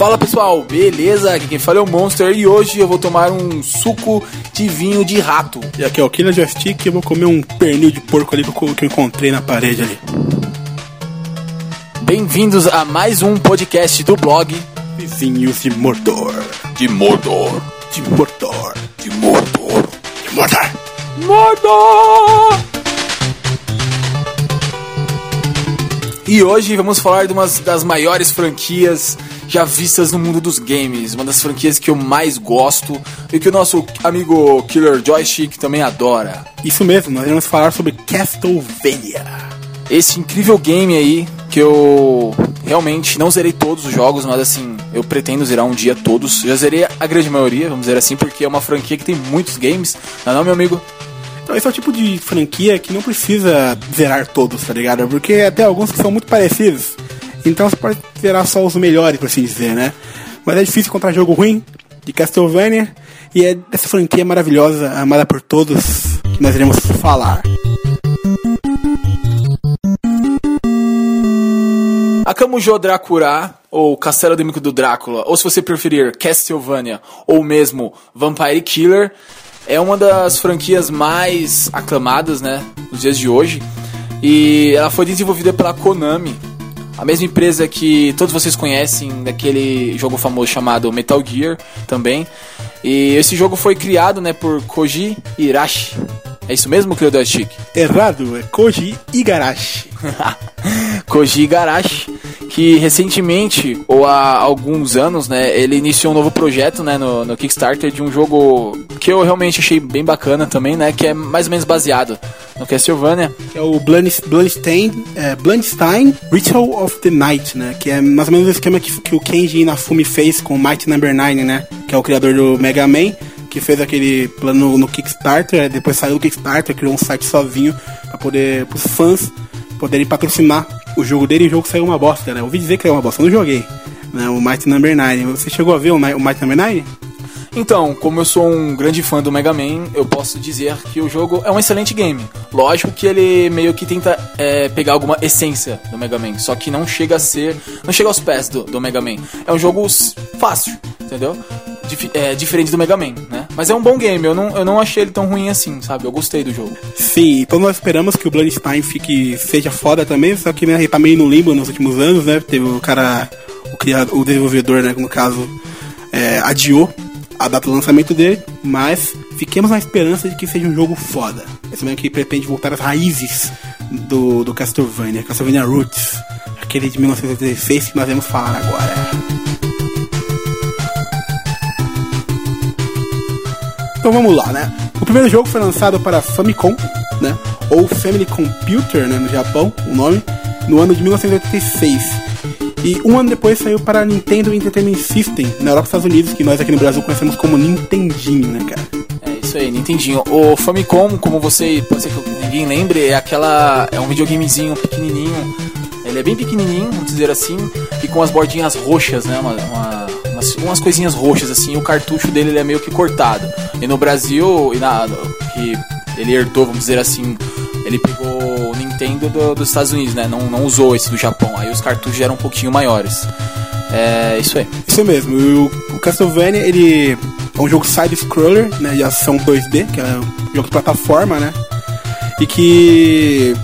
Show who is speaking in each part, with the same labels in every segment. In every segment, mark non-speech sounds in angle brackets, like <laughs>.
Speaker 1: Fala pessoal, beleza? Aqui quem fala é o Monster e hoje eu vou tomar um suco de vinho de rato.
Speaker 2: E aqui é o Killer Joystick e eu vou comer um pernil de porco ali que eu encontrei na parede ali.
Speaker 1: Bem-vindos a mais um podcast do blog
Speaker 2: Vizinhos de Mordor.
Speaker 1: de Mordor.
Speaker 2: De Mordor.
Speaker 1: De Mordor.
Speaker 2: De Mordor.
Speaker 1: Mordor! E hoje vamos falar de uma das maiores franquias já vistas no mundo dos games, uma das franquias que eu mais gosto e que o nosso amigo Killer Joystick também adora.
Speaker 2: Isso mesmo, nós vamos falar sobre Castlevania.
Speaker 1: Esse incrível game aí que eu realmente não zerei todos os jogos, mas assim, eu pretendo zerar um dia todos. Já zerei a grande maioria, vamos dizer assim, porque é uma franquia que tem muitos games, não é não, meu amigo?
Speaker 2: Então esse é o tipo de franquia que não precisa zerar todos, tá ligado? Porque até alguns que são muito parecidos. Então você pode zerar só os melhores, por assim dizer, né? Mas é difícil encontrar jogo ruim de Castlevania. E é dessa franquia maravilhosa, amada por todos, que nós iremos falar.
Speaker 1: A Kamujo Dracula, ou Castelo do Mico do Drácula, ou se você preferir, Castlevania, ou mesmo Vampire Killer, é uma das franquias mais aclamadas, né, nos dias de hoje. E ela foi desenvolvida pela Konami, a mesma empresa que todos vocês conhecem daquele jogo famoso chamado Metal Gear também. E esse jogo foi criado, né, por Koji Hirashi. É isso mesmo, Cleo Chic?
Speaker 2: Errado, é Koji Igarashi. <laughs>
Speaker 1: Koji Igarashi, que recentemente, ou há alguns anos, né, ele iniciou um novo projeto, né, no, no Kickstarter de um jogo que eu realmente achei bem bacana também, né, que é mais ou menos baseado no Castlevania.
Speaker 2: Que é o Blunst- Blunstein, é, Blunstein Ritual of the Night, né? Que é mais ou menos o esquema que, que o Kenji Inafune fez com o Might Number 9, né? Que é o criador do Mega Man, que fez aquele plano no Kickstarter, né, depois saiu do Kickstarter, criou um site sozinho pra poder, pros fãs poderem patrocinar o jogo dele e o jogo saiu uma bosta, né? Eu ouvi dizer que é uma bosta, eu não joguei. Né, o Might Number 9. Você chegou a ver o, o Might Number 9?
Speaker 1: Então, como eu sou um grande fã do Mega Man, eu posso dizer que o jogo é um excelente game. Lógico que ele meio que tenta é, pegar alguma essência do Mega Man, só que não chega a ser. não chega aos pés do, do Mega Man. É um jogo fácil, entendeu? Dif- é, diferente do Mega Man, né? Mas é um bom game, eu não, eu não achei ele tão ruim assim, sabe? Eu gostei do jogo.
Speaker 2: Sim, então nós esperamos que o Blunstein fique, seja foda também, só que né, ele tá meio no limbo nos últimos anos, né? Teve o cara, o, criado, o desenvolvedor, né, no caso, é, adiou a data do lançamento dele, mas fiquemos na esperança de que seja um jogo foda. Esse mesmo que pretende voltar às raízes do, do Castlevania, Castlevania Roots, aquele de 1986 que nós vamos falar agora. Então vamos lá, né? O primeiro jogo foi lançado para Famicom, né? Ou Family Computer, né? No Japão, o nome, no ano de 1986. E um ano depois saiu para Nintendo Entertainment System, na Europa e Estados Unidos, que nós aqui no Brasil conhecemos como Nintendinho, né, cara?
Speaker 1: É isso aí, Nintendinho. O Famicom, como você pode ser que ninguém lembre, é aquela. é um videogamezinho pequenininho. Ele é bem pequenininho, vamos dizer assim, e com as bordinhas roxas, né? Uma, uma- umas, coisinhas roxas assim. O cartucho dele ele é meio que cortado. E no Brasil, e na, que ele herdou, vamos dizer assim, ele pegou o Nintendo do- dos Estados Unidos, né? Não, não usou esse do Japão. Aí os cartuchos eram um pouquinho maiores. É isso aí.
Speaker 2: Isso mesmo, o, Castlevania, ele é um jogo side-scroller, né, de ação 2D, que é um jogo de plataforma, né, e que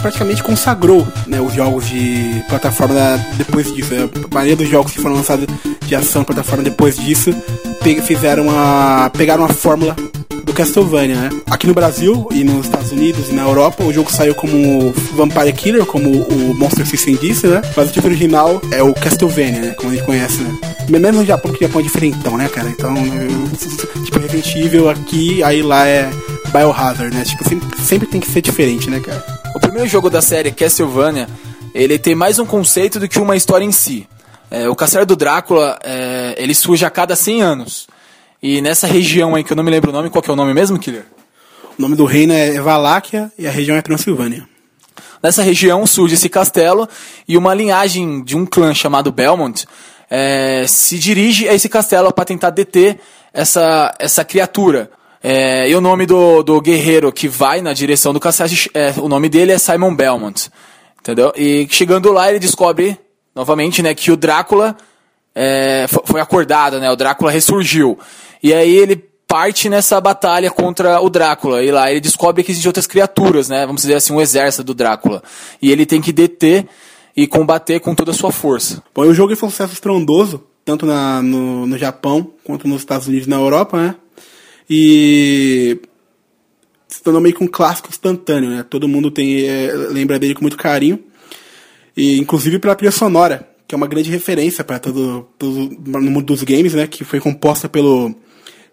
Speaker 2: praticamente consagrou, né, os jogos de plataforma depois disso. A maioria dos jogos que foram lançados de ação plataforma depois disso, fizeram a, pegaram a fórmula do Castlevania, né? Aqui no Brasil e nos Estados Unidos e na Europa, o jogo saiu como Vampire Killer, como o Monster System disse, né? Mas o título original é o Castlevania, né? Como a gente conhece, né? Menos no Japão, porque o Japão é diferentão, né, cara? Então, tipo, Resident Evil aqui, aí lá é Biohazard, né? Tipo, sempre, sempre tem que ser diferente, né, cara?
Speaker 1: O primeiro jogo da série Castlevania, ele tem mais um conceito do que uma história em si. É, o Castelo do Drácula, é, ele surge a cada 100 anos. E nessa região aí, que eu não me lembro o nome, qual que é o nome mesmo, Killer?
Speaker 2: O nome do reino é Valáquia e a região é Transilvânia.
Speaker 1: Nessa região surge esse castelo e uma linhagem de um clã chamado Belmont é, se dirige a esse castelo para tentar deter essa, essa criatura. É, e o nome do, do guerreiro que vai na direção do castelo, é, o nome dele é Simon Belmont. Entendeu? E chegando lá ele descobre novamente, né, que o Drácula é, foi acordada, né? O Drácula ressurgiu. E aí ele parte nessa batalha contra o Drácula. E lá ele descobre que existem outras criaturas, né? Vamos dizer assim, um exército do Drácula. E ele tem que deter e combater com toda a sua força.
Speaker 2: Bom, o jogo foi um sucesso estrondoso, tanto na, no, no Japão quanto nos Estados Unidos e na Europa, né? E se tornou meio que um clássico instantâneo, né? Todo mundo tem é, lembra dele com muito carinho. E inclusive pela trilha sonora, que é uma grande referência para todo, todo no mundo dos games, né? Que foi composta pelo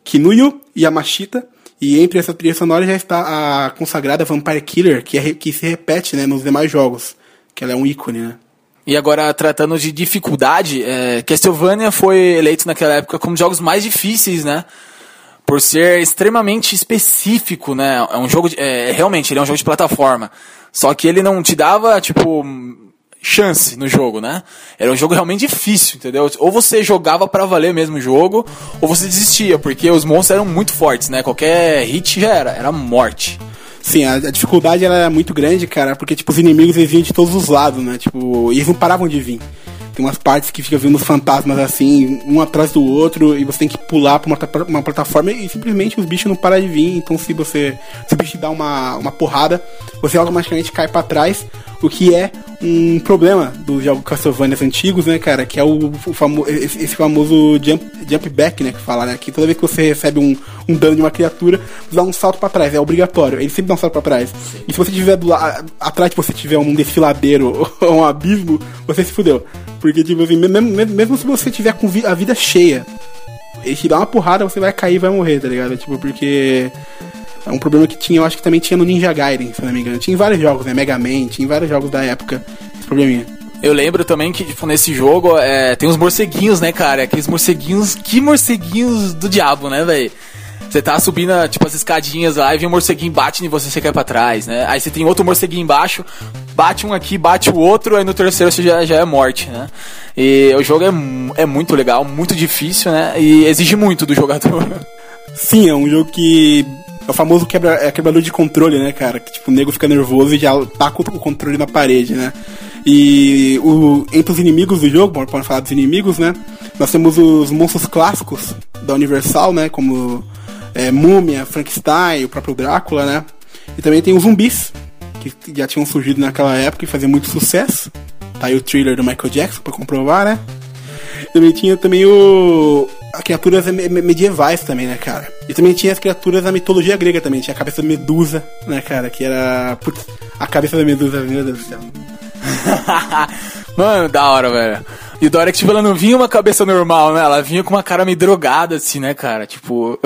Speaker 2: Kinuyo Yamashita. E entre essa trilha sonora já está a consagrada Vampire Killer, que, é, que se repete né, nos demais jogos. Que ela é um ícone, né?
Speaker 1: E agora, tratando de dificuldade, é, Castlevania foi eleito naquela época como jogos mais difíceis, né? Por ser extremamente específico, né? É um jogo. De, é, realmente, ele é um jogo de plataforma. Só que ele não te dava, tipo, chance no jogo, né? Era um jogo realmente difícil, entendeu? Ou você jogava para valer mesmo o jogo, ou você desistia, porque os monstros eram muito fortes, né? Qualquer hit já era, era morte.
Speaker 2: Sim, a, a dificuldade era muito grande, cara, porque tipo os inimigos eles vinham de todos os lados, né? Tipo, eles não paravam de vir. Tem umas partes que fica vindo os fantasmas assim, um atrás do outro, e você tem que pular pra uma, uma plataforma e simplesmente os bichos não param de vir. Então, se você se o bicho dá uma, uma porrada, você automaticamente cai para trás, o que é um problema dos jogos Castlevania antigos, né, cara? Que é o, o famo esse, esse, famoso jump, jump back, né? Que fala, né? Que toda vez que você recebe um, um dano de uma criatura, você dá um salto para trás, é obrigatório. Ele sempre dá um salto para trás. Sim. E se você tiver do atrás de você tiver um desfiladeiro <laughs> ou um abismo, você se fudeu. Porque, tipo assim, mesmo, mesmo se você tiver com a vida cheia, ele te dá uma porrada, você vai cair e vai morrer, tá ligado? Tipo, porque é um problema que tinha, eu acho que também tinha no Ninja Gaiden, se não me engano. Tinha em vários jogos, né? Mega Man, tinha em vários jogos da época esse probleminha.
Speaker 1: Eu lembro também que, tipo, nesse jogo é, tem uns morceguinhos, né, cara? Aqueles morceguinhos. Que morceguinhos do diabo, né, velho? Você tá subindo, tipo, as escadinhas lá e vem um morceguinho bate em você você cai pra trás, né? Aí você tem outro morceguinho embaixo, bate um aqui, bate o outro, aí no terceiro você já, já é morte, né? E o jogo é, é muito legal, muito difícil, né? E exige muito do jogador. <laughs>
Speaker 2: Sim, é um jogo que é o famoso quebra, é quebrador de controle, né, cara? Que tipo, o nego fica nervoso e já taca o controle na parede, né? E o, entre os inimigos do jogo, pode falar dos inimigos, né? Nós temos os monstros clássicos da Universal, né? Como é, Múmia, Frankenstein, o próprio Drácula, né? E também tem os zumbis, que já tinham surgido naquela época e faziam muito sucesso. Tá aí o thriller do Michael Jackson pra comprovar, né? Também tinha também o. criaturas medievais também, né, cara? E também tinha as criaturas da mitologia grega também. Tinha a cabeça da Medusa, né, cara? Que era. Putz, a cabeça da Medusa, meu Deus do céu. <laughs>
Speaker 1: Mano, da hora, velho. E da hora que, tipo, ela não vinha uma cabeça normal, né? Ela vinha com uma cara meio drogada, assim, né, cara? Tipo.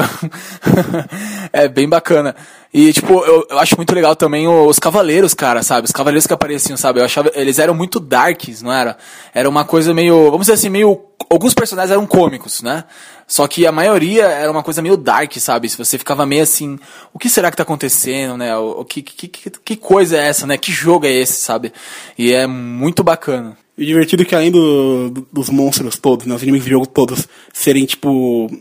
Speaker 1: <laughs> é bem bacana. E, tipo, eu, eu, acho muito legal também os cavaleiros, cara, sabe? Os cavaleiros que apareciam, sabe? Eu achava. Eles eram muito darks, não era? Era uma coisa meio. Vamos dizer assim, meio. Alguns personagens eram cômicos, né? Só que a maioria era uma coisa meio dark, sabe? Se você ficava meio assim, o que será que tá acontecendo, né? O, que, que, que, que coisa é essa, né? Que jogo é esse, sabe? E é muito bacana.
Speaker 2: E divertido é que além do, dos monstros todos, né? Os inimigos do jogo todos serem, tipo.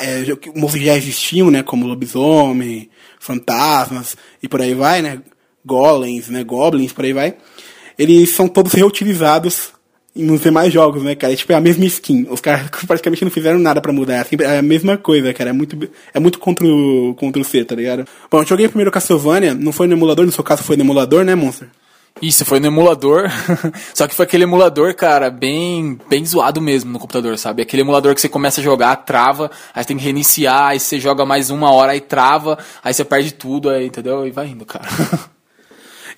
Speaker 2: É, monstros que já existiam, né? Como lobisomem, fantasmas e por aí vai, né? Golems, né? Goblins, por aí vai. Eles são todos reutilizados nos demais jogos, né, cara? É, tipo, é a mesma skin. Os caras <laughs> praticamente não fizeram nada para mudar. É, é a mesma coisa, cara. É muito, é muito contra o, contra o C, tá ligado? Bom, eu joguei primeiro Castlevania, não foi no emulador, no seu caso foi no emulador, né, Monster?
Speaker 1: Isso, foi no emulador. <laughs> Só que foi aquele emulador, cara, bem, bem zoado mesmo no computador, sabe? Aquele emulador que você começa a jogar, trava, aí você tem que reiniciar, aí você joga mais uma hora, aí trava, aí você perde tudo, aí, entendeu? E vai indo, cara. <laughs>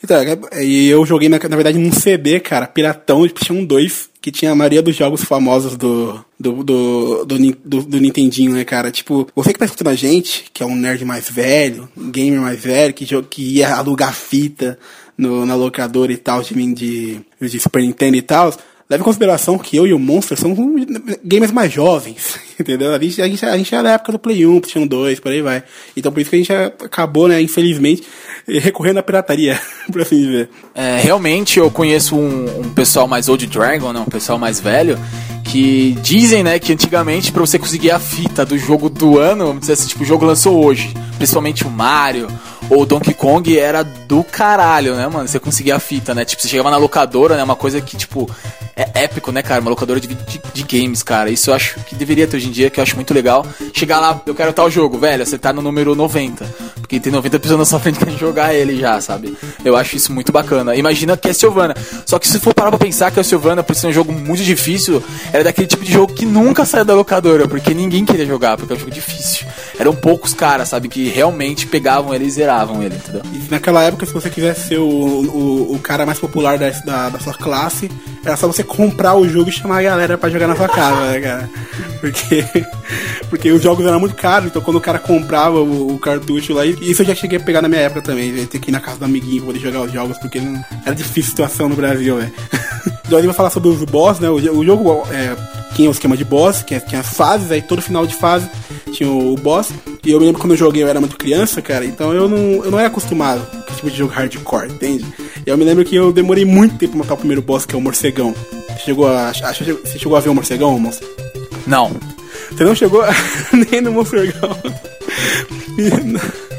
Speaker 2: Então, é, e eu joguei, na, na verdade, num CD, cara, piratão, tinha um 2, que tinha a maioria dos jogos famosos do, do, do, do, do, do Nintendinho, né, cara? Tipo, você que tá escutando a gente, que é um nerd mais velho, um gamer mais velho, que, que ia alugar fita, no, na locadora e tal, de, de, de Super Nintendo e tal, leve em consideração que eu e o Monster somos gamers mais jovens, <laughs> entendeu? A gente, a gente, a gente é da época do Play 1, Play 2, por aí vai. Então por isso que a gente acabou, né, infelizmente, <laughs> recorrendo à pirataria, <laughs> por assim dizer.
Speaker 1: É, realmente eu conheço um, um pessoal mais Old Dragon, né, um pessoal mais velho, que dizem, né, que antigamente para você conseguir a fita do jogo do ano, vamos dizer assim, tipo, o jogo lançou hoje, principalmente o Mario o Donkey Kong era do caralho, né, mano? Você conseguia a fita, né? Tipo, você chegava na locadora, né, uma coisa que tipo é épico, né, cara? Uma locadora de, de, de, games, cara. Isso eu acho que deveria ter hoje em dia, que eu acho muito legal. Chegar lá, eu quero tal jogo, velho, você tá no número 90. Porque tem 90 pessoas na sua frente <laughs> querendo jogar ele já, sabe? Eu acho isso muito bacana. Imagina que é Silvana. Só que se for parar pra pensar que a Silvana, por ser um jogo muito difícil, era daquele tipo de jogo que nunca saiu da locadora, porque ninguém queria jogar, porque é um jogo difícil. Eram poucos caras, sabe, que realmente pegavam ele e zeravam ele, entendeu?
Speaker 2: E naquela época, se você quisesse ser o, o, o cara mais popular da, da, da sua classe, era só você comprar o jogo e chamar a galera para jogar na sua casa, né, cara? Porque, porque os jogos eram muito caros, então quando o cara comprava o, o cartucho lá, isso eu já cheguei a pegar na minha época também, ter que ir na casa do amiguinho pra poder jogar os jogos, porque não, era difícil a situação no Brasil, <laughs> velho. Então gente vai falar sobre os boss, né? O, o jogo é, tinha o esquema de boss, que tinha as fases, aí todo final de fase tinha o, o boss. E eu me lembro quando eu joguei, eu era muito criança, cara, então eu não, eu não era acostumado com esse tipo de jogo hardcore, entende? E eu me lembro que eu demorei muito tempo pra matar o primeiro boss, que é o morcegão. Você chegou a, você chegou a ver o morcegão, moço?
Speaker 1: Não.
Speaker 2: Você não chegou <laughs> nem no morcegão.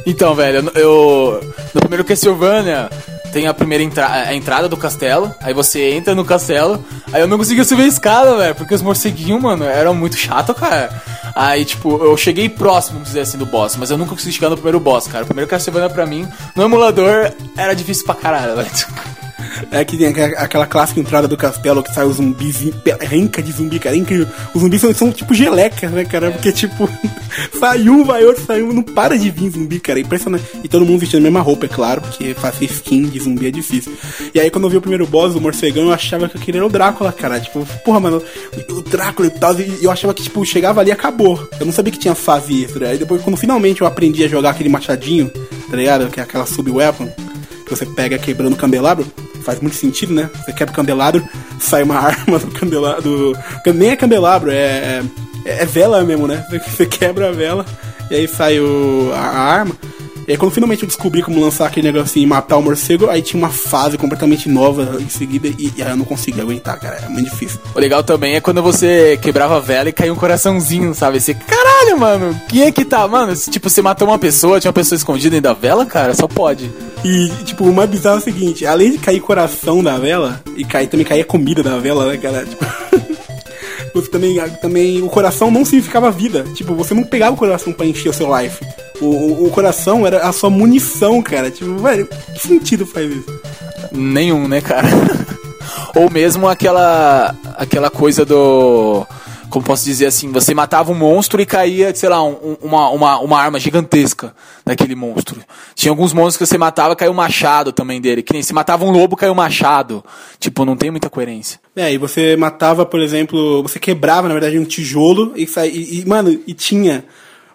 Speaker 1: então, velho, eu. No primeiro Castlevania tem a primeira entra a entrada do castelo, aí você entra no castelo, aí eu não conseguia subir a escada, velho, porque os morceguinhos, mano, eram muito chato, cara. Aí, tipo, eu cheguei próximo, vamos dizer assim, do boss, mas eu nunca consegui chegar no primeiro boss, cara. O primeiro Castlevania pra mim, no emulador, era difícil pra caralho, velho. <laughs>
Speaker 2: É que tem aquela clássica entrada do castelo que sai os zumbis, renca de zumbi, cara. É incrível. Os zumbis são, são tipo gelecas, né, cara? Porque, tipo, <laughs> sai um, vai outro, sai um, não para de vir zumbi, cara. É impressionante. E todo mundo vestindo a mesma roupa, é claro, porque fazer skin de zumbi é difícil. E aí, quando eu vi o primeiro boss, o morcegão, eu achava que aquele era o Drácula, cara. Tipo, porra, mano, o Drácula e tal. E eu achava que, tipo, chegava ali e acabou. Eu não sabia que tinha fase extra. Aí depois, quando finalmente eu aprendi a jogar aquele machadinho, tá ligado? Que é aquela sub-weapon, que você pega quebrando o candelabro faz muito sentido, né? Você quebra o candelabro, sai uma <laughs> arma do candelabro. Do... Nem é candelabro, é, é, é vela mesmo, né? Você quebra a vela e aí sai o, a, a arma. E aí quando finalmente eu descobri como lançar aquele negocinho e matar o morcego, aí tinha uma fase completamente nova em seguida e, e aí eu não consegui aguentar, cara. É muito difícil.
Speaker 1: O legal também é quando você quebrava a vela e caía um coraçãozinho, sabe? Você, caralho, mano, quem é que tá? Mano, tipo, você matou uma pessoa, tinha uma pessoa escondida dentro da vela, cara, só pode.
Speaker 2: E, tipo, o mais bizarro é o seguinte, além de cair coração da vela, e cair, também cair a comida da vela, né, cara? Tipo... <laughs> você também, também. O coração não significava vida. Tipo, você não pegava o coração para encher o seu life. O, o, o, coração era a sua munição, cara. Tipo, velho, que sentido faz isso?
Speaker 1: Nenhum, né, cara? <laughs> Ou mesmo aquela. aquela coisa do como posso dizer assim, você matava um monstro e caía, sei lá, um, uma, uma, uma arma gigantesca daquele monstro. Tinha alguns monstros que você matava caiu um machado também dele. Que nem se matava um lobo, caiu um machado. Tipo, não tem muita coerência.
Speaker 2: É, e você matava, por exemplo, você quebrava, na verdade, um tijolo e, e, e mano, e tinha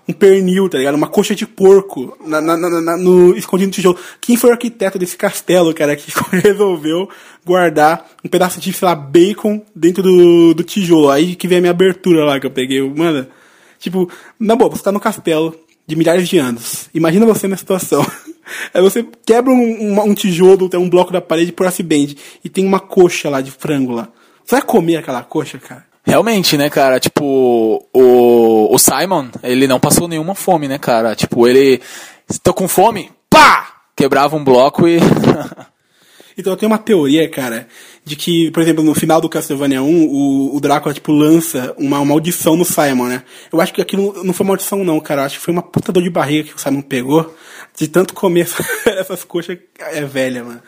Speaker 2: um pernil, tá ligado? Uma coxa de porco na, na, na, no, escondido no tijolo. Quem foi o arquiteto desse castelo, cara, que <laughs> resolveu guardar um pedaço de, sei lá, bacon dentro do, do tijolo? Aí que vem a minha abertura lá que eu peguei. Mano, tipo, na boa, você tá no castelo de milhares de anos. Imagina você na situação. <laughs> Aí você quebra um, um, um tijolo, um bloco da parede por acidente e tem uma coxa lá de frango lá. Você vai comer aquela coxa, cara?
Speaker 1: Realmente, né, cara? Tipo, o, o Simon, ele não passou nenhuma fome, né, cara? Tipo, ele. Tô com fome? Pá! Quebrava um bloco e. <laughs>
Speaker 2: então eu tenho uma teoria, cara, de que, por exemplo, no final do Castlevania 1, o, o Drácula, tipo, lança uma maldição no Simon, né? Eu acho que aquilo não foi maldição, não, cara. Eu acho que foi uma puta dor de barriga que o Simon pegou de tanto comer <laughs> essas coxas é velha, mano.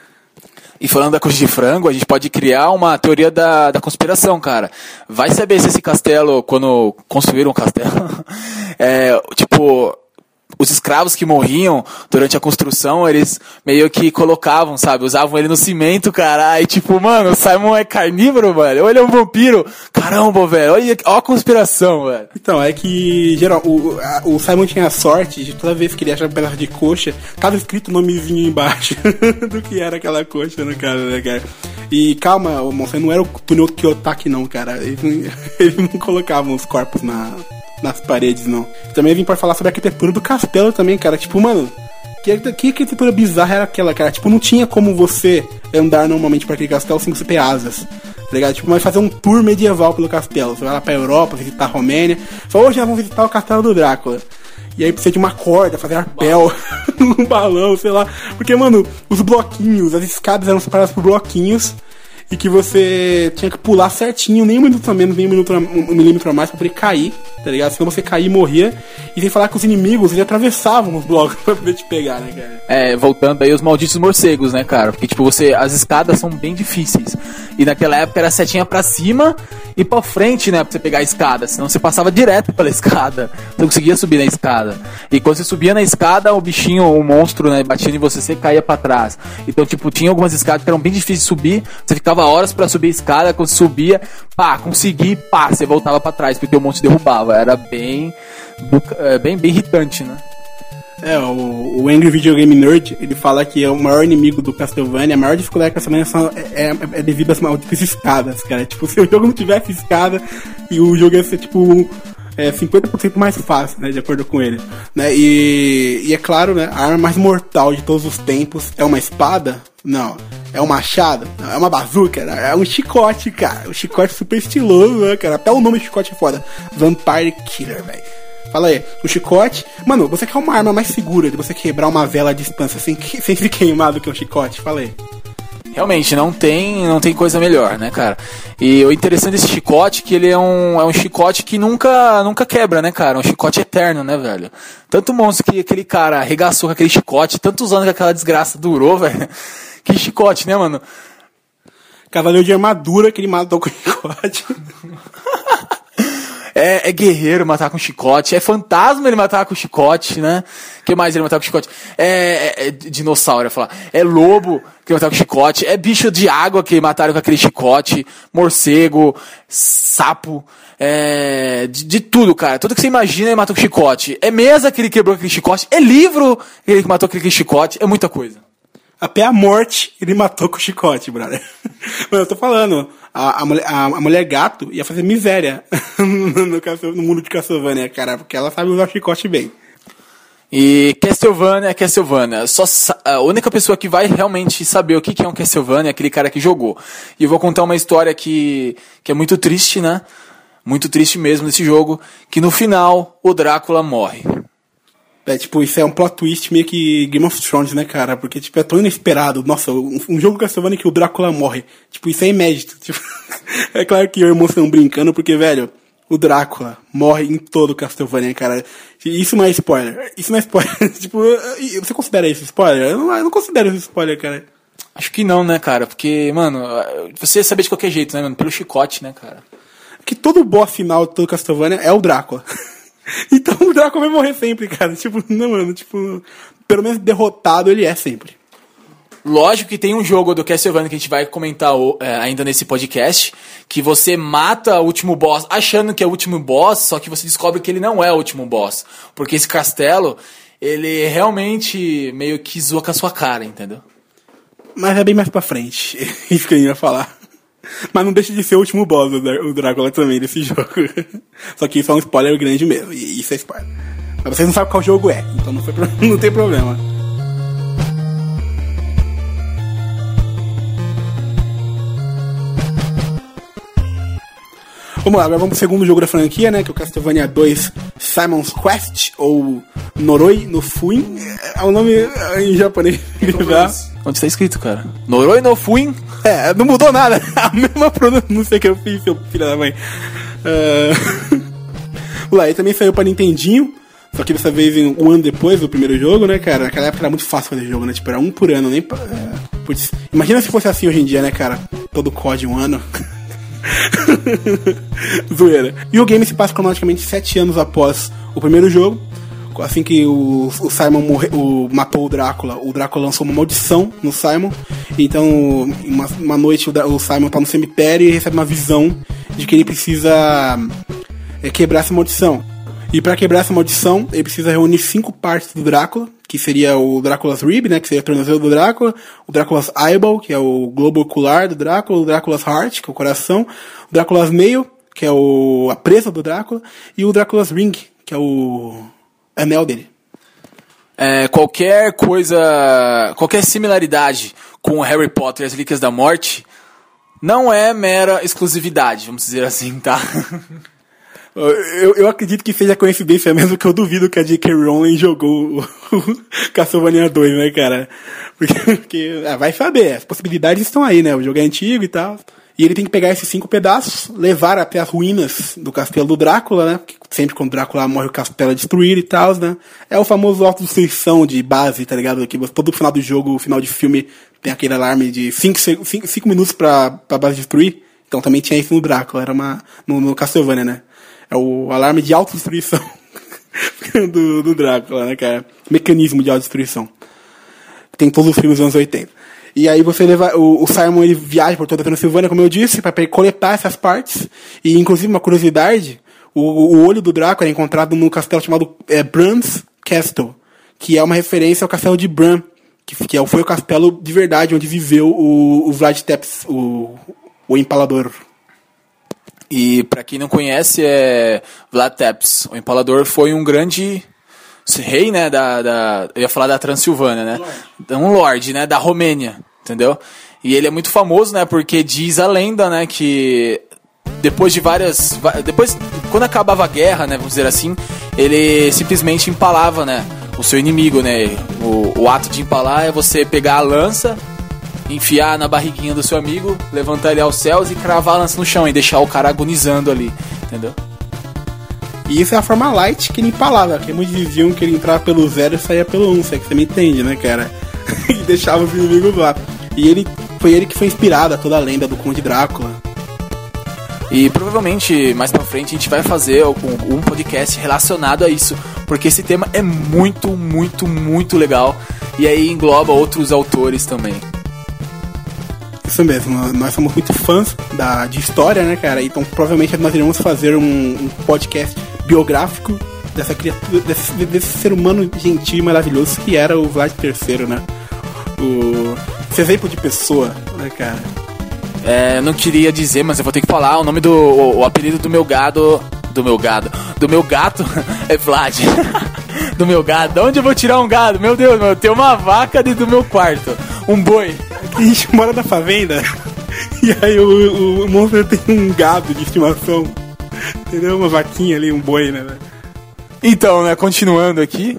Speaker 1: E falando da coxa de frango, a gente pode criar uma teoria da, da conspiração, cara. Vai saber se esse castelo, quando construíram o castelo, <laughs> é, tipo, os escravos que morriam durante a construção, eles meio que colocavam, sabe? Usavam ele no cimento, cara. Aí, tipo, mano, o Simon é carnívoro, velho. Ou ele é um vampiro. Caramba, velho. Olha, olha a conspiração, velho.
Speaker 2: Então, é que, geral, o, a, o Simon tinha a sorte de toda vez que ele achava um pedaço de coxa, tava escrito o nomezinho embaixo <laughs> do que era aquela coxa, no cara, né, cara? E calma, moça, não era o túnel Kiyotaki, não, cara. Eles eles não <laughs> colocavam os corpos na, nas paredes, não. Também vim para falar sobre a arquitetura do castelo também, cara. Tipo, mano, que, que arquitetura bizarra era aquela, cara? Tipo, não tinha como você andar normalmente para aquele castelo sem você ter asas. Tá ligado? Tipo, mas fazer um tour medieval pelo castelo. Você vai lá pra Europa, visitar a Romênia. Fala, hoje nós vamos visitar o castelo do Drácula. E aí precisa de uma corda, fazer arpel, <laughs> um balão, sei lá. Porque, mano, os bloquinhos, as escadas eram separadas por bloquinhos. E que você tinha que pular certinho, nem um minuto a menos, nem um, minuto a, um milímetro a mais pra poder cair, tá ligado? Senão você cair e morria. E sem falar que os inimigos, eles atravessavam os blocos <laughs> pra poder te pegar, né, cara?
Speaker 1: É, voltando aí os malditos morcegos, né, cara? Porque, tipo, você, as escadas são bem difíceis. E naquela época era setinha pra cima e pra frente, né, pra você pegar a escada. Senão você passava direto pela <laughs> escada. Você não conseguia subir na escada. E quando você subia na escada, o bichinho, o monstro, né, batia em você, você caía pra trás. Então, tipo, tinha algumas escadas que eram bem difíceis de subir. Você ficava horas para subir a escada, quando você subia, pá, consegui, pá, você voltava para trás, porque o monstro derrubava. Era bem, é, bem, bem irritante, né?
Speaker 2: É, o, o Angry Video Game Nerd, ele fala que é o maior inimigo do Castlevania, a maior dificuldade do Castlevania são, é, é, é devido às malditas escadas, cara. <laughs> Tipo, se o jogo não tivesse escada e o jogo ia ser, tipo, é 50% mais fácil, né, de acordo com ele. Né? E, e é claro, né, a arma mais mortal de todos os tempos é uma espada? Não. É um machado? Não. É uma bazuca? É um chicote, cara. Um chicote super estiloso, né, cara? Até o nome do chicote é foda. Vampire Killer, velho. Fala aí, o chicote. Mano, você quer uma arma mais segura de você quebrar uma vela à distância sem, <laughs> sem se queimar do que um chicote? Fala aí.
Speaker 1: Realmente, não tem, não tem coisa melhor, né, cara? E o interessante desse chicote é que ele é um, é um chicote que nunca, nunca quebra, né, cara? É um chicote eterno, né, velho? Tanto monstro que aquele cara arregaçou com aquele chicote, tantos anos que aquela desgraça durou, <laughs> velho. Que chicote, né, mano?
Speaker 2: Cavaleiro de armadura que ele matou com chicote. <laughs>
Speaker 1: É, é, guerreiro matar com chicote. É fantasma ele matar com chicote, né? que mais ele matar com chicote? É, é, é dinossauro, eu falar. É lobo que matar com chicote. É bicho de água que mataram com aquele chicote. Morcego, sapo. É, de, de, tudo, cara. Tudo que você imagina ele matou com chicote. É mesa que ele quebrou aquele chicote. É livro que ele matou com aquele chicote. É muita coisa.
Speaker 2: Até a morte ele matou com chicote, brother. <laughs> Mas eu tô falando, a, a, mulher, a, a mulher gato ia fazer miséria <laughs> no, no, mundo de Castlevania, cara, porque ela sabe usar chicote bem.
Speaker 1: E Castlevania, Castlevania. Só a única pessoa que vai realmente saber o que é um Castlevania é aquele cara que jogou. E eu vou contar uma história que, que é muito triste, né? Muito triste mesmo nesse jogo, que no final o Drácula morre.
Speaker 2: É, tipo, isso é um plot twist meio que Game of Thrones, né, cara? Porque, tipo, é tão inesperado. Nossa, um, um jogo Castlevania que o Drácula morre. Tipo, isso é inédito. <laughs> Tipo, é claro que eu e o irmão estão brincando, porque, velho, o Drácula morre em todo Castlevania, cara. Isso não é spoiler. Isso não é spoiler. <laughs> tipo, você considera isso spoiler? Eu não, eu não considero isso spoiler, cara.
Speaker 1: Acho que não, né, cara? Porque, mano, você saber de qualquer jeito, né, mano? Pelo chicote, né, cara?
Speaker 2: Que todo boss final de todo Castlevania é o Drácula. <laughs> <laughs> Então o Draco vai morrer sempre, cara. Tipo, não, mano, tipo, pelo menos derrotado ele é sempre.
Speaker 1: Lógico que tem um jogo do Castlevania que a gente vai comentar é, ainda nesse podcast, que você mata o último boss achando que é o último boss, só que você descobre que ele não é o último boss. Porque esse castelo, ele realmente meio que zoa com a sua cara, entendeu?
Speaker 2: Mas é bem mais pra frente. <laughs> Isso que eu ia falar. Mas não deixa de ser o último boss, o Drácula também, desse <laughs> jogo. Só que isso é um spoiler grande mesmo, e isso é spoiler. Mas vocês não sabem qual jogo é, então não, foi, <laughs> não tem problema. Vamos lá, agora vamos pro segundo jogo da franquia, né? Que é o Castlevania 2 Simon's Quest, ou Noroi no Fuin. É o nome em japonês. <laughs>
Speaker 1: Onde está escrito, cara? Noroi no Fuin?
Speaker 2: É, não mudou nada. <laughs> A mesma pronúncia que eu fiz, seu filho da mãe. <laughs> Uh... lá, e também saiu pra Nintendinho. Só que dessa vez um ano depois do primeiro jogo, né, cara? Naquela época era muito fácil fazer jogo, né? Tipo, era um por ano, nem. É, putz, imagina se fosse assim hoje em dia, né, cara? Todo COD um ano. <laughs> Zoeira. E o game se passa cronologicamente sete anos após o primeiro jogo. Assim que o, Simon morre, o, matou o Drácula, o Drácula lançou uma maldição no Simon. Então, uma, uma noite o, o Simon tá no cemitério e recebe uma visão de que ele precisa é, quebrar essa maldição. E para quebrar essa maldição, ele precisa reunir cinco partes do Drácula, que seria o Drácula's Rib, né, que seria o tornozelo do Drácula, o Drácula's Eyeball, que é o globo ocular do Drácula, o Drácula's Heart, que é o coração, o Drácula's Nail, que é o, a presa do Drácula, e o Drácula's Ring, que é o anel dele.
Speaker 1: É, qualquer coisa, qualquer similaridade com Harry Potter e as Relíquias da Morte não é mera exclusividade, vamos dizer assim, tá? <laughs>
Speaker 2: Eu, eu acredito que seja coincidência mesmo que eu duvido que a J.K. Rowling jogou o <laughs> Castlevania 2, né, cara? Porque, porque ah, vai saber, as possibilidades estão aí, né? O jogo é antigo e tal. E ele tem que pegar esses cinco pedaços, levar até as ruínas do castelo do Drácula, né? Porque sempre quando o Drácula morre, o castelo é destruído e tal, né? É o famoso autodestruição de base, tá ligado? Que todo final do jogo, final de filme, tem aquele alarme de 5 minutos pra, pra base destruir. Então também tinha isso no Drácula, era uma. no, no Castlevania, né? É o alarme de autodestruição <laughs> do, do Drácula, né, cara? Mecanismo de autodestruição. Tem todos os filmes dos anos 80. E aí você leva. O, o Simon ele viaja por toda a Transilvânia, como eu disse, para coletar essas partes. E inclusive uma curiosidade, o, o olho do Drácula é encontrado num castelo chamado é, Bran's Castle, que é uma referência ao castelo de Bran, que, que é foi o castelo de verdade onde viveu o, o Vlad Tepes, o, o empalador.
Speaker 1: E para quem não conhece, é Vlad Tepes. O empalador foi um grande rei, né, da, da eu ia falar da Transilvânia, né? Lord. Um lord, né, da Romênia, entendeu? E ele é muito famoso, né, porque diz a lenda, né, que depois de várias depois quando acabava a guerra, né, vamos dizer assim, ele simplesmente empalava, né, o seu inimigo, né? O, o ato de empalar é você pegar a lança enfiar na barriguinha do seu amigo, levantar ele aos céus e cravar a lança no chão e deixar o cara agonizando ali, entendeu?
Speaker 2: E isso é a forma light que ele empalava, que muitos diziam que ele entrava pelo zero e saía pelo um, se é que você me entende, né, cara? <laughs> e deixava os inimigos lá. E ele foi ele que foi inspirado a toda a lenda do Conde Drácula.
Speaker 1: E provavelmente mais pra frente a gente vai fazer um podcast relacionado a isso, porque esse tema é muito, muito, muito legal. E aí engloba outros autores também.
Speaker 2: Isso mesmo, nós somos muito fãs da, de história, né, cara? Então provavelmente nós iremos fazer um, um podcast biográfico dessa criatura, desse, desse, ser humano gentil e maravilhoso que era o Vlad III, né? O, esse exemplo de pessoa, né, cara?
Speaker 1: É, não queria dizer, mas eu vou ter que falar o nome do. O, o apelido do meu gado. Do meu gado. Do meu gato <laughs> é Vlad. <laughs> do meu gado. De onde eu vou tirar um gado? Meu Deus, meu, tem uma vaca dentro do meu quarto. Um boi <laughs>
Speaker 2: a gente mora na fazenda. E aí o, o, o monstro tem um gado de estimação. Entendeu? Uma vaquinha ali, um boi, né?
Speaker 1: Então, né, continuando aqui.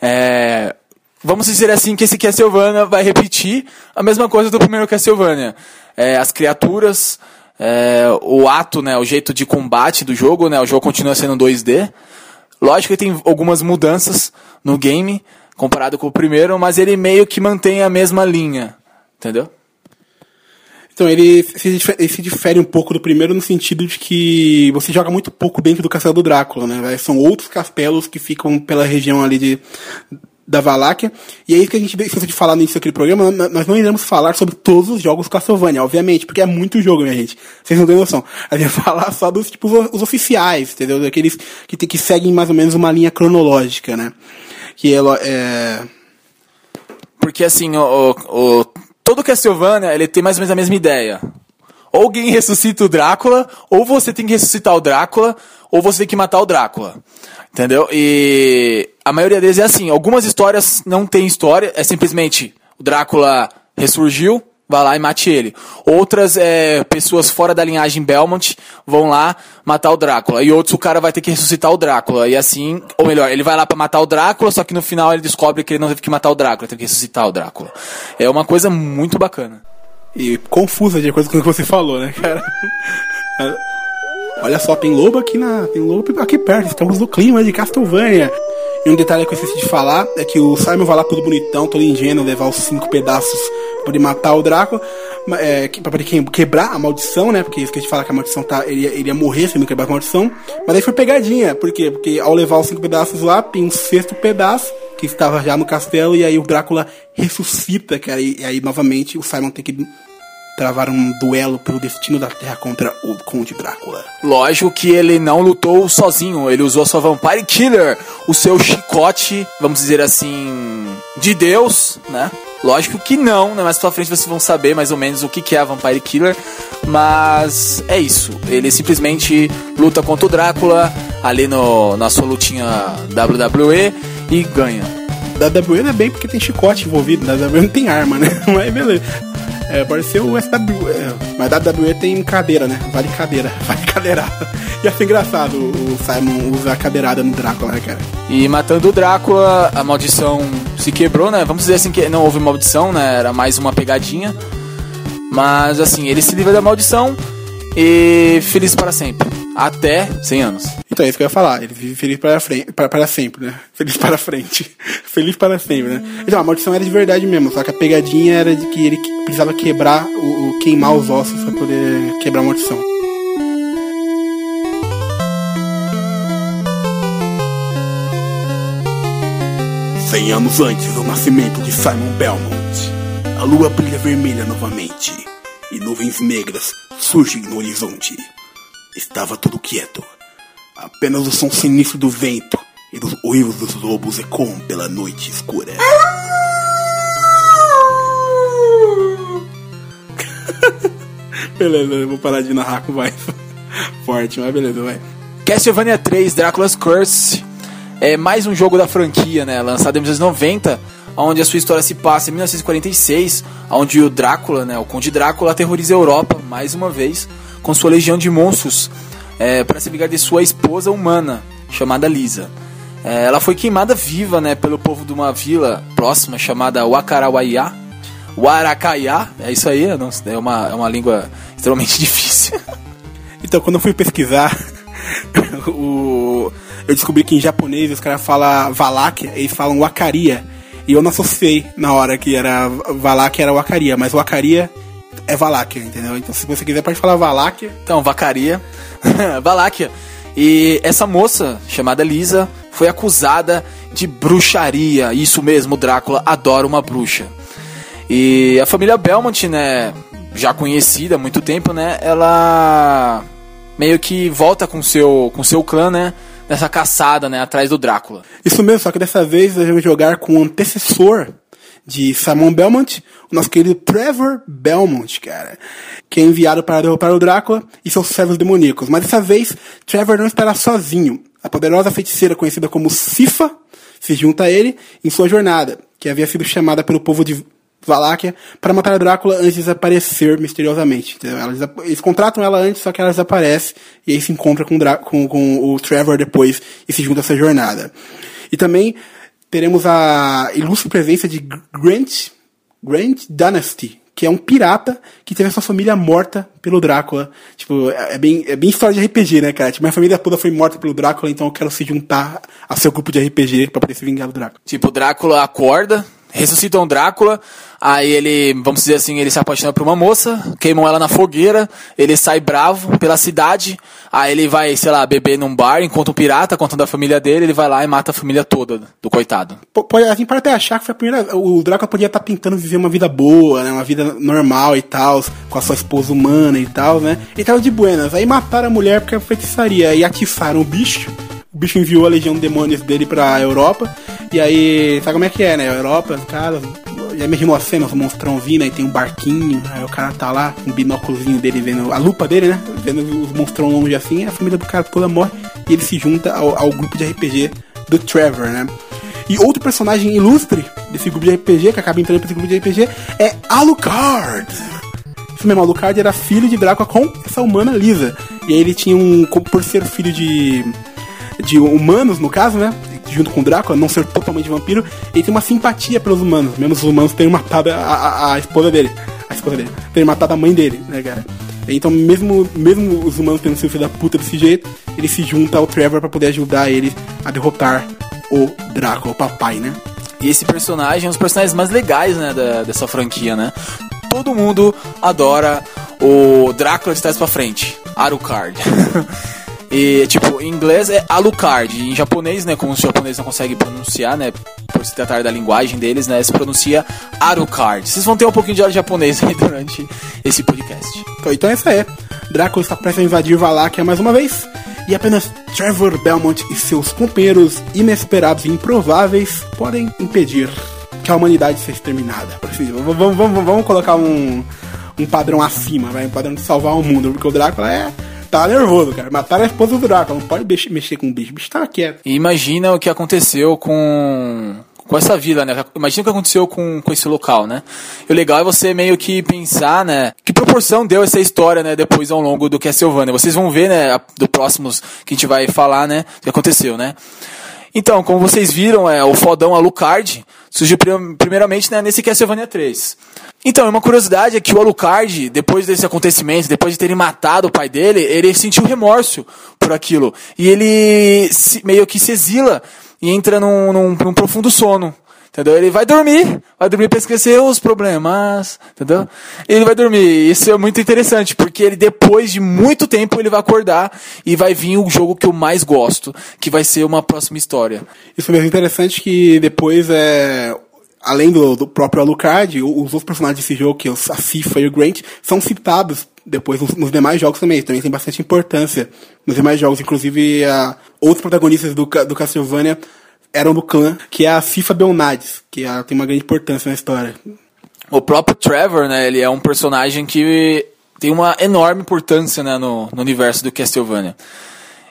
Speaker 1: É, vamos dizer assim que esse Castlevania vai repetir a mesma coisa do primeiro Castlevania. É, as criaturas, é, o ato, né, o jeito de combate do jogo, né, o jogo continua sendo 2D. Lógico que tem algumas mudanças no game comparado com o primeiro, mas ele meio que mantém a mesma linha. Entendeu?
Speaker 2: Então, ele se, ele se, difere um pouco do primeiro no sentido de que você joga muito pouco dentro do castelo do Drácula, né? São outros castelos que ficam pela região ali de, da Valáquia. E é isso que a gente esqueceu de falar no início daquele programa. Nós não iremos falar sobre todos os jogos Castlevania, obviamente, porque é muito jogo, minha gente. Vocês não têm noção. A gente vai falar só dos tipos os oficiais, entendeu? Daqueles que, que seguem mais ou menos uma linha cronológica, né? Que ela é.
Speaker 1: Porque assim, o, o todo Castlevania, ele tem mais ou menos a mesma ideia. Ou alguém ressuscita o Drácula, ou você tem que ressuscitar o Drácula, ou você tem que matar o Drácula. Entendeu? E a maioria deles é assim. Algumas histórias não tem história, é simplesmente o Drácula ressurgiu, vai lá e mate ele. Outras é, pessoas fora da linhagem Belmont vão lá matar o Drácula. E outros o cara vai ter que ressuscitar o Drácula. E assim, ou melhor, ele vai lá para matar o Drácula, só que no final ele descobre que ele não teve que matar o Drácula, teve que ressuscitar o Drácula. É uma coisa muito bacana.
Speaker 2: E confusa de acordo com o que você falou, né, cara? <laughs> Olha só, tem lobo aqui na. Tem lobo aqui perto, estamos no clima de Castlevania. E um detalhe que eu esqueci de falar é que o Simon vai lá todo bonitão, todo ingênuo, levar os cinco pedaços poder matar o Drácula, é, pra poder quebrar a maldição, né? Porque isso que a gente fala que a maldição tá. Ele ele ia morrer se não quebrar a maldição. Mas aí foi pegadinha, por quê? Porque ao levar os cinco pedaços lá, tem um sexto pedaço que estava já no castelo, e aí o Drácula ressuscita, cara. E, e aí novamente o Simon tem que travar um duelo pelo destino da Terra contra o Conde Drácula.
Speaker 1: Lógico que ele não lutou sozinho, ele usou sua Vampire Killer, o seu chicote, vamos dizer assim, de Deus, né? Lógico que não, né? Mais pra frente vocês vão saber mais ou menos o que é a Vampire Killer. Mas é isso. Ele simplesmente luta contra o Drácula ali no, na sua lutinha WWE e ganha.
Speaker 2: Da WWE não é bem porque tem chicote envolvido, da WWE não tem arma, né? <laughs> Mas beleza. É, pode ser o SW. É, mas WWE tem cadeira, né? Vale cadeira. <laughs> Vale cadeirada. Ia ser engraçado o Simon usar cadeirada no Drácula, né, cara?
Speaker 1: E matando o Drácula, a maldição se quebrou, né? Vamos dizer assim que não houve maldição, né? Era mais uma pegadinha. Mas assim, ele se livra da maldição e feliz para sempre. Até 100 anos.
Speaker 2: Então é isso que eu ia falar. Ele vive feliz para, frente, para, para sempre, né? <laughs> Feliz para frente. <laughs> feliz para sempre, né? Então, a maldição era de verdade mesmo. Só que a pegadinha era de que ele precisava quebrar, o, o queimar os ossos para poder quebrar a maldição. Cem anos antes do nascimento de Simon Belmont, a lua brilha vermelha novamente e nuvens negras surgem no horizonte. Estava tudo quieto. Apenas o som sinistro do vento e dos uivos dos lobos ecoam pela noite escura. <laughs> beleza, eu vou parar de narrar com mais <laughs> forte, mas beleza, vai.
Speaker 1: Castlevania 3 Drácula's Curse é mais um jogo da franquia, né? Lançado em 1990, onde a sua história se passa em 1946, onde o Drácula, né, o Conde Drácula, aterroriza a Europa mais uma vez com sua legião de monstros é, para se vingar de sua esposa humana, chamada Lisa. É, ela foi queimada viva né, pelo povo de uma vila próxima chamada Wakarawaiá. Warakaiá, é isso aí, não, é, uma, é uma língua extremamente <laughs> difícil.
Speaker 2: Então, quando eu fui pesquisar, <laughs> o, eu descobri que em japonês os caras falam Valáquia, eles falam Wakaria. E eu não associei na hora que era Valáquia, era Wakaria, mas Wakaria é Valáquia, entendeu? Então se você quiser pode falar Valáquia.
Speaker 1: Então, Vacaria, <laughs> Valáquia. E essa moça, chamada Lisa, foi acusada de bruxaria. Isso mesmo, Drácula adora uma bruxa. E a família Belmont, né, já conhecida há muito tempo, né, ela meio que volta com seu com seu clã, né, nessa caçada, né, atrás do Drácula.
Speaker 2: Isso mesmo, só que dessa vez nós vamos jogar com o antecessor de Simon Belmont, o nosso querido Trevor Belmont, cara, que é enviado para derrotar o Drácula e seus servos demoníacos. Mas dessa vez, Trevor não estará sozinho. A poderosa feiticeira conhecida como Sifa se junta a ele em sua jornada, que havia sido chamada pelo povo de Valáquia para matar Drácula antes de desaparecer misteriosamente. eles contratam ela antes, só que ela desaparece e aí se encontra com, com, com o Trevor depois e se junta a essa jornada. E também teremos a ilustre presença de Grant, Grant Dynasty, que é um pirata que teve a sua família morta pelo Drácula. Tipo, é, é bem, é bem história de RPG, né, cara? Tipo, minha família toda foi morta pelo Drácula, então eu quero se juntar a seu grupo de RPG para poder se vingar do Drácula.
Speaker 1: Tipo, o Drácula acorda, ressuscitam Drácula, aí ele, vamos dizer assim, ele se apaixona por uma moça, queimam ela na fogueira, ele sai bravo pela cidade, aí ele vai, sei lá, beber num bar, encontra um pirata, contando a família dele, ele vai lá e mata a família toda do coitado.
Speaker 2: Pode, assim, pode até achar que foi a primeira, o Drácula podia estar tá tentando viver uma vida boa, né, uma vida normal e tal, com a sua esposa humana e tal, né, e tava de buenas, aí mataram a mulher porque a feitiçaria, e atiçaram o bicho, o bicho enviou a legião de demônios dele pra Europa. E aí, sabe como é que é, né? Europa, os caras. Já imaginou a cena, os monstrão vindo, aí tem um barquinho, aí o cara tá lá, um binóculozinho dele vendo, a lupa dele, né? Vendo os monstrão longe assim, a família do cara toda morre e ele se junta ao, ao grupo de RPG do Trevor, né? E outro personagem ilustre desse grupo de RPG, que acaba entrando pra esse grupo de RPG, é Alucard. Isso mesmo, Alucard era filho de Drácula com essa humana Lisa. E aí ele tinha um. Por ser filho de de humanos, no caso, né? Junto com o Drácula, não ser totalmente vampiro, ele tem uma simpatia pelos humanos, mesmo os humanos terem matado a, a, a esposa dele. A esposa dele. Terem matado a mãe dele, né, cara? Então, mesmo, mesmo os humanos tendo sido filho da puta desse jeito, ele se junta ao Trevor para poder ajudar ele a derrotar o Drácula, o papai, né?
Speaker 1: E esse personagem é um dos personagens mais legais, né, da, dessa franquia, né? Todo mundo adora o Drácula de trás pra frente, Alucard. <laughs> E, tipo, em inglês é Alucard. Em japonês, né, como os japoneses não conseguem pronunciar, né, por se tratar da linguagem deles, né, se pronuncia Alucard. Vocês vão ter um pouquinho de aula de japonês aí <laughs> durante esse podcast.
Speaker 2: Então é. Drácula está prestes a invadir Valáquia mais uma vez. E apenas Trevor Belmont e seus companheiros inesperados e improváveis podem impedir que a humanidade seja exterminada. Vamos, vamos, vamos, vamos colocar um, um padrão acima, vai, um padrão de salvar o mundo, porque o Drácula é tá nervoso, cara. Mataram a esposa do Drácula, não pode mexer com o bicho. O bicho tava quieto.
Speaker 1: E imagina o que aconteceu com com essa vila, né? Imagina o que aconteceu com, com esse local, né? E o legal é você meio que pensar, né? Que proporção deu essa história, né? Depois ao longo do Castlevania. Vocês vão ver, né? Do próximos que a gente vai falar, né? O que aconteceu, né? Então, como vocês viram, é, o fodão Alucard surgiu primeiramente né, nesse Castlevania 3. Então, uma curiosidade é que o Alucard, depois desse acontecimento, depois de terem matado o pai dele, ele sentiu remorso por aquilo. E ele se, meio que se exila e entra num, num, num profundo sono. Entendeu? Ele vai dormir, vai dormir para esquecer os problemas, entendeu? Ele vai dormir. Isso é muito interessante, porque ele depois de muito tempo ele vai acordar e vai vir o jogo que eu mais gosto, que vai ser uma próxima história.
Speaker 2: Isso é mesmo interessante que depois é além do, do próprio Alucard, os outros personagens desse jogo, que é a FIFA e o Grant, são citados depois nos, nos, demais jogos também. Também tem bastante importância nos demais jogos. Inclusive, a, outros protagonistas do, do Castlevania eram do clã, que é a FIFA Belnades, que é, tem uma grande importância na história.
Speaker 1: O próprio Trevor, né, ele é um personagem que tem uma enorme importância né, no, no universo do Castlevania.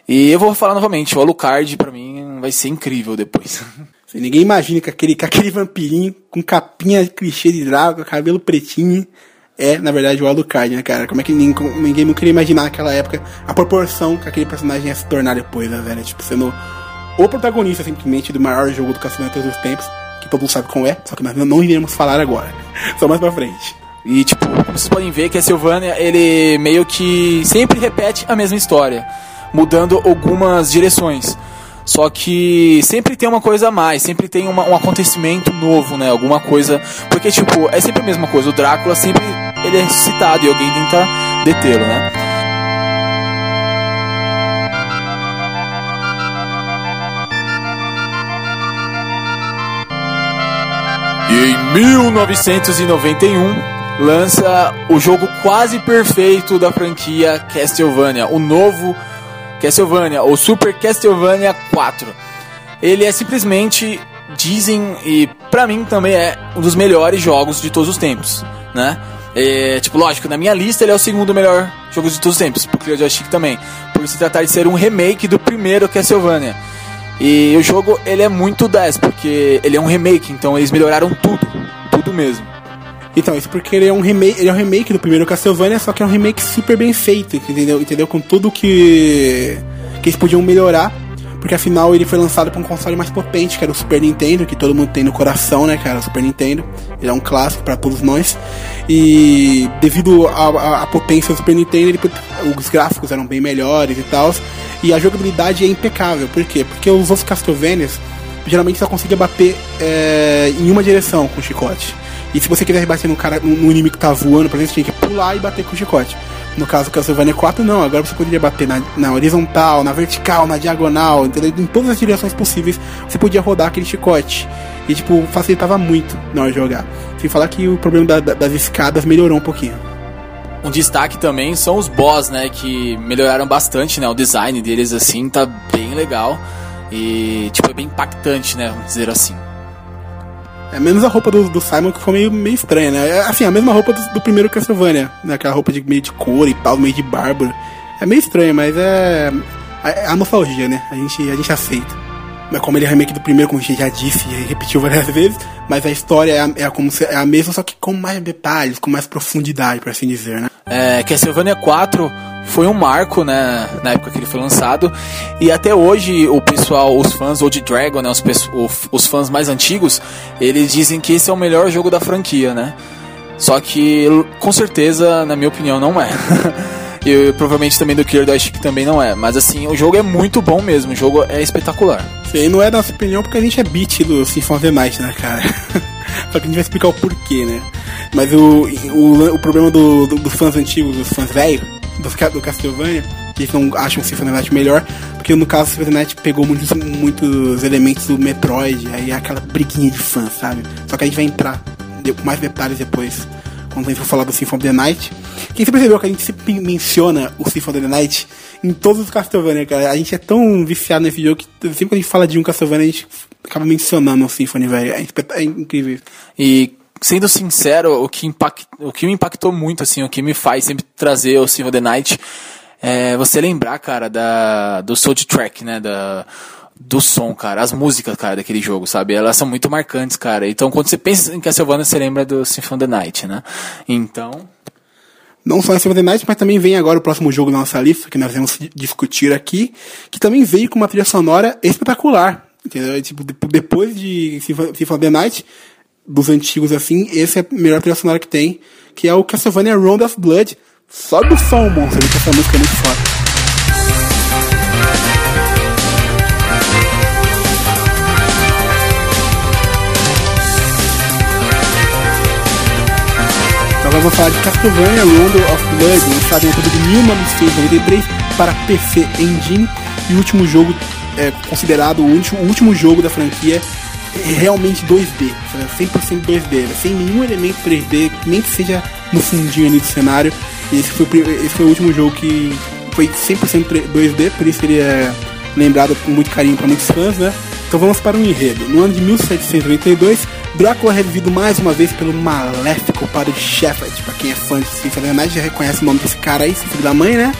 Speaker 1: E eu vou falar novamente, o Alucard para mim vai ser incrível depois. <laughs>
Speaker 2: Ninguém imagina que aquele, que aquele vampirinho com capinha clichê de drago, cabelo pretinho, é, na verdade, o Alucard, né, cara? Como é que ninguém, ninguém não queria imaginar naquela época a proporção que aquele personagem ia se tornar depois, né, velho? Tipo, sendo o protagonista, simplesmente, do maior jogo do Castlevania todos os tempos, que todo mundo sabe como é, só que nós não iremos falar agora. <laughs> Só mais pra frente.
Speaker 1: E, tipo, vocês podem ver, que a Silvânia, ele meio que sempre repete a mesma história, mudando algumas direções. Só que sempre tem uma coisa a mais, sempre tem uma, um acontecimento novo, né? Alguma coisa. Porque, tipo, é sempre a mesma coisa. O Drácula sempre ele é ressuscitado e alguém tenta detê-lo, né? 1991 lança o jogo quase perfeito da franquia Castlevania, o novo Castlevania, ou Super Castlevania 4. Ele é simplesmente, dizem, e pra mim também é um dos melhores jogos de todos os tempos, né? É, tipo, lógico, na minha lista ele é o segundo melhor jogo de todos os tempos, porque o joystick também, por se tratar de ser um remake do primeiro Castlevania. E o jogo ele é muito 10, porque ele é um remake, então eles melhoraram tudo, tudo mesmo.
Speaker 2: Então, isso porque ele é um remake, ele é um remake do primeiro Castlevania, só que é um remake super bem feito, entendeu? Entendeu? Com tudo que que eles podiam melhorar, porque afinal ele foi lançado para um console mais potente, que era o Super Nintendo, que todo mundo tem no coração, né, cara? O Super Nintendo. Ele é um clássico para todos nós. E devido à potência do Super Nintendo, ele, os gráficos eram bem melhores e tal. E a jogabilidade é impecável. Por quê? Porque os outros Castlevanias geralmente só conseguia bater é, em uma direção com o chicote. E se você quisesse bater no cara, no inimigo que tá voando, por exemplo, você tinha que pular e bater com o chicote. No caso do Castlevania 4, não. Agora você poderia bater na, na, horizontal, na vertical, na diagonal, entendeu? Em todas as direções possíveis, você podia rodar aquele chicote. E, tipo, facilitava muito na hora de jogar. Sem falar que o problema da, da, das escadas melhorou um pouquinho.
Speaker 1: Um destaque também são os boss, né? Que melhoraram bastante, né? O design deles, assim, tá bem legal. E, tipo, é bem impactante, né? Vamos dizer assim.
Speaker 2: É menos a roupa do, do Simon que foi meio, meio estranha, né? É, assim, a mesma roupa do, do primeiro Castlevania, né? Aquela roupa de meio de cor e tal, meio de bárbaro. É meio estranho, mas é. É a nostalgia, né? A gente, a gente aceita. Mas como ele é remake do primeiro, como a gente já disse e repetiu várias <laughs> vezes, mas a história é a, é, como se, é a mesma, só que com mais detalhes, com mais profundidade, por assim dizer, né?
Speaker 1: É, Castlevania 4 foi um marco, né, na época que ele foi lançado. E até hoje o pessoal, os fãs Old Dragon, né, os, os fãs mais antigos, eles dizem que esse é o melhor jogo da franquia, né? Só que com certeza, na minha opinião, não é. <laughs> e provavelmente também do Killer Joystick também não é. Mas assim, o jogo é muito bom mesmo, o jogo é espetacular.
Speaker 2: Sim, não é nossa opinião porque a gente é beat do Symphony of Night, né, cara? <laughs> Só que a gente vai explicar o porquê, né? Mas o, o, o problema do, do, dos fãs antigos, dos fãs velhos, do, do Castlevania, que eles não acham o Symphony Night melhor, porque no caso o Symphony Night pegou muitos, muitos elementos do Metroid, aí é aquela briguinha de fãs, sabe? Só que a gente vai entrar com mais detalhes depois, quando a gente for falar do Symphony of the Night. Quem você percebeu que a gente sempre menciona o Symphony of the Night em todos os Castlevania, cara? A gente é tão viciado nesse jogo que sempre que a gente fala de um Castlevania, a gente acaba mencionando o Symphony, velho. É, é incrível.
Speaker 1: E sendo sincero, o que, impact, o que me impactou muito, assim, o que me faz sempre trazer o Silver the Night é você lembrar, cara, da, do Soul Track, né? Da, do som, cara. As músicas, cara, daquele jogo, sabe? Elas são muito marcantes, cara. Então, quando você pensa em Castlevania, você lembra do Symphony of the Night, né? Então...
Speaker 2: Não só Symphony of the Night, mas também vem agora o próximo jogo da nossa lista, que nós vamos discutir aqui, que também veio com uma trilha sonora espetacular. Entendeu? Tipo, depois de Symphony of the Night, dos antigos assim, esse é a melhor trilha sonora que tem, que é o Castlevania Round of Blood. Sobe o som, monstro, que essa música é muito foda. Agora vou falar de Castlevania Rondo of Blood, lançado em outubro de 1993 para PC Engine e o último jogo é considerado o último, o último jogo da franquia realmente 2D, 100% 2D, sem nenhum elemento 3D, nem que seja no fundinho ali do cenário. Esse foi, esse foi o último jogo que foi 100% 2D, por isso ele é lembrado com muito carinho para muitos fãs, né? Então vamos para o enredo. No ano de 1792, Drácula é revivido mais uma vez pelo maléfico Padre Shepard. Pra quem é fã de Symphony Night já reconhece o nome desse cara aí, filho da mãe, né?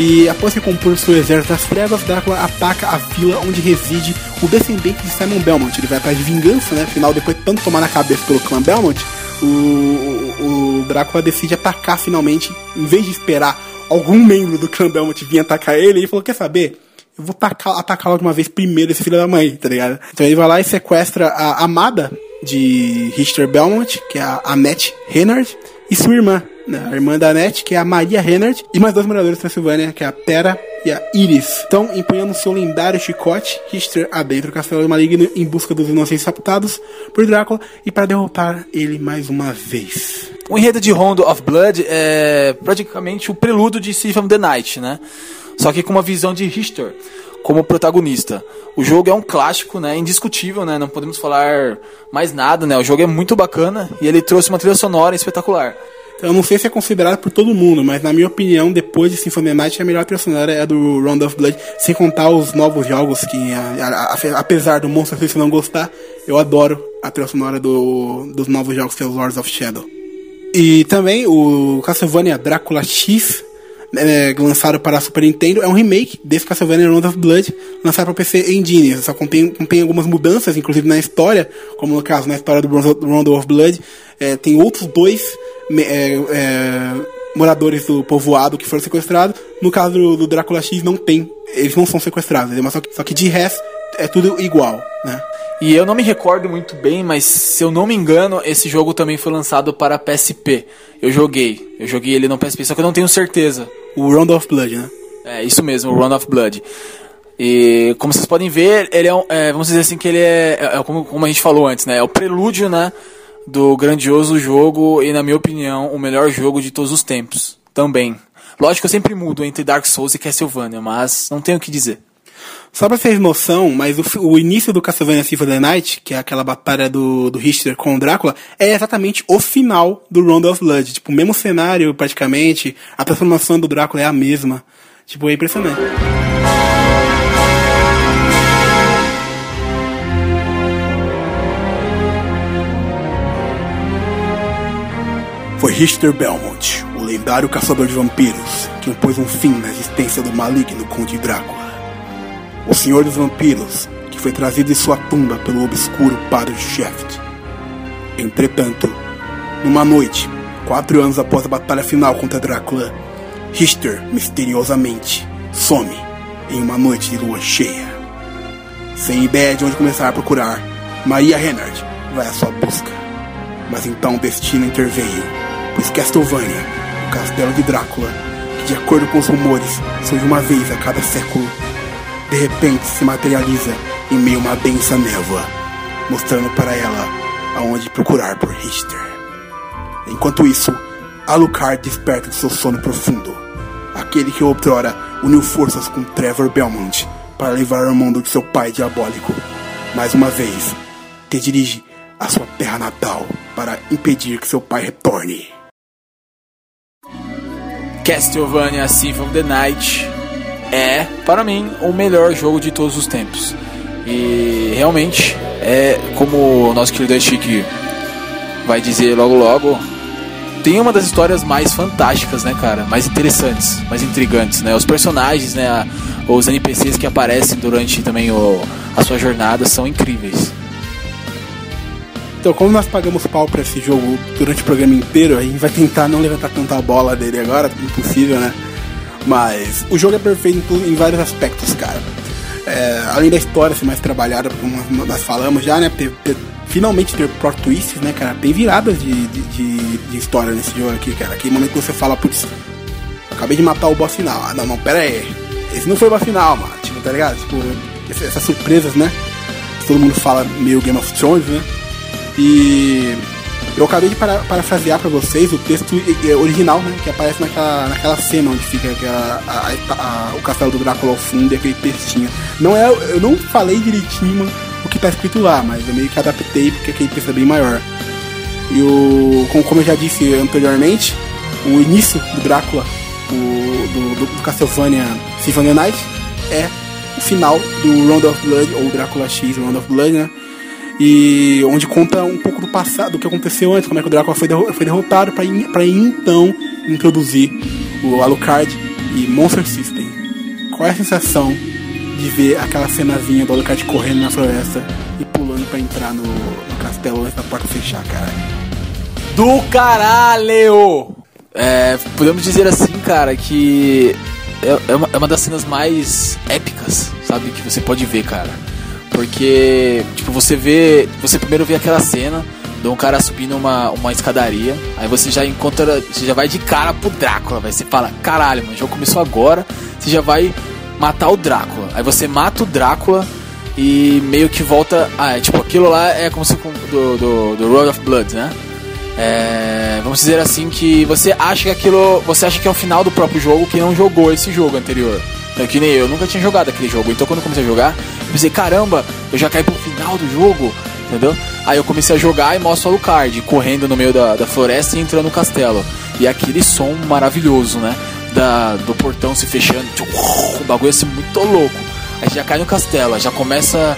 Speaker 2: E após recompor seu exército das trevas, Drácula ataca a vila onde reside o descendente de Simon Belmont. Ele vai atrás de vingança, né? Afinal, depois de tanto tomar na cabeça pelo clã Belmont, o, o, o Drácula decide atacar finalmente, em vez de esperar algum membro do clã Belmont vir atacar ele, ele falou: Quer saber? eu vou atacar, atacar logo uma vez primeiro esse filho da mãe, tá ligado? Então ele vai lá e sequestra a amada de Richter Belmont, que é a Annette Reinhardt, e sua irmã, a irmã da Annette, que é a Maria Reinhardt, e mais dois moradores da Transilvânia, que é a Tera e a Iris. Então, empunhando seu lendário chicote, Richter adentra o castelo maligno em busca dos inocentes raptados por Drácula e para derrotar ele mais uma vez.
Speaker 1: O enredo de Rondo of Blood é praticamente o prelúdio de Symphony of the Night, né? só que com uma visão de Richter como protagonista. O jogo é um clássico, né, indiscutível, né, não podemos falar mais nada, né, o jogo é muito bacana e ele trouxe uma trilha sonora espetacular.
Speaker 2: Eu não sei se é considerado por todo mundo, mas na minha opinião, depois de Symphony Night, a melhor trilha sonora é a do Round of Blood, sem contar os novos jogos que, a, a, a, apesar do Monster System não gostar, eu adoro a trilha sonora do, dos novos jogos que é os Lords of Shadow. E também o Castlevania Drácula X é, lançado para a Super Nintendo, é um remake desse Castlevania Round of Blood, lançado para o PC Engine. Só contém, contém algumas mudanças, inclusive na história, como no caso, na história do Round of Blood, é, tem outros dois é, é, moradores do povoado que foram sequestrados. No caso do, do Drácula X, não tem, eles não são sequestrados, mas só que, só que de resto é tudo igual, né?
Speaker 1: E eu não me recordo muito bem, mas se eu não me engano, esse jogo também foi lançado para PSP. Eu joguei. Eu joguei ele no PSP, só que eu não tenho certeza.
Speaker 2: O Round of Blood, né?
Speaker 1: É, isso mesmo, o Round of Blood. E como vocês podem ver, ele é, um, é vamos dizer assim que ele é, é, é, como, como a gente falou antes, né? É o prelúdio, né? Do grandioso jogo e, na minha opinião, o melhor jogo de todos os tempos. Também. Lógico eu sempre mudo entre Dark Souls e Castlevania, mas não tenho o que dizer.
Speaker 2: Só pra vocês noção, mas o, o, início do Castlevania Symphony of the Night, que é aquela batalha do, do Richter com o Drácula, é exatamente o final do Round of Blood. Tipo, o mesmo cenário, praticamente, a transformação do Drácula é a mesma. Tipo, é impressionante. Foi Richter Belmont, o lendário caçador de vampiros, que impôs um fim na existência do maligno Conde Drácula o Senhor dos Vampiros, que foi trazido de sua tumba pelo obscuro Padre Shaft. Entretanto, numa noite, quatro anos após a batalha final contra Drácula, Richter misteriosamente some em uma noite de lua cheia. Sem ideia de onde começar a procurar, Maria Reinhardt vai à sua busca. Mas então o destino interveio, pois Castlevania, o castelo de Drácula, que de acordo com os rumores surge uma vez a cada século, de repente se materializa em meio a uma densa névoa, mostrando para ela aonde procurar por Richter. Enquanto isso, Alucard desperta de seu sono profundo, aquele que outrora uniu forças com Trevor Belmont para levar ao mundo de seu pai diabólico. Mais uma vez, te dirige à sua terra natal para impedir que seu pai retorne.
Speaker 1: Castlevania Symphony of the Night é, para mim, o melhor jogo de todos os tempos. E realmente, é como o nosso querido Chique vai dizer logo logo, tem uma das histórias mais fantásticas, né, cara? Mais interessantes, mais intrigantes, né? Os personagens, né? os NPCs que aparecem durante também o, a sua jornada são incríveis.
Speaker 2: Então, como nós pagamos pau pra esse jogo durante o programa inteiro, a gente vai tentar não levantar tanta bola dele agora, impossível, né? Mas o jogo é perfeito em, vários aspectos, cara. É, além da história ser mais trabalhada, como nós falamos já, né? Ter, ter- finalmente ter plot twists, né, cara? Tem viradas de, de, de- história nesse jogo aqui, cara. Aquele momento que você fala, putz, acabei de matar o boss final. Ah, não, não, pera aí. Esse não foi o boss final, mano. Tipo, tá ligado? Tipo, essas surpresas, né? Todo mundo fala meio Game of Thrones, né? E eu acabei de para, parafrasear pra vocês o texto original, né? Que aparece naquela, naquela cena onde fica aquela, a- a- a- o castelo do Drácula ao fundo e aquele textinho. Não é, eu não falei direitinho o que tá escrito lá, mas eu meio que adaptei porque aquele texto é bem maior. E o, como, eu já disse anteriormente, o início do Drácula, o, do, do, do Castlevania Symphony Night, é o final do Round of Blood, ou Drácula X Round of Blood, né? E onde conta um pouco do passado, do que aconteceu antes, como é que o Drácula foi, derro- foi derrotado, para então introduzir o Alucard e Monster System. Qual é a sensação de ver aquela cenazinha do Alucard correndo na floresta e pulando para entrar no, no castelo antes da porta fechar, cara?
Speaker 1: Do caralho! É, podemos dizer assim, cara, que é, é uma, é uma das cenas mais épicas, sabe? Que você pode ver, cara. Porque, tipo, você vê. Você primeiro vê aquela cena de um cara subindo uma, uma escadaria. Aí você já encontra. Você já vai de cara pro Drácula, vai. Você fala, caralho, mano, o jogo começou agora. Você já vai matar o Drácula. Aí você mata o Drácula e meio que volta. Ah, é, tipo, aquilo lá é como se do, do, do Road of Blood, né? É, vamos dizer assim que você acha que aquilo. Você acha que é o final do próprio jogo que não jogou esse jogo anterior. É que nem eu, eu nunca tinha jogado aquele jogo. Então quando comecei a jogar, eu pensei, caramba, eu já caí pro final do jogo, entendeu? Aí eu comecei a jogar e mostro o Alucard correndo no meio da, da floresta e entrando no castelo. E aquele som maravilhoso, né? Da, do portão se fechando, tipo, o bagulho assim muito louco. Aí já cai no castelo, já começa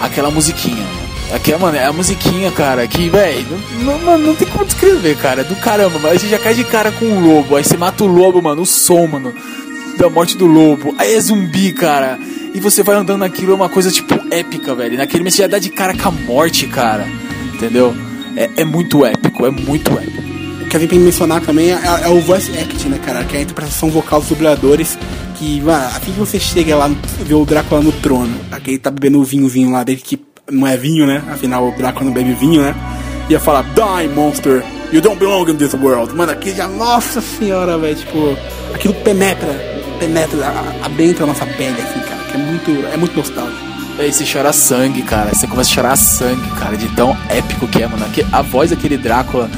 Speaker 1: aquela musiquinha. Aqui, mano, é a musiquinha, cara, que, velho, não, não, não tem como descrever, cara. É do caramba, mas você já cai de cara com um lobo. Aí você mata o lobo, mano, o som, mano, da morte do lobo. Aí é zumbi, cara. E você vai andando naquilo, é uma coisa, tipo, épica, velho. Naquele mês você já dá de cara com a morte, cara. Entendeu? É, é muito épico, é muito épico.
Speaker 2: O que a gente tem que mencionar também é, é o voice act, né, cara? Que é a interpretação vocal dos dubladores. Que, mano, assim que você chega lá, vê o Drácula no trono, aquele tá bebendo o vinhozinho lá dele, que não é vinho, né? Afinal, o Drácula não bebe vinho, né? Ia falar, Die, monster! You don't belong in this world! Mano, aquele já, nossa senhora, velho, tipo, aquilo penetra, penetra, a- adentra a nossa pele, assim, cara, que é muito, é muito nostálgico.
Speaker 1: Aí você chora sangue, cara. Você começa a chorar sangue, cara, de tão épico que é, mano. A voz daquele Drácula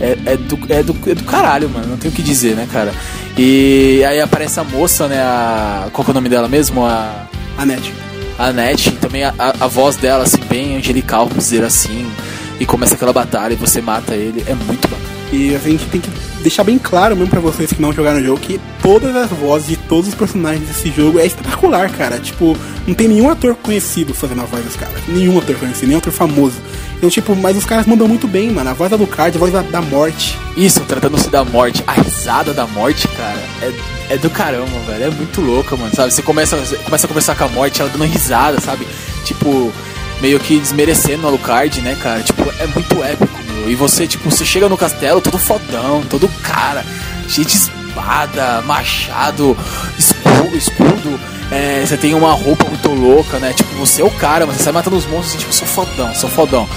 Speaker 1: é, é, do, é, do, é do caralho, mano. Não tem o que dizer, né, cara? E aí aparece a moça, né? A, qual que é o nome dela mesmo? A,
Speaker 2: A net.
Speaker 1: a Annette. Também a, a, a voz dela, assim, bem angelical, vamos dizer assim. E começa aquela batalha e você mata ele. É muito bacana.
Speaker 2: E a gente tem que deixar bem claro mesmo pra vocês que não jogaram o jogo que todas as vozes de todos os personagens desse jogo é espetacular, cara. Tipo, não tem nenhum ator conhecido fazendo a voz dos caras. Nenhum ator conhecido, nenhum ator famoso. Então, tipo, mas os caras mandam muito bem, mano. A voz da Lucard, a voz da, da morte.
Speaker 1: Isso, tratando-se da morte, a risada da morte, cara, é, é do caramba, velho. É muito louca, mano, sabe? Você começa, começa a conversar com a morte, ela dando risada, sabe? Tipo, meio que desmerecendo o Alucard, né, cara? Tipo, é muito épico. E você, tipo, você chega no castelo todo fodão, todo cara, cheio de espada, machado, escudo, escudo. É, você tem uma roupa muito louca, né? Tipo, você é o cara, mas você sai matando os monstros assim, tipo, sou fodão, sou fodão.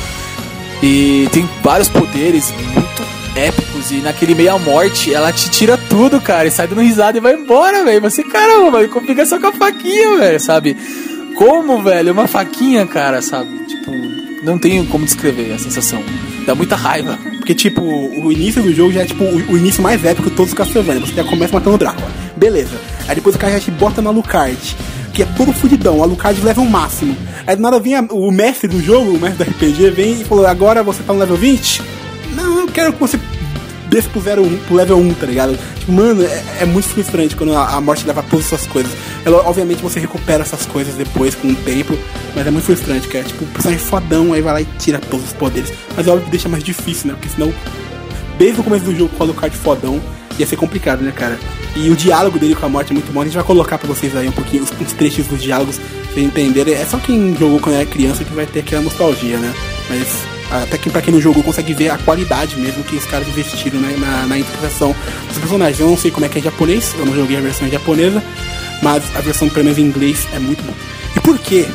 Speaker 1: E tem vários poderes muito épicos. E naquele meio a morte, ela te tira tudo, cara. E sai dando risada e vai embora, velho. Você, caramba, vai fica só com a faquinha, velho, sabe? Como, velho? Uma faquinha, cara, sabe? Tipo, não tenho como descrever a sensação. Dá muita raiva.
Speaker 2: Porque, tipo, o início do jogo já é, tipo, o, o início mais épico de todos os Castlevania. Você já começa matando o Drácula. Beleza. Aí depois o cara já te bota no Alucard, que é todo fudidão. O Alucard leva um máximo. Aí do nada vem a- o mestre do jogo, o mestre do RPG, vem e falou, agora você tá no level 20? Não, eu quero que você desça pro, zero, um, pro level 1, tá ligado? Tipo, mano, é, é muito frustrante quando a, a morte leva todas essas coisas. Ela, obviamente você recupera essas coisas depois com o tempo, mas é muito frustrante, cara. Tipo, o personagem fodão aí vai lá e tira todos os poderes. Mas é óbvio que deixa mais difícil, né? Porque senão desde o começo do jogo com o Alucard fodão. Ia ser complicado, né, cara? E o diálogo dele com a morte é muito bom. A gente vai colocar pra vocês aí um pouquinho os, os trechos dos diálogos pra vocês entenderem. É só quem jogou quando era criança que vai ter aquela nostalgia, né? Mas até que pra quem não jogou consegue ver a qualidade mesmo que os caras investiram né, na, na interpretação dos personagens. Eu não sei como é que é japonês, eu não joguei a versão japonesa, mas a versão pelo menos em inglês é muito boa. E por quê?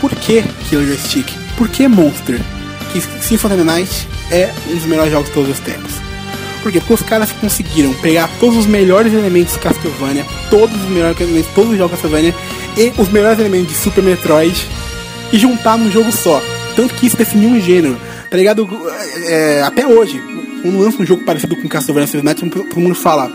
Speaker 2: Por que Killer Stick? Por que Monster? Que Symphony of the Night é um dos melhores jogos de todos os tempos. Por quê? Porque os caras conseguiram pegar todos os melhores elementos de Castlevania, todos os melhores elementos, todos os jogos Castlevania e os melhores elementos de Super Metroid e juntar num jogo só. Tanto que isso definiu um gênero. Tá ligado? É, até hoje, quando lança um jogo parecido com Castlevania Symphony Night, todo mundo fala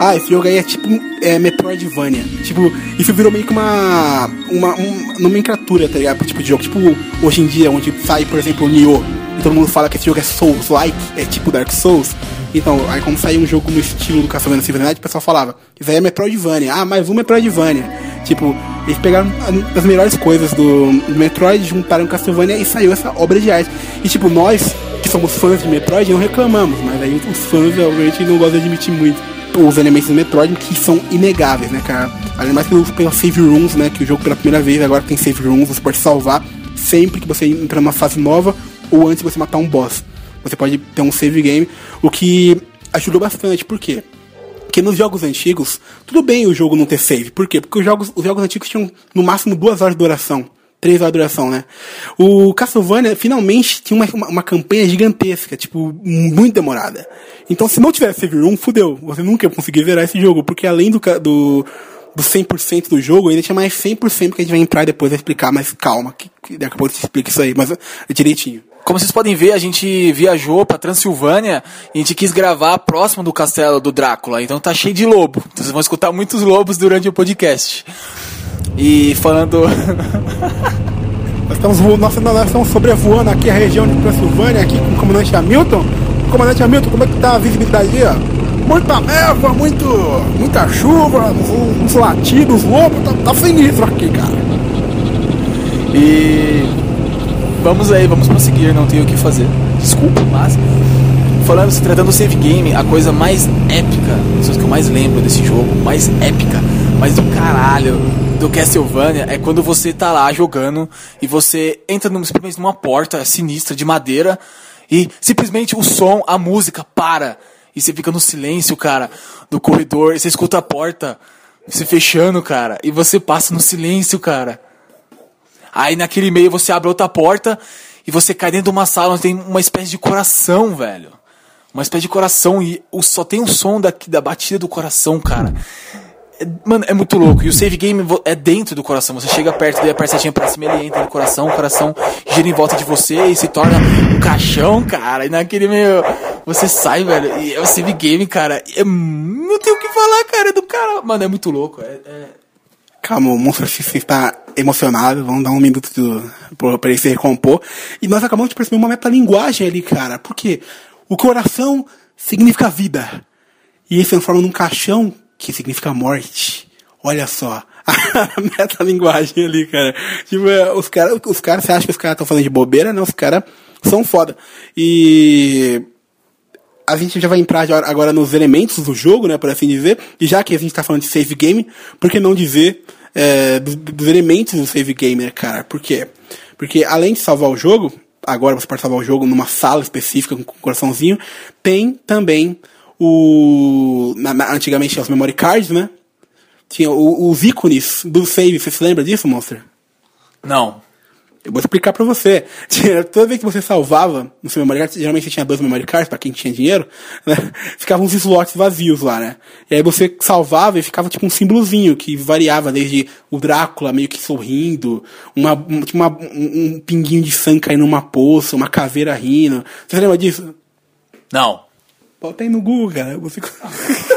Speaker 2: ah, esse jogo aí é tipo é, Metroidvania. Tipo, isso virou meio que uma, uma, uma nomenclatura, tá ligado? Tipo de jogo. Tipo, hoje em dia, onde sai, por exemplo, o Nioh, e todo mundo fala que esse jogo é Souls-like, é tipo Dark Souls. Então, aí quando saiu um jogo no estilo do Castlevania Symphony o pessoal falava, isso aí é Metroidvania. Ah, mais um Metroidvania. Tipo, eles pegaram as melhores coisas do, Metroid, juntaram Castlevania e saiu essa obra de arte. E tipo, nós, que somos fãs de Metroid, não reclamamos, mas aí os fãs realmente não gostam de admitir muito os elementos do Metroid que são inegáveis, né, cara? Além mais pelo, pela save rooms, né, que o jogo pela primeira vez agora tem save rooms, você pode salvar sempre que você entra numa fase nova ou antes de você matar um boss. Você pode ter um save game, o que ajudou bastante, por quê? Porque nos jogos antigos, tudo bem o jogo não ter save. Por quê? Porque os jogos, os jogos antigos tinham no máximo duas horas de duração. Três horas de duração, né? O Castlevania finalmente tinha uma, uma, campanha gigantesca, tipo, muito demorada. Então se não tivesse save room, fudeu. Você nunca ia conseguir zerar esse jogo, porque além do, do, do 100% do jogo, ainda tinha mais 100% que a gente vai entrar depois vai explicar, mas calma, que, que daqui a pouco eu te explico isso aí, mas direitinho.
Speaker 1: Como vocês podem ver, a gente viajou pra Transilvânia e a gente quis gravar próximo do castelo do Drácula, então tá cheio de lobo. Então vocês vão escutar muitos lobos durante o podcast. E falando. <laughs>
Speaker 2: nós, estamos, nós, nós estamos sobrevoando aqui a região de Transilvânia, aqui com o comandante Hamilton. Comandante Hamilton, como é que tá a visibilidade aí? Muita neva, muito, muita chuva, uns, uns latidos, lobos, tá, tá sinistro aqui, cara.
Speaker 1: E vamos aí, vamos prosseguir, não tenho o que fazer. Desculpa, mas falando, se tratando do save game, a coisa mais épica, as que eu mais lembro desse jogo, mais épica, mais do caralho do Castlevania é quando você tá lá jogando e você entra simplesmente numa porta sinistra de madeira e simplesmente o som, a música para e você fica no silêncio, cara, do corredor, e você escuta a porta se fechando, cara, e você passa no silêncio, cara. Aí naquele meio você abre outra porta e você cai dentro de uma sala onde tem uma espécie de coração, velho. Uma espécie de coração e só tem o som daqui da batida do coração, cara. É, mano, é muito louco. E o save game é dentro do coração. Você chega perto dele, a setinha pra cima, ele entra no coração, o coração gira em volta de você e se torna um caixão, cara. E naquele meio. Você sai, velho. E é o save game, cara. É, não tem o que falar, cara. É do cara. Mano, é muito louco. É, é...
Speaker 2: Calma, o Monstro X está emocionado. Vamos dar um minuto pra ele se recompor. E nós acabamos de perceber uma metalinguagem ali, cara. Porque o coração significa vida. E ele se transforma num caixão que significa morte. Olha só. <laughs> A metalinguagem ali, cara. Tipo, é, os caras, os cara, você acha que os caras estão falando de bobeira? Não, os caras são foda. E a gente já vai entrar agora nos elementos do jogo, né, por assim dizer. E já que a gente está falando de save game, por que não dizer é, dos, dos, elementos do save game, né, cara? Por quê? Porque além de salvar o jogo, agora você pode salvar o jogo numa sala específica com um coraçãozinho, tem também o. Na, na, antigamente tinha os memory cards, né? Tinha o, os ícones do save. Você se lembra disso, Monster?
Speaker 1: Não.
Speaker 2: Eu vou explicar pra você. <laughs> Toda vez que você salvava no seu memory card, geralmente você tinha dois memory cards, pra quem tinha dinheiro, né? <laughs> Ficavam uns slots vazios lá, né? E aí você salvava e ficava tipo um símbolozinho que variava desde o Drácula meio que sorrindo, uma, uma, um, um pinguinho de sangue caindo numa poça, uma caveira rindo. Você lembra disso?
Speaker 1: Não.
Speaker 2: Bota aí no Google, cara. Você... <laughs>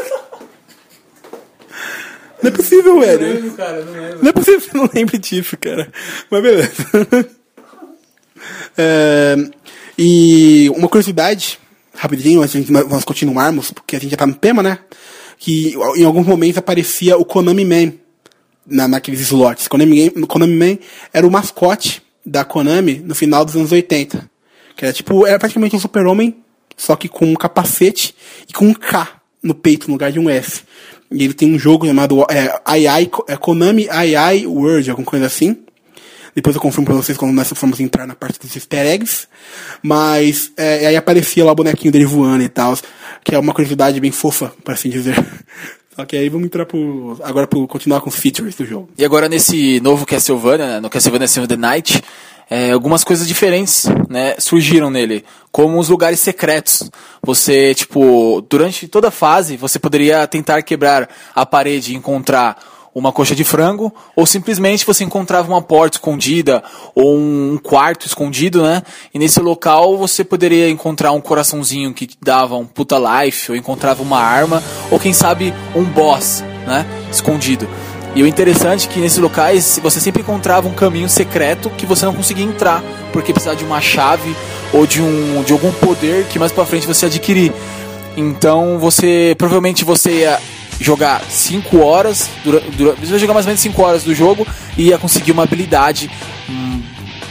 Speaker 2: não é possível, velho. Não, lembro, cara, não, lembro. não é possível que você não lembre disso, cara. Mas beleza. <laughs> é, e uma curiosidade, rapidinho, antes de nós continuarmos, porque a gente já tá no tema, né? Que em alguns momentos aparecia o Konami Man na, naqueles slots. Konami, Konami Man era o mascote da Konami no final dos anos 80. Que era tipo, era praticamente um super-homem só que com um capacete e com um K no peito no lugar de um S. E ele tem um jogo chamado é, AI, é Konami AI World, alguma coisa assim. Depois eu confirmo pra vocês quando nós formos entrar na parte dos easter eggs. Mas é, aí aparecia lá o bonequinho dele voando e tal. Que é uma curiosidade bem fofa, para assim dizer. <laughs> Só que aí vamos entrar pro. Agora pro continuar com os features do jogo.
Speaker 1: E agora nesse novo Castlevania, né, no Castlevania Symphony the Night, é, algumas coisas diferentes, né, surgiram nele, como os lugares secretos. Você, tipo, durante toda a fase, você poderia tentar quebrar a parede e encontrar uma coxa de frango, ou simplesmente você encontrava uma porta escondida ou um quarto escondido, né? E nesse local você poderia encontrar um coraçãozinho que dava um puta life, ou encontrava uma arma, ou quem sabe um boss, né? Escondido. E o interessante é que nesses locais você sempre encontrava um caminho secreto que você não conseguia entrar, porque precisava de uma chave ou de um de algum poder que mais para frente você adquirir. Então você provavelmente você ia jogar 5 horas, dura, dura, você vai jogar mais ou menos 5 horas do jogo e ia conseguir uma habilidade hum,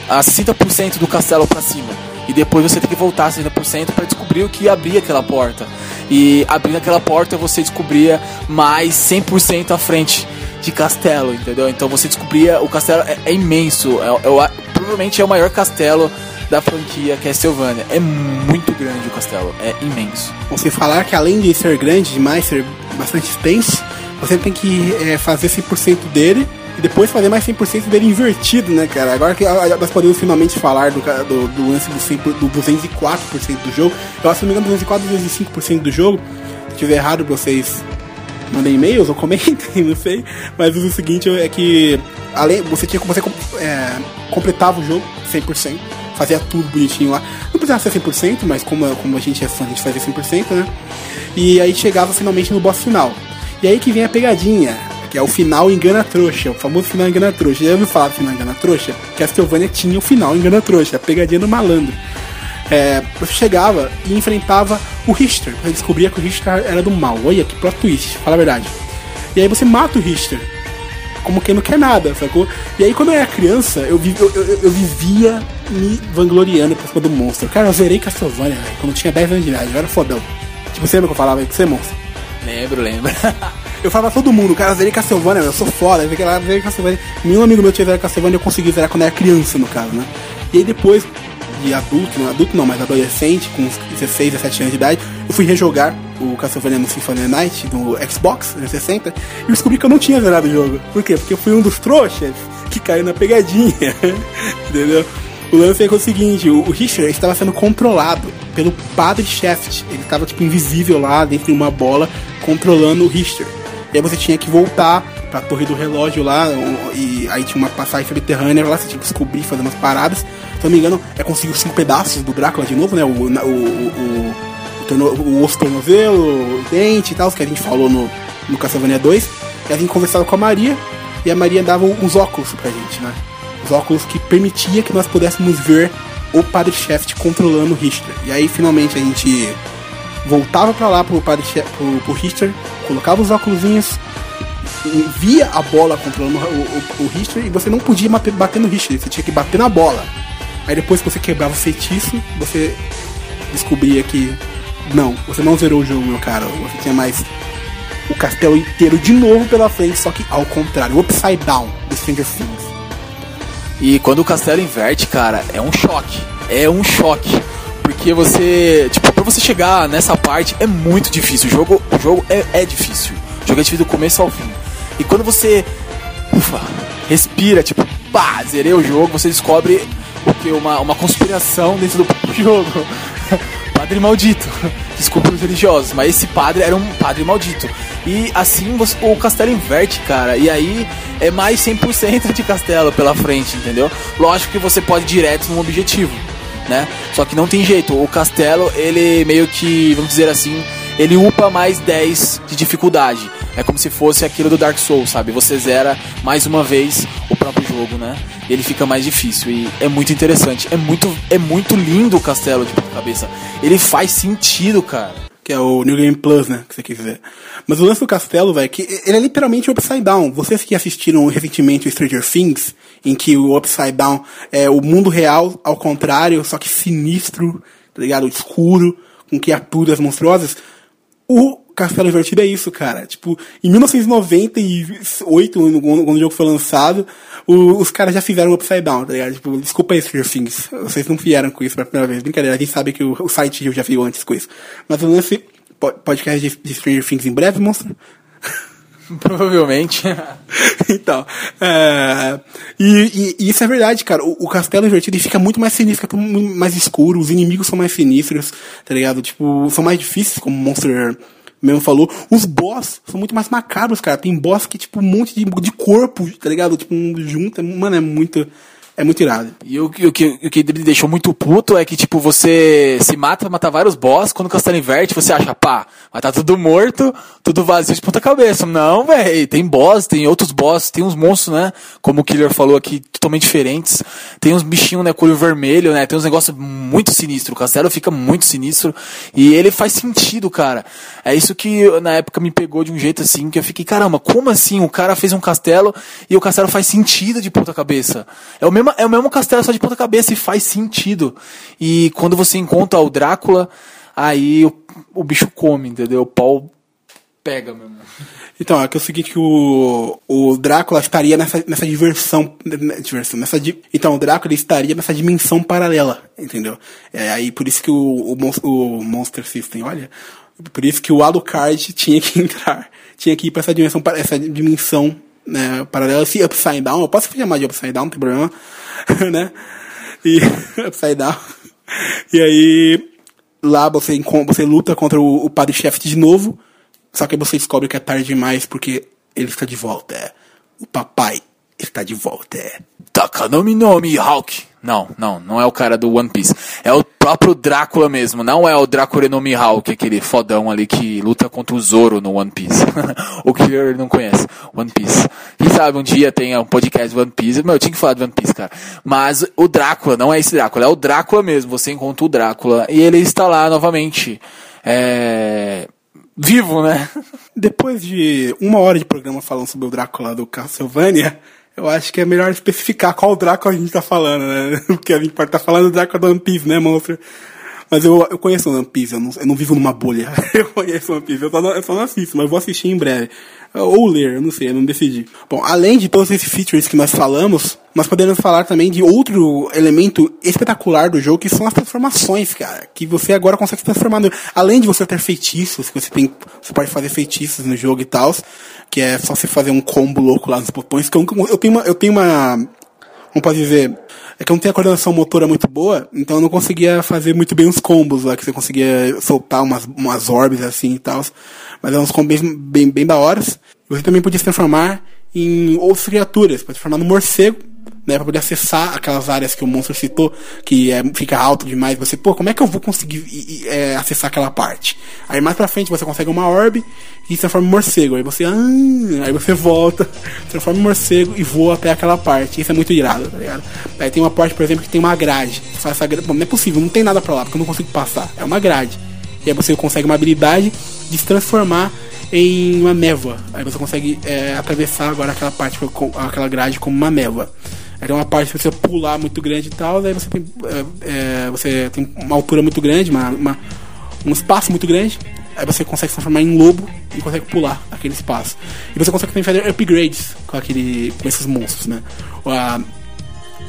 Speaker 1: a 60% do castelo para cima. E depois você tem que voltar a 60% para descobrir o que abria aquela porta. E abrindo aquela porta você descobria mais 100% à frente de castelo, entendeu? Então você descobria o castelo é, é imenso, é, é, provavelmente é o maior castelo da franquia Castlevania. É muito grande o castelo, é imenso.
Speaker 2: Você falar que além de ser grande demais, ser bastante extenso, você tem que é, fazer 100% dele e depois fazer mais 100% dele invertido, né, cara? Agora que nós podemos finalmente falar do, do, do lance do, 100, do 204% do jogo, eu acho que não me engano 204 205% do jogo. Se tiver errado, vocês mandem e-mails ou comentem, <laughs> não sei. Mas o seguinte é que além, você tinha você é, completava o jogo 100% fazia tudo bonitinho lá. Não precisava ser 100%, mas como, como a gente é fã, a gente fazia 100%, né? E aí chegava finalmente no boss final. E aí que vem a pegadinha, que é o final engana trouxa, o famoso final engana trouxa. Já ouviu falar do final engana trouxa? Castlevania tinha o final engana trouxa, a pegadinha do malandro. É, você chegava e enfrentava o Richter. Você descobria que o Richter era do mal. Olha que plot twist, fala a verdade. E aí você mata o Richter como quem não quer nada, sacou? E aí quando eu era criança, eu, vi, eu, eu, eu vivia me vangloriando por cima do monstro. Cara, eu zerei Castlevania, velho, quando eu tinha 10 anos de idade, eu era fodão. Tipo, você lembra que eu falava que você é monstro?
Speaker 1: Lembro, lembro. <laughs>
Speaker 2: eu falava todo mundo, cara, eu zerei Castlevania, eu sou foda, eu lá, zerei Castlevania. Nenhum amigo meu tinha zerado Castlevania, eu consegui zerar quando era criança, no caso, né? E aí depois, de adulto, não adulto não, mas adolescente, com 16, 17 anos de idade, eu fui rejogar o Castlevania no Symphony Night do Xbox 360 e descobri que eu não tinha zerado o jogo. Por quê? Porque eu fui um dos trouxas que caiu na pegadinha. <laughs> Entendeu? O lance é, é o seguinte, o Richard estava sendo controlado pelo Padre Shaft. Ele estava tipo invisível lá dentro de uma bola controlando o Richard. E aí você tinha que voltar pra torre do relógio lá, e aí tinha uma passagem subterrânea lá, você tinha que descobrir, fazer umas paradas. Se não me engano, é conseguir os cinco pedaços do Drácula de novo, né? O, o, o, o, osso tornozelo, o dente e tal, que a gente falou no, no Castlevania 2. E a gente conversava com a Maria, e a Maria dava uns óculos pra gente, né? Os óculos que permitia que nós pudéssemos ver o Padre Shaft controlando o Richter. E aí finalmente a gente voltava para lá pro Padre pro, pro Richter, colocava os óculos, via a bola controlando o, o, o Richter e você não podia bater no Richter, você tinha que bater na bola. Aí depois que você quebrava o feitiço, você descobria que não, você não zerou o jogo, meu cara. Você tinha mais o castelo inteiro de novo pela frente, só que ao contrário, upside down do Stranger Things.
Speaker 1: E quando o castelo inverte, cara, é um choque. É um choque. Porque você, tipo, pra você chegar nessa parte é muito difícil. O jogo, o jogo é, é difícil. O jogo é difícil do começo ao fim. E quando você, ufa, respira, tipo, pá, zerei o jogo, você descobre o que? Uma, uma conspiração dentro do <laughs> jogo. padre maldito. Desculpa os religiosos, mas esse padre era um padre maldito. E assim você, o castelo inverte, cara. E aí é mais 100% de castelo pela frente, entendeu? Lógico que você pode ir direto no objetivo, né? Só que não tem jeito. O castelo, ele meio que, vamos dizer assim, ele upa mais 10 de dificuldade. É como se fosse aquilo do Dark Souls, sabe? Você zera mais uma vez o próprio jogo, né? Ele fica mais difícil e é muito interessante. É muito, é muito lindo o castelo de ponta cabeça. Ele faz sentido, cara.
Speaker 2: Que é o New Game Plus, né? Que você quer dizer. Mas o lance do castelo, velho, que ele é literalmente Upside Down. Vocês que assistiram recentemente o Stranger Things, em que o Upside Down é o mundo real ao contrário, só que sinistro, tá ligado? Escuro com criaturas monstruosas. O Castelo Invertido é isso, cara. Tipo, em 1998, quando o jogo foi lançado, o, os caras já fizeram o Upside Down, tá ligado? Tipo, desculpa aí, Stranger Things. Vocês não vieram com isso pela primeira vez. Brincadeira, a gente sabe que o, o site já viu antes com isso. Mas o lance podcast de, de Stranger Things em breve, monstro? <laughs>
Speaker 1: Provavelmente. <laughs>
Speaker 2: então, é, e, e, e, isso é verdade, cara. O, o, castelo invertido fica muito mais sinistro, fica mais escuro, os inimigos são mais sinistros, tá ligado? Tipo, são mais difíceis, como Monster mesmo falou. Os boss são muito mais macabros, cara. Tem boss que, tipo, um monte de, de corpo, tá ligado? Tipo, um, junto. Mano, é muito. É muito irado.
Speaker 1: E o, o, que, o que me deixou muito puto é que, tipo, você se mata, mata vários boss, quando o castelo inverte, você acha, pá, vai tá tudo morto, tudo vazio de ponta cabeça. Não, velho, tem boss, tem outros boss, tem uns monstros, né? Como o Killer falou aqui, totalmente diferentes. Tem uns bichinhos, né, com vermelho, né? Tem uns negócios muito sinistros. O castelo fica muito sinistro e ele faz sentido, cara. É isso que na época me pegou de um jeito assim, que eu fiquei, caramba, como assim? O cara fez um castelo e o castelo faz sentido de ponta cabeça. É o mesmo é o mesmo castelo só de ponta cabeça e faz sentido. E quando você encontra o Drácula, aí o, o bicho come, entendeu? O pau pega mesmo.
Speaker 2: Então, é que é o seguinte, que o, o Drácula estaria nessa, nessa diversão, né, diversão nessa, então, o Drácula estaria nessa dimensão paralela, entendeu? É aí por isso que o, o, o Monster System, olha, por isso que o Alucard tinha que <laughs> entrar, tinha que ir para essa dimensão, essa dimensão né, paralela, esse Upside Down, eu posso chamar de Upside Down, não tem problema, <laughs> né? E <laughs> Upside Down. E aí lá você, você luta contra o, o padre chefe de novo. Só que você descobre que é tarde demais porque ele está de volta. É. O papai está de volta. É.
Speaker 1: Takanomi no Mihawk. Não, não, não é o cara do One Piece. É o próprio Drácula mesmo, não é o Drácula no Mihawk, aquele fodão ali que luta contra o Zoro no One Piece. <laughs> o Killer não conhece One Piece. Quem sabe um dia tenha um podcast One Piece. Meu, eu tinha que falar do One Piece, cara. Mas o Drácula, não é esse Drácula, é o Drácula mesmo. Você encontra o Drácula e ele está lá novamente. É vivo, né? <laughs>
Speaker 2: Depois de uma hora de programa falando sobre o Drácula do Castlevania, eu acho que é melhor especificar qual Drácula a gente tá falando, né? <laughs> Porque a gente pode tá falando do Drácula do One Piece, né, monstro? Mas eu, eu conheço o One Piece, eu não, eu não vivo numa bolha. <laughs> eu conheço o One Piece, eu só, não, eu só não assisto, mas vou assistir em breve. Ou ler, eu não sei, eu não decidi. Bom, além de todos esses features que nós falamos, nós podemos falar também de outro elemento espetacular do jogo, que são as transformações, cara. Que você agora consegue se transformar. No... Além de você ter feitiços, que você tem. Você pode fazer feitiços no jogo e tal. Que é só você fazer um combo louco lá nos botões. Que eu, eu tenho uma. Eu tenho uma. Como pode dizer? É que eu não tenho a coordenação motora muito boa, então eu não conseguia fazer muito bem os combos lá, que você conseguia soltar umas, umas orbes assim e tal. Mas eram uns combos bem, bem, bem da horas. Você também podia se transformar em outras criaturas, pode transformar no morcego, né, para poder acessar aquelas áreas que o monstro citou, que é, fica alto demais. Você, pô, como é que eu vou conseguir é, acessar aquela parte? Aí mais pra frente você consegue uma orbe e se transforma em morcego. Aí você, ah, aí você volta, <laughs> transforma em morcego e voa até aquela parte. Isso é muito irado, tá ligado? Aí tem uma parte, por exemplo, que tem uma grade. Você faz essa grade, bom, não é possível, não tem nada pra lá, porque eu não consigo passar. É uma grade. E aí você consegue uma habilidade de se transformar em uma névoa. Aí você consegue é, atravessar agora aquela parte, aquela grade como uma névoa. Tem uma parte que você pular muito grande e tal, aí você tem, é, é, você tem uma altura muito grande, uma, uma, um espaço muito grande, aí você consegue se transformar em lobo e consegue pular aquele espaço. E você consegue também fazer upgrades com, aquele, com esses monstros, né? O, a,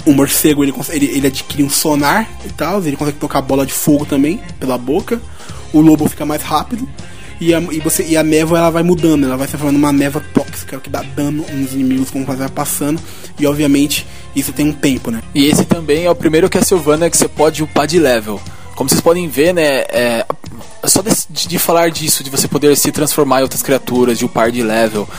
Speaker 2: o morcego ele, ele, ele adquire um sonar e tal, ele consegue tocar bola de fogo também pela boca. O lobo fica mais rápido e a, e você, e a névoa ela vai mudando, ela vai se formando uma névoa tóxica que dá dano nos inimigos como vai passando. E obviamente isso tem um tempo, né?
Speaker 1: E esse também é o primeiro Castlevania que você pode upar de level. Como vocês podem ver, né? É, só de, de, falar disso, de você poder se transformar em outras criaturas, de upar de level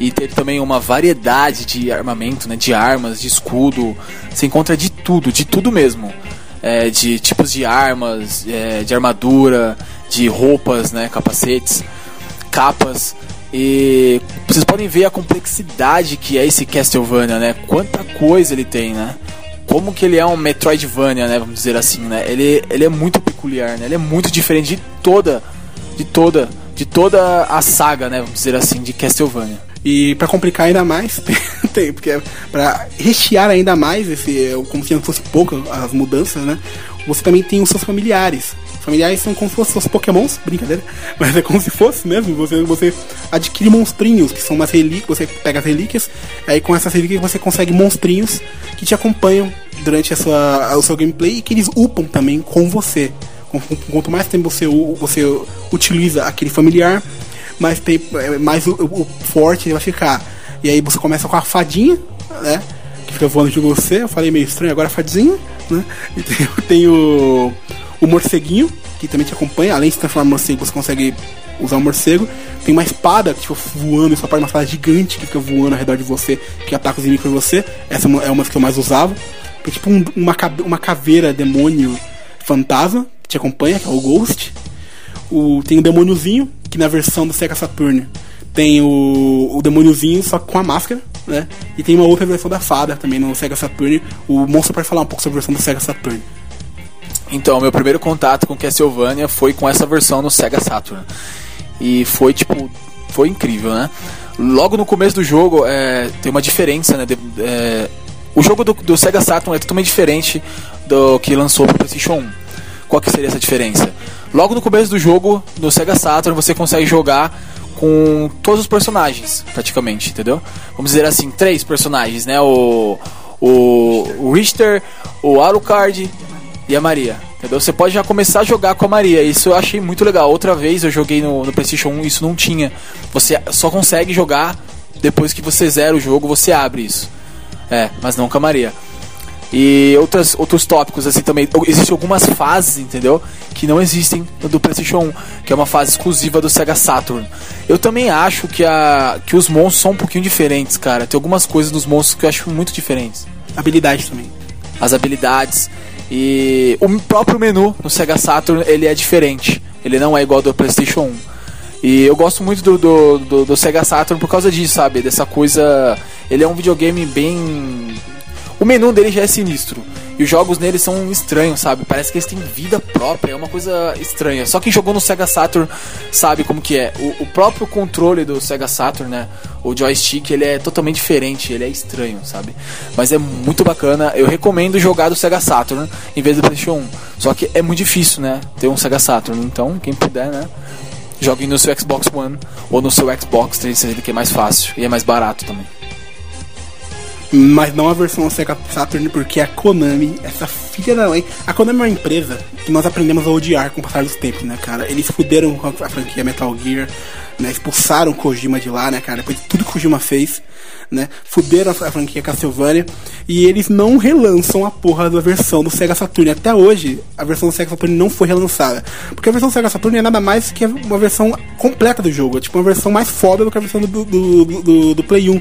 Speaker 1: e ter também uma variedade de armamento, né? De armas, de escudo. Você encontra de tudo, de tudo mesmo. É, de tipos de armas, é, de armadura, de roupas, né, capacetes, capas. E vocês podem ver a complexidade que é esse Castlevania, né? Quanta coisa ele tem, né? Como que ele é um Metroidvania, né? Vamos dizer assim, né? Ele, ele é muito peculiar, né? Ele é muito diferente de toda, de toda, de toda a saga, né? Vamos dizer assim, de Castlevania.
Speaker 2: E para complicar ainda mais, <laughs> tem, porque para rechear ainda mais esse, como se não fosse pouco as mudanças, né? Você também tem os seus familiares, Familiares são como se fossem os pokémons, brincadeira, <laughs> mas é como se fosse mesmo, você, você adquire monstrinhos, que são umas relíquias, você pega as relíquias, aí com essas relíquias você consegue monstrinhos que te acompanham durante a sua, o seu gameplay e que eles upam também com você. Quanto mais tempo você, você utiliza aquele familiar, mais, tempo, é, mais o, o forte ele vai ficar. E aí você começa com a fadinha, né? Que fica voando de você. Eu falei meio estranho, agora a fadinha, né? <laughs> E tem, tem o, o morceguinho, que também te acompanha. Além de se transformar em morcego, você consegue usar o morcego. Tem uma espada que fica voando, só parte uma espada gigante que fica voando ao redor de você, que ataca os inimigos por você. Essa é uma é que eu mais usava. É tipo um, uma, uma caveira demônio fantasma que te acompanha, que é o Ghost. O, tem o demôniozinho, que na versão do Sega Saturn tem o, o demôniozinho só com a máscara, né? E tem uma outra versão da fada também no Sega Saturn. O monstro pode falar um pouco sobre a versão do Sega Saturn.
Speaker 1: Então, meu primeiro contato com Castlevania foi com essa versão no Sega Saturn. E foi tipo. Foi incrível, né? Logo no começo do jogo é, tem uma diferença, né? De, é, o jogo do, do, Sega Saturn é totalmente diferente do que lançou pro PlayStation 1. Qual que seria essa diferença? Logo no começo do jogo, no Sega Saturn, você consegue jogar com todos os personagens, praticamente, entendeu? Vamos dizer assim, três personagens, né? O, o, o Richter, o Alucard e a Maria. Entendeu? Você pode já começar a jogar com a Maria. Isso eu achei muito legal. Outra vez eu joguei no, no PlayStation 1, isso não tinha. Você só consegue jogar depois que você zera o jogo, você abre isso. É, mas não com a Maria. E outras, outros tópicos assim também. Existem algumas fases, entendeu? Que não existem no do PlayStation 1, que é uma fase exclusiva do Sega Saturn. Eu também acho que, a, que os monstros são um pouquinho diferentes, cara. Tem algumas coisas dos monstros que eu acho muito diferentes.
Speaker 2: Habilidades também.
Speaker 1: As habilidades. E o próprio menu no Sega Saturn ele é diferente. Ele não é igual ao do PlayStation 1. E eu gosto muito do, do, do, do Sega Saturn por causa disso, sabe? Dessa coisa. Ele é um videogame bem o menu dele já é sinistro. E os jogos nele são estranhos, sabe? Parece que eles têm vida própria, é uma coisa estranha. Só quem jogou no Sega Saturn sabe como que é. O, o próprio controle do Sega Saturn, né? O joystick, ele é totalmente diferente, ele é estranho, sabe? Mas é muito bacana. Eu recomendo jogar do Sega Saturn em vez do PlayStation 1. Só que é muito difícil, né? Ter um Sega Saturn. Então, quem puder, né? Jogue no seu Xbox One ou no seu Xbox 360, que é mais fácil e é mais barato também
Speaker 2: mas não a versão Sega Saturn, porque a Konami, essa filha da mãe. A Konami é uma empresa que nós aprendemos a odiar com o passar dos tempos, né, cara? Eles fuderam a franquia Metal Gear, né? Expulsaram Kojima de lá, né, cara? Depois de tudo que Kojima fez, né? Fuderam a franquia Castlevania e eles não relançam a porra da versão do Sega Saturn. Até hoje, a versão do Sega Saturn não foi relançada. Porque a versão do Sega Saturn é nada mais que uma versão completa do jogo. É tipo uma versão mais foda do que a versão do, do, do, do Play 1.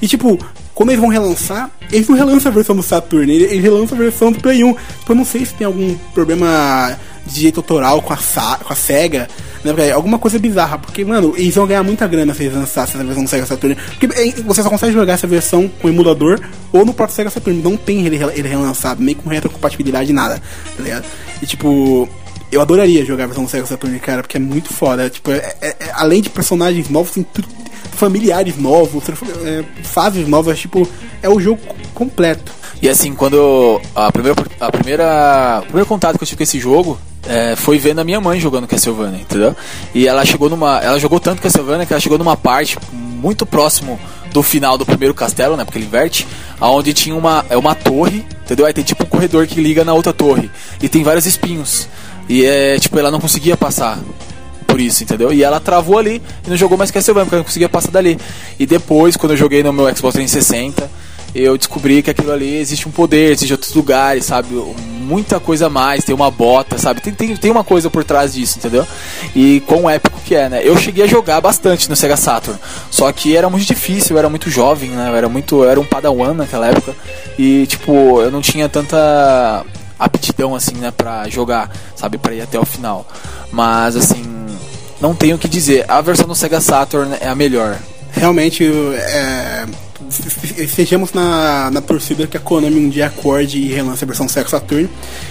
Speaker 2: E tipo, quando eles vão relançar, eles não relançam a versão do Saturn, eles relançam a versão do Play 1. Tipo, eu não sei se tem algum problema de direito autoral com a, com a SEGA, né? Alguma coisa bizarra, porque, mano, eles vão ganhar muita grana se eles lançassem essa versão do Sega Saturn. Porque você só consegue jogar essa versão com emulador ou no próprio Sega Saturn. Não tem ele, ele relançado, nem com retrocompatibilidade, nada, tá ligado? E tipo. Eu adoraria jogar a versão do Sega Saturn, cara, porque é muito foda. Tipo, é, é, é, além de personagens novos, tem familiares novos, é, fases novas, tipo, é o jogo completo.
Speaker 1: E assim, quando a primeira, a primeira, o primeiro contato que eu tive com esse jogo é, foi vendo a minha mãe jogando Castlevania, entendeu? E ela chegou numa, ela jogou tanto Castlevania que ela chegou numa parte muito próximo do final do primeiro castelo, né? Porque ele inverte, aonde tinha uma, é uma torre, entendeu? Aí tem tipo um corredor que liga na outra torre e tem vários espinhos. E é tipo ela não conseguia passar por isso, entendeu? E ela travou ali e não jogou mais Castlevania, porque ela não conseguia passar dali. E depois, quando eu joguei no meu Xbox 360, eu descobri que aquilo ali existe um poder, existe outros lugares, sabe? Muita coisa a mais, tem uma bota, sabe? Tem, tem, tem uma coisa por trás disso, entendeu? E quão épico que é, né? Eu cheguei a jogar bastante no Sega Saturn, só que era muito difícil, eu era muito jovem, né? Eu era muito, eu era um padawan naquela época e tipo, eu não tinha tanta aptidão assim, né, para jogar, sabe, para ir até o final. Mas assim, não tenho o que dizer. A versão do Sega Saturn é a melhor.
Speaker 2: Realmente, é, <laughs> sejamos na, na torcida que a Konami um dia acorde e relance a versão Sega Saturn.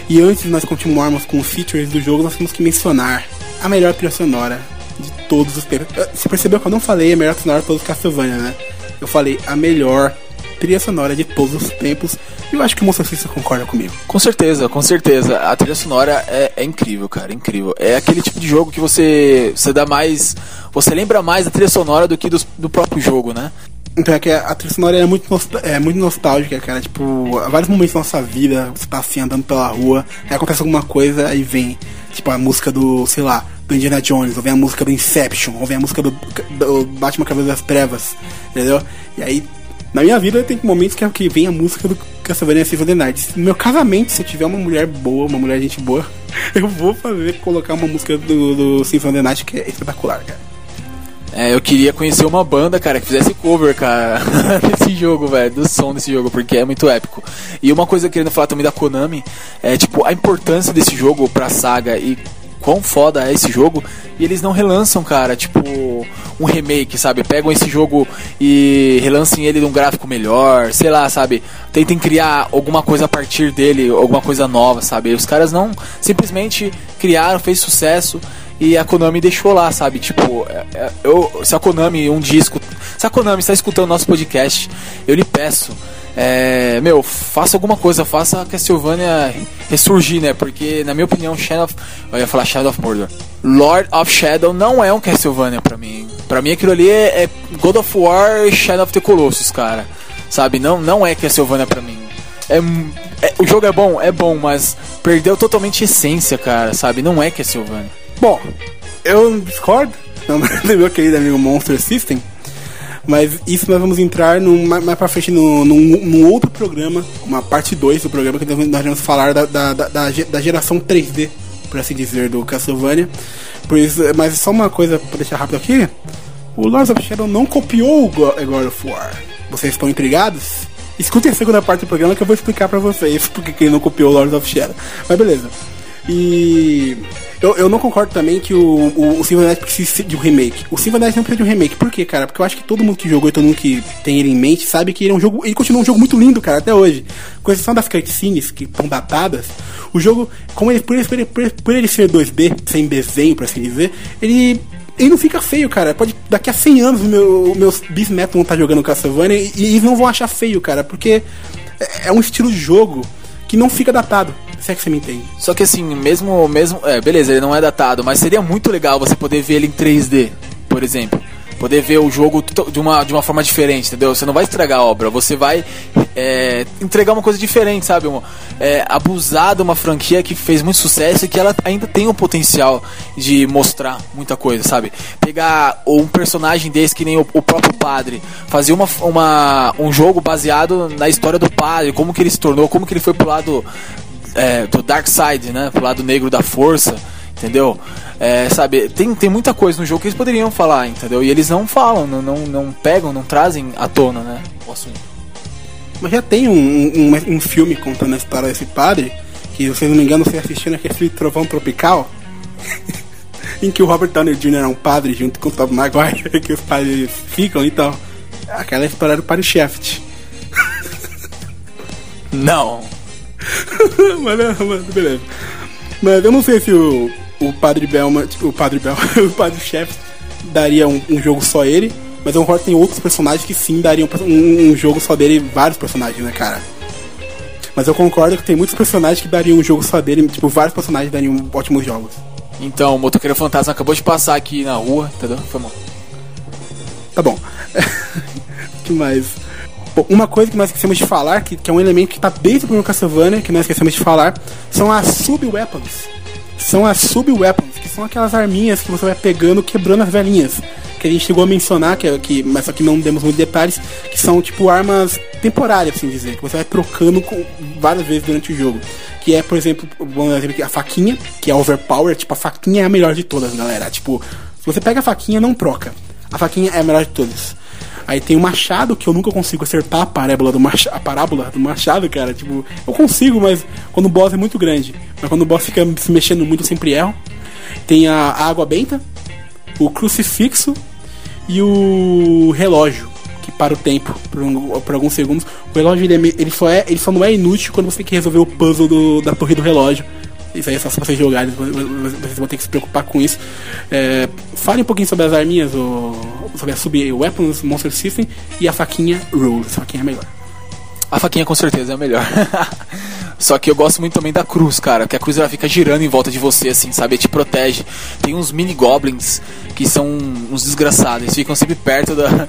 Speaker 2: E antes de nós continuarmos com os features do jogo, nós temos que mencionar a melhor trilha sonora de todos os tempos. Você percebeu que eu não falei a melhor trilha sonora de todos os Castlevania, né? Eu falei a melhor trilha sonora de todos os tempos. E eu acho que o System concorda comigo.
Speaker 1: Com certeza, com certeza. A trilha sonora é, é, incrível, cara, incrível. É aquele tipo de jogo que você, você dá mais. Você lembra mais da trilha sonora do que do, do próprio jogo, né?
Speaker 2: Então é que a trilha sonora é muito, é muito nostálgica, cara. Tipo, há vários momentos da nossa vida, você tá assim andando pela rua, aí acontece alguma coisa, aí vem, tipo, a música do, sei lá, do Indiana Jones, ou vem a música do Inception, ou vem a música do, do Batman Cabelo das Trevas, entendeu? E aí, na minha vida tem momentos que, é que vem a música do Castlevania Symphony of the Night. No meu casamento, se eu tiver uma mulher boa, uma mulher gente boa, <laughs> eu vou fazer, colocar uma música do, do Symphony of the Night que é espetacular, cara.
Speaker 1: É, eu queria conhecer uma banda, cara, que fizesse cover, cara, <laughs> desse jogo, velho, do som desse jogo, porque é muito épico. E uma coisa querendo falar também da Konami, é tipo a importância desse jogo pra saga e quão foda é esse jogo. E eles não relançam, cara, tipo um remake, sabe? Pegam esse jogo e relancem ele num gráfico melhor, sei lá, sabe? Tentem criar alguma coisa a partir dele, alguma coisa nova, sabe? Os caras não simplesmente criaram, fez sucesso e a Konami deixou lá, sabe? Tipo, é, é, eu, se a Konami um disco. Se a Konami está escutando nosso podcast, eu lhe peço. É, meu, faça alguma coisa, faça a Castlevania ressurgir, né? Porque, na minha opinião, Shadow of, eu ia falar Shadow of Mordor. Lord of Shadow não é um Castlevania pra mim. Pra mim, aquilo ali é, é God of War e Shadow of the Colossus, cara. Sabe? Não, não é Castlevania pra mim. É, é, o jogo é bom, é bom, mas perdeu totalmente a essência, cara, sabe? Não é Castlevania.
Speaker 2: Bom, eu discordo <laughs> do meu querido amigo Monster System, mas isso nós vamos entrar num, mais pra frente num, num, num, outro programa, uma parte 2 do programa, que nós vamos falar da, da, da, da geração 3D, por assim dizer, do Castlevania. Por isso, mas só uma coisa pra deixar rápido aqui: o Lords of Shadow não copiou o God of War. Vocês estão intrigados? Escutem a segunda parte do programa que eu vou explicar pra vocês <laughs> porque ele não copiou o Lords of Shadow. Mas beleza. E eu, eu não concordo também que o, o, o precisa de um remake. O Symphony não precisa de um remake. Por quê, cara? Porque eu acho que todo mundo que jogou e todo mundo que tem ele em mente sabe que ele é um jogo. Ele continua um jogo muito lindo, cara, até hoje. Com exceção das cutscenes que estão datadas, o jogo, como ele, por, ele, por, por ele ser 2D, sem desenho, por assim dizer, ele ele não fica feio, cara. Pode daqui a 100 anos meu, meus bisnetos vão estar jogando Castlevania e, e eles não vão achar feio, cara, porque é, é um estilo de jogo que não fica datado. Se é que você me entende.
Speaker 1: Só que assim, mesmo. mesmo é, beleza, ele não é datado, mas seria muito legal você poder ver ele em 3D, por exemplo. Poder ver o jogo de uma, de uma forma diferente, entendeu? Você não vai estragar a obra, você vai é, entregar uma coisa diferente, sabe? É, abusar de uma franquia que fez muito sucesso e que ela ainda tem o potencial de mostrar muita coisa, sabe? Pegar um personagem desse que nem o, o próprio padre, fazer uma, uma, um jogo baseado na história do padre, como que ele se tornou, como que ele foi pro lado é, do Dark Side, né? Pro lado negro da força, entendeu? É, sabe, tem, tem muita coisa no jogo que eles poderiam falar, entendeu? E eles não falam, não, não, não pegam, não trazem à tona, né? O assunto.
Speaker 2: Mas já tem um, um, um filme contando a história desse padre, que se não me engano você assistiu naquele filme Trovão Tropical, <laughs> em que o Robert Downey Jr. é um padre junto com o Tom Maguire, <laughs> que os padres ficam, então. Aquela história do Padre Shaft.
Speaker 1: Não. <laughs>
Speaker 2: mas, mas, beleza. Mas eu não sei se o, o Padre Belma, o Padre Bel, <laughs> o Padre Chef daria um, um, jogo só ele, mas eu concordo que tem outros personagens que sim dariam um, um, jogo só dele, vários personagens, né, cara? Mas eu concordo que tem muitos personagens que dariam um jogo só dele, tipo, vários personagens dariam ótimos jogos.
Speaker 1: Então, o Motoqueiro Fantasma acabou de passar aqui na rua, entendeu? Foi bom.
Speaker 2: Tá bom. <laughs> que mais? Bom, uma coisa que nós esquecemos de falar, que, que é um elemento que está desde o primeiro Castlevania, que nós esquecemos de falar, são as sub-weapons. São as sub-weapons, que são aquelas arminhas que você vai pegando, quebrando as velhinhas. Que a gente chegou a mencionar, que, que, mas só que não demos muitos detalhes, que são tipo armas temporárias, assim dizer, que você vai trocando com, várias vezes durante o jogo. Que é, por exemplo, vamos aqui, a faquinha, que é overpower, tipo, a faquinha é a melhor de todas, galera. Tipo, se você pega a faquinha, não troca. A faquinha é a melhor de todas. Aí tem o machado, que eu nunca consigo acertar a parábola do machado, a parábola do machado, cara. Tipo, eu consigo, mas quando o boss é muito grande. Mas quando o boss fica se mexendo muito, eu sempre erro. Tem a, água benta, o crucifixo e o relógio, que para o tempo por, um, por alguns segundos. O relógio ele, é, ele, só é, ele só não é inútil quando você tem que resolver o puzzle do, da torre do relógio. Isso aí é só se vocês jogarem, vocês vão ter que se preocupar com isso. É, fale um pouquinho sobre as arminhas, ou, sobre a Sub Weapons Monster System e a faquinha Rules. A faquinha é melhor.
Speaker 1: A faquinha com certeza é a melhor. <laughs> Só que eu gosto muito também da cruz, cara. Que a cruz ela fica girando em volta de você, assim, sabe? Te protege. Tem uns mini goblins que são uns desgraçados. Eles ficam sempre perto da.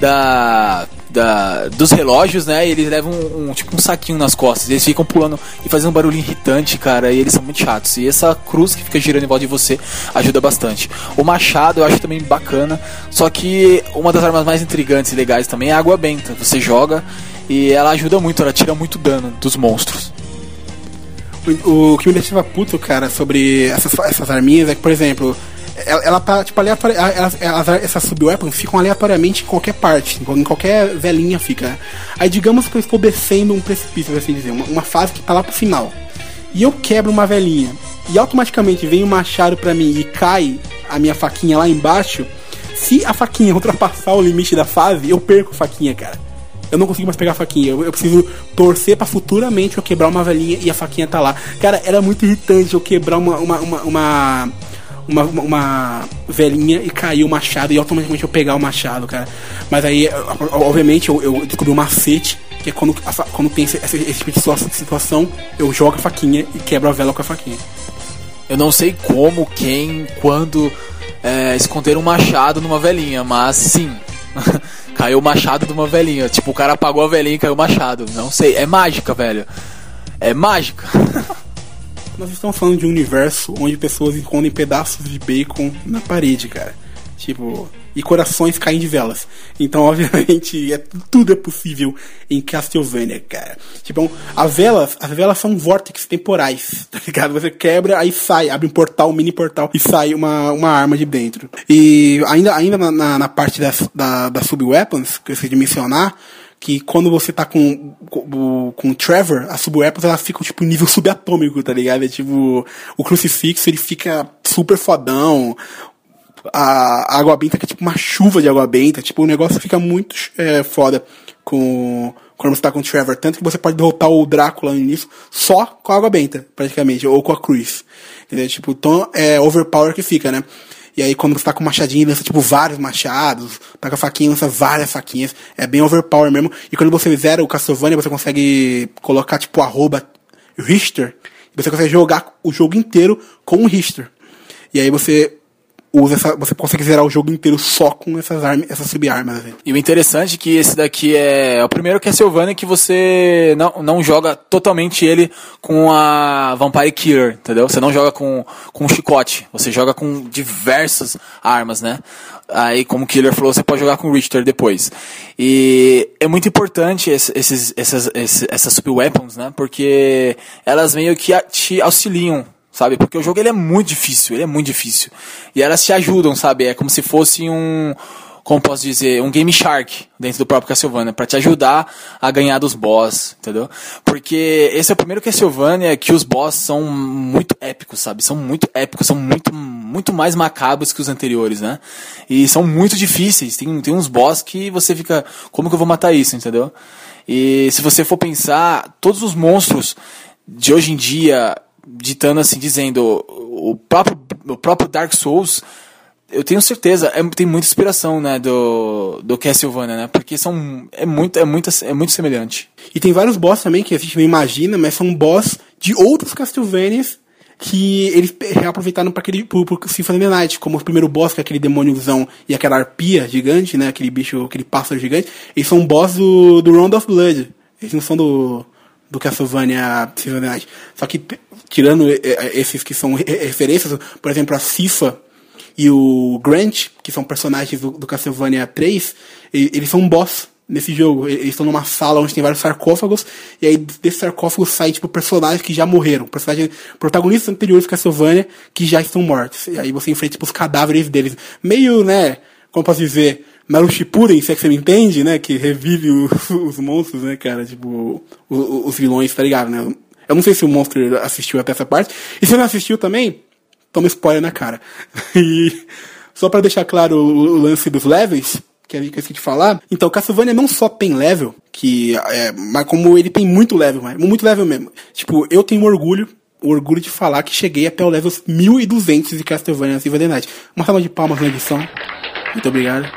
Speaker 1: da, da dos relógios, né? E eles levam um, um, tipo um saquinho nas costas. Eles ficam pulando e fazendo um barulho irritante, cara. E eles são muito chatos. E essa cruz que fica girando em volta de você ajuda bastante. O machado eu acho também bacana. Só que uma das armas mais intrigantes e legais também é a água benta. Você joga e ela ajuda muito, ela tira muito dano dos monstros.
Speaker 2: O, o que me deixava puto, cara, sobre essas, essas arminhas é que, por exemplo, ela, ela tá, tipo, aleatória. essas sub-weapons ficam aleatoriamente em qualquer parte, em qualquer velhinha fica. Né? Aí digamos que eu estou descendo um precipício, assim dizer, uma, uma fase que tá lá pro final. E eu quebro uma velhinha. E automaticamente vem um machado pra mim e cai a minha faquinha lá embaixo. Se a faquinha <laughs> ultrapassar o limite da fase, eu perco a faquinha, cara eu não consigo mais pegar a faquinha. Eu, eu preciso torcer para futuramente eu quebrar uma velhinha e a faquinha tá lá. Cara, era muito irritante eu quebrar uma, uma, uma, uma uma, uma, velhinha e cair o machado e automaticamente eu pegar o machado, cara. Mas aí, obviamente, eu, eu descobri um macete, que é quando, quando tem esse, esse tipo de situação, eu jogo a faquinha e quebro a vela com a faquinha.
Speaker 1: Eu não sei como, quem, quando é, esconderam um machado numa velhinha, mas sim. <laughs> caiu o machado de uma velhinha. Tipo, o cara apagou a velhinha e caiu o machado. Não sei, é mágica, velho. É mágica. <laughs>
Speaker 2: Nós estamos falando de um universo onde pessoas escondem pedaços de bacon na parede, cara. Tipo, e corações caem de velas. Então, <laughs> obviamente, é, tudo é possível em Castlevania, cara. Tipo, as velas, as velas são vórtices temporais, <laughs> tá ligado? Você quebra, aí sai, abre um portal, um mini portal, e sai uma, uma arma de dentro. E ainda, ainda na, na parte das, da, das sub-weapons, que eu esqueci de mencionar, que quando você tá com, com, com o Trevor, as sub-weapons elas ficam tipo nível subatômico, tá ligado? É tipo, o crucifixo ele fica super fodão, a, água benta que é tipo uma chuva de água benta. Tipo, o negócio fica muito é, foda com quando você tá com o Trevor. Tanto que você pode derrotar o Drácula no início só com a água benta, praticamente, ou com a Cruz. Entendeu? Tipo, tão é overpower que fica, né? E aí quando você tá com machadinho, lança tipo vários machados, tá com a faquinha, lança várias faquinhas. É bem overpower mesmo. E quando você zera o Castlevania, você consegue colocar tipo arroba Richter. E você consegue jogar o jogo inteiro com o Richter. E aí você usa essa, você consegue zerar o jogo inteiro só com essas armas, essas sub-armas. Assim.
Speaker 1: E o interessante é que esse daqui é o primeiro Castlevania que você não, não joga totalmente ele com a Vampire Killer, entendeu? Você não joga com, com um chicote, você joga com diversas armas, né? Aí, como o Killer falou, você pode jogar com o Richter depois. E é muito importante esses, essas, essas sub-weapons, né? Porque elas meio que te auxiliam sabe? Porque o jogo ele é muito difícil, ele é muito difícil. E elas te ajudam, sabe? É como se fosse um, como posso dizer, um Game Shark dentro do próprio Castlevania, para te ajudar a ganhar dos boss, entendeu? Porque esse é o primeiro Castlevania que os boss são muito épicos, sabe? São muito épicos, são muito, muito mais macabros que os anteriores, né? E são muito difíceis. Tem, tem uns boss que você fica, como que eu vou matar isso, entendeu? E se você for pensar, todos os monstros de hoje em dia ditando assim, dizendo o próprio, o próprio Dark Souls, eu tenho certeza, é, tem muita inspiração, né, do, do Castlevania, né, porque são, é muito, é muito, é muito semelhante.
Speaker 2: E tem vários boss também que a gente não imagina, mas são boss de outros Castlevanias que eles reaproveitaram para aquele pro, pro Symphony of the Night, como o primeiro boss, que é aquele demôniozão e aquela arpia gigante, né, aquele bicho, aquele pássaro gigante, eles são boss do, do Round of Blood. Eles não são do do Castlevania Night. Só que tirando esses que são referências, por exemplo, a Sifa e o Grant, que são personagens do, Castlevania 3, eles são um boss nesse jogo. Eles estão numa sala onde tem vários sarcófagos, e aí desses sarcófagos saem, tipo, personagens que já morreram. Personagens, protagonistas anteriores do Castlevania que já estão mortos. E aí você enfrenta, tipo, os cadáveres deles. Meio, né, como posso dizer, Naruto Shippuden, se é que você me entende, né, que revive os, <laughs> os monstros, né, cara, tipo, os, os vilões, tá ligado, né? Eu não sei se o Monster assistiu até essa parte. E se não assistiu também, toma spoiler na cara. <laughs> E só para deixar claro o, o, lance dos levels, que que eu esqueci de falar. Então, Castlevania não só tem level, que é, mas como ele tem muito level, muito level mesmo. Tipo, eu tenho orgulho o orgulho de falar que cheguei até o level 1200 de Castlevania Symphony Night. Uma salva de palmas na edição. Muito obrigado.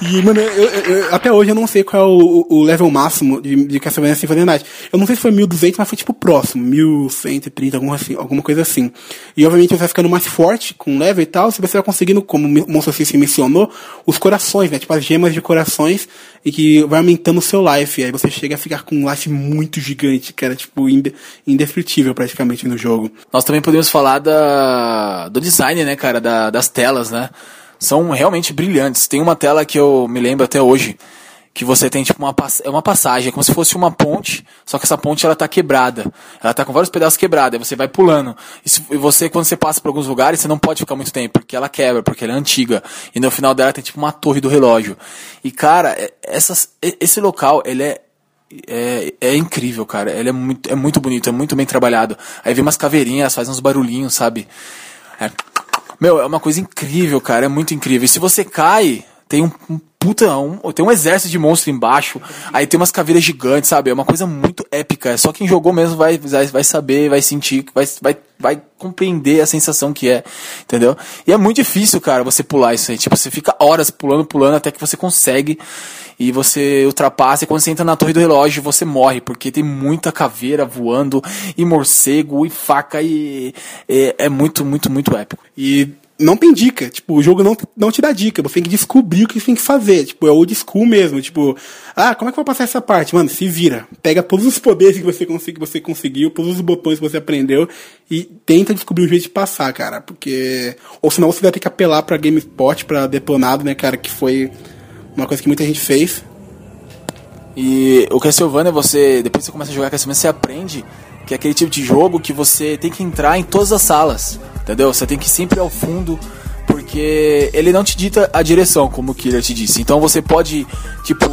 Speaker 2: E, mano, eu, eu, até hoje eu não sei qual é o, o level máximo de, de Castlevania Symphony Night. Eu não sei se foi 1200, mas foi tipo próximo, 1130, alguma, assim, alguma coisa assim. E obviamente você vai ficando mais forte com level e tal, se você vai conseguindo, como o Monstro se mencionou, os corações, né? Tipo as gemas de corações, e que vai aumentando o seu life. Aí você chega a ficar com um life muito gigante, que era tipo inde indescritível praticamente no jogo.
Speaker 1: Nós também podemos falar da, do design, né, cara, da, das telas, né? São realmente brilhantes. Tem uma tela que eu me lembro até hoje, que você tem tipo uma, é uma passagem, é como se fosse uma ponte, só que essa ponte ela tá quebrada. Ela tá com vários pedaços quebrados, aí você vai pulando. E, se, e você, quando você passa por alguns lugares, você não pode ficar muito tempo, porque ela quebra, porque ela é antiga. E no final dela tem tipo uma torre do relógio. E cara, é, essas, esse local, ele é é, é incrível, cara. Ele é muito, é muito bonito, é muito bem trabalhado. Aí vem umas caveirinhas, faz uns barulhinhos, sabe? É, meu, é uma coisa incrível, cara. É muito incrível. E se você cai, tem um, puta, um, tem um exército de monstros embaixo. Aí tem umas caveiras gigantes, sabe? É uma coisa muito épica. Só quem jogou mesmo vai, vai, vai saber, vai sentir, vai, vai, vai compreender a sensação que é, entendeu? E é muito difícil, cara, você pular isso aí. Tipo, você fica horas pulando, pulando até que você consegue e você ultrapassa, e quando você entra na torre do relógio, você morre, porque tem muita caveira voando, e morcego, e faca, e é muito, muito, muito épico.
Speaker 2: E não tem dica, tipo, o jogo não, não te dá dica, você tem que descobrir o que você tem que fazer, tipo, é old school mesmo, tipo, ah, como é que eu vou passar essa parte? Mano, se vira, pega todos os poderes que você, consegui, você conseguiu, todos os botões que você aprendeu e tenta descobrir o jeito de passar, cara, porque, ou senão você vai ter que apelar pra GameSpot, pra Detonado, né, cara, que foi uma coisa que muita gente fez.
Speaker 1: E o Castlevania, você, depois que você começa a jogar Castlevania, você aprende que é aquele tipo de jogo que você tem que entrar em todas as salas, entendeu? Você tem que ir sempre ao fundo, porque ele não te dita a direção, como o Killer te disse. Então você pode, tipo,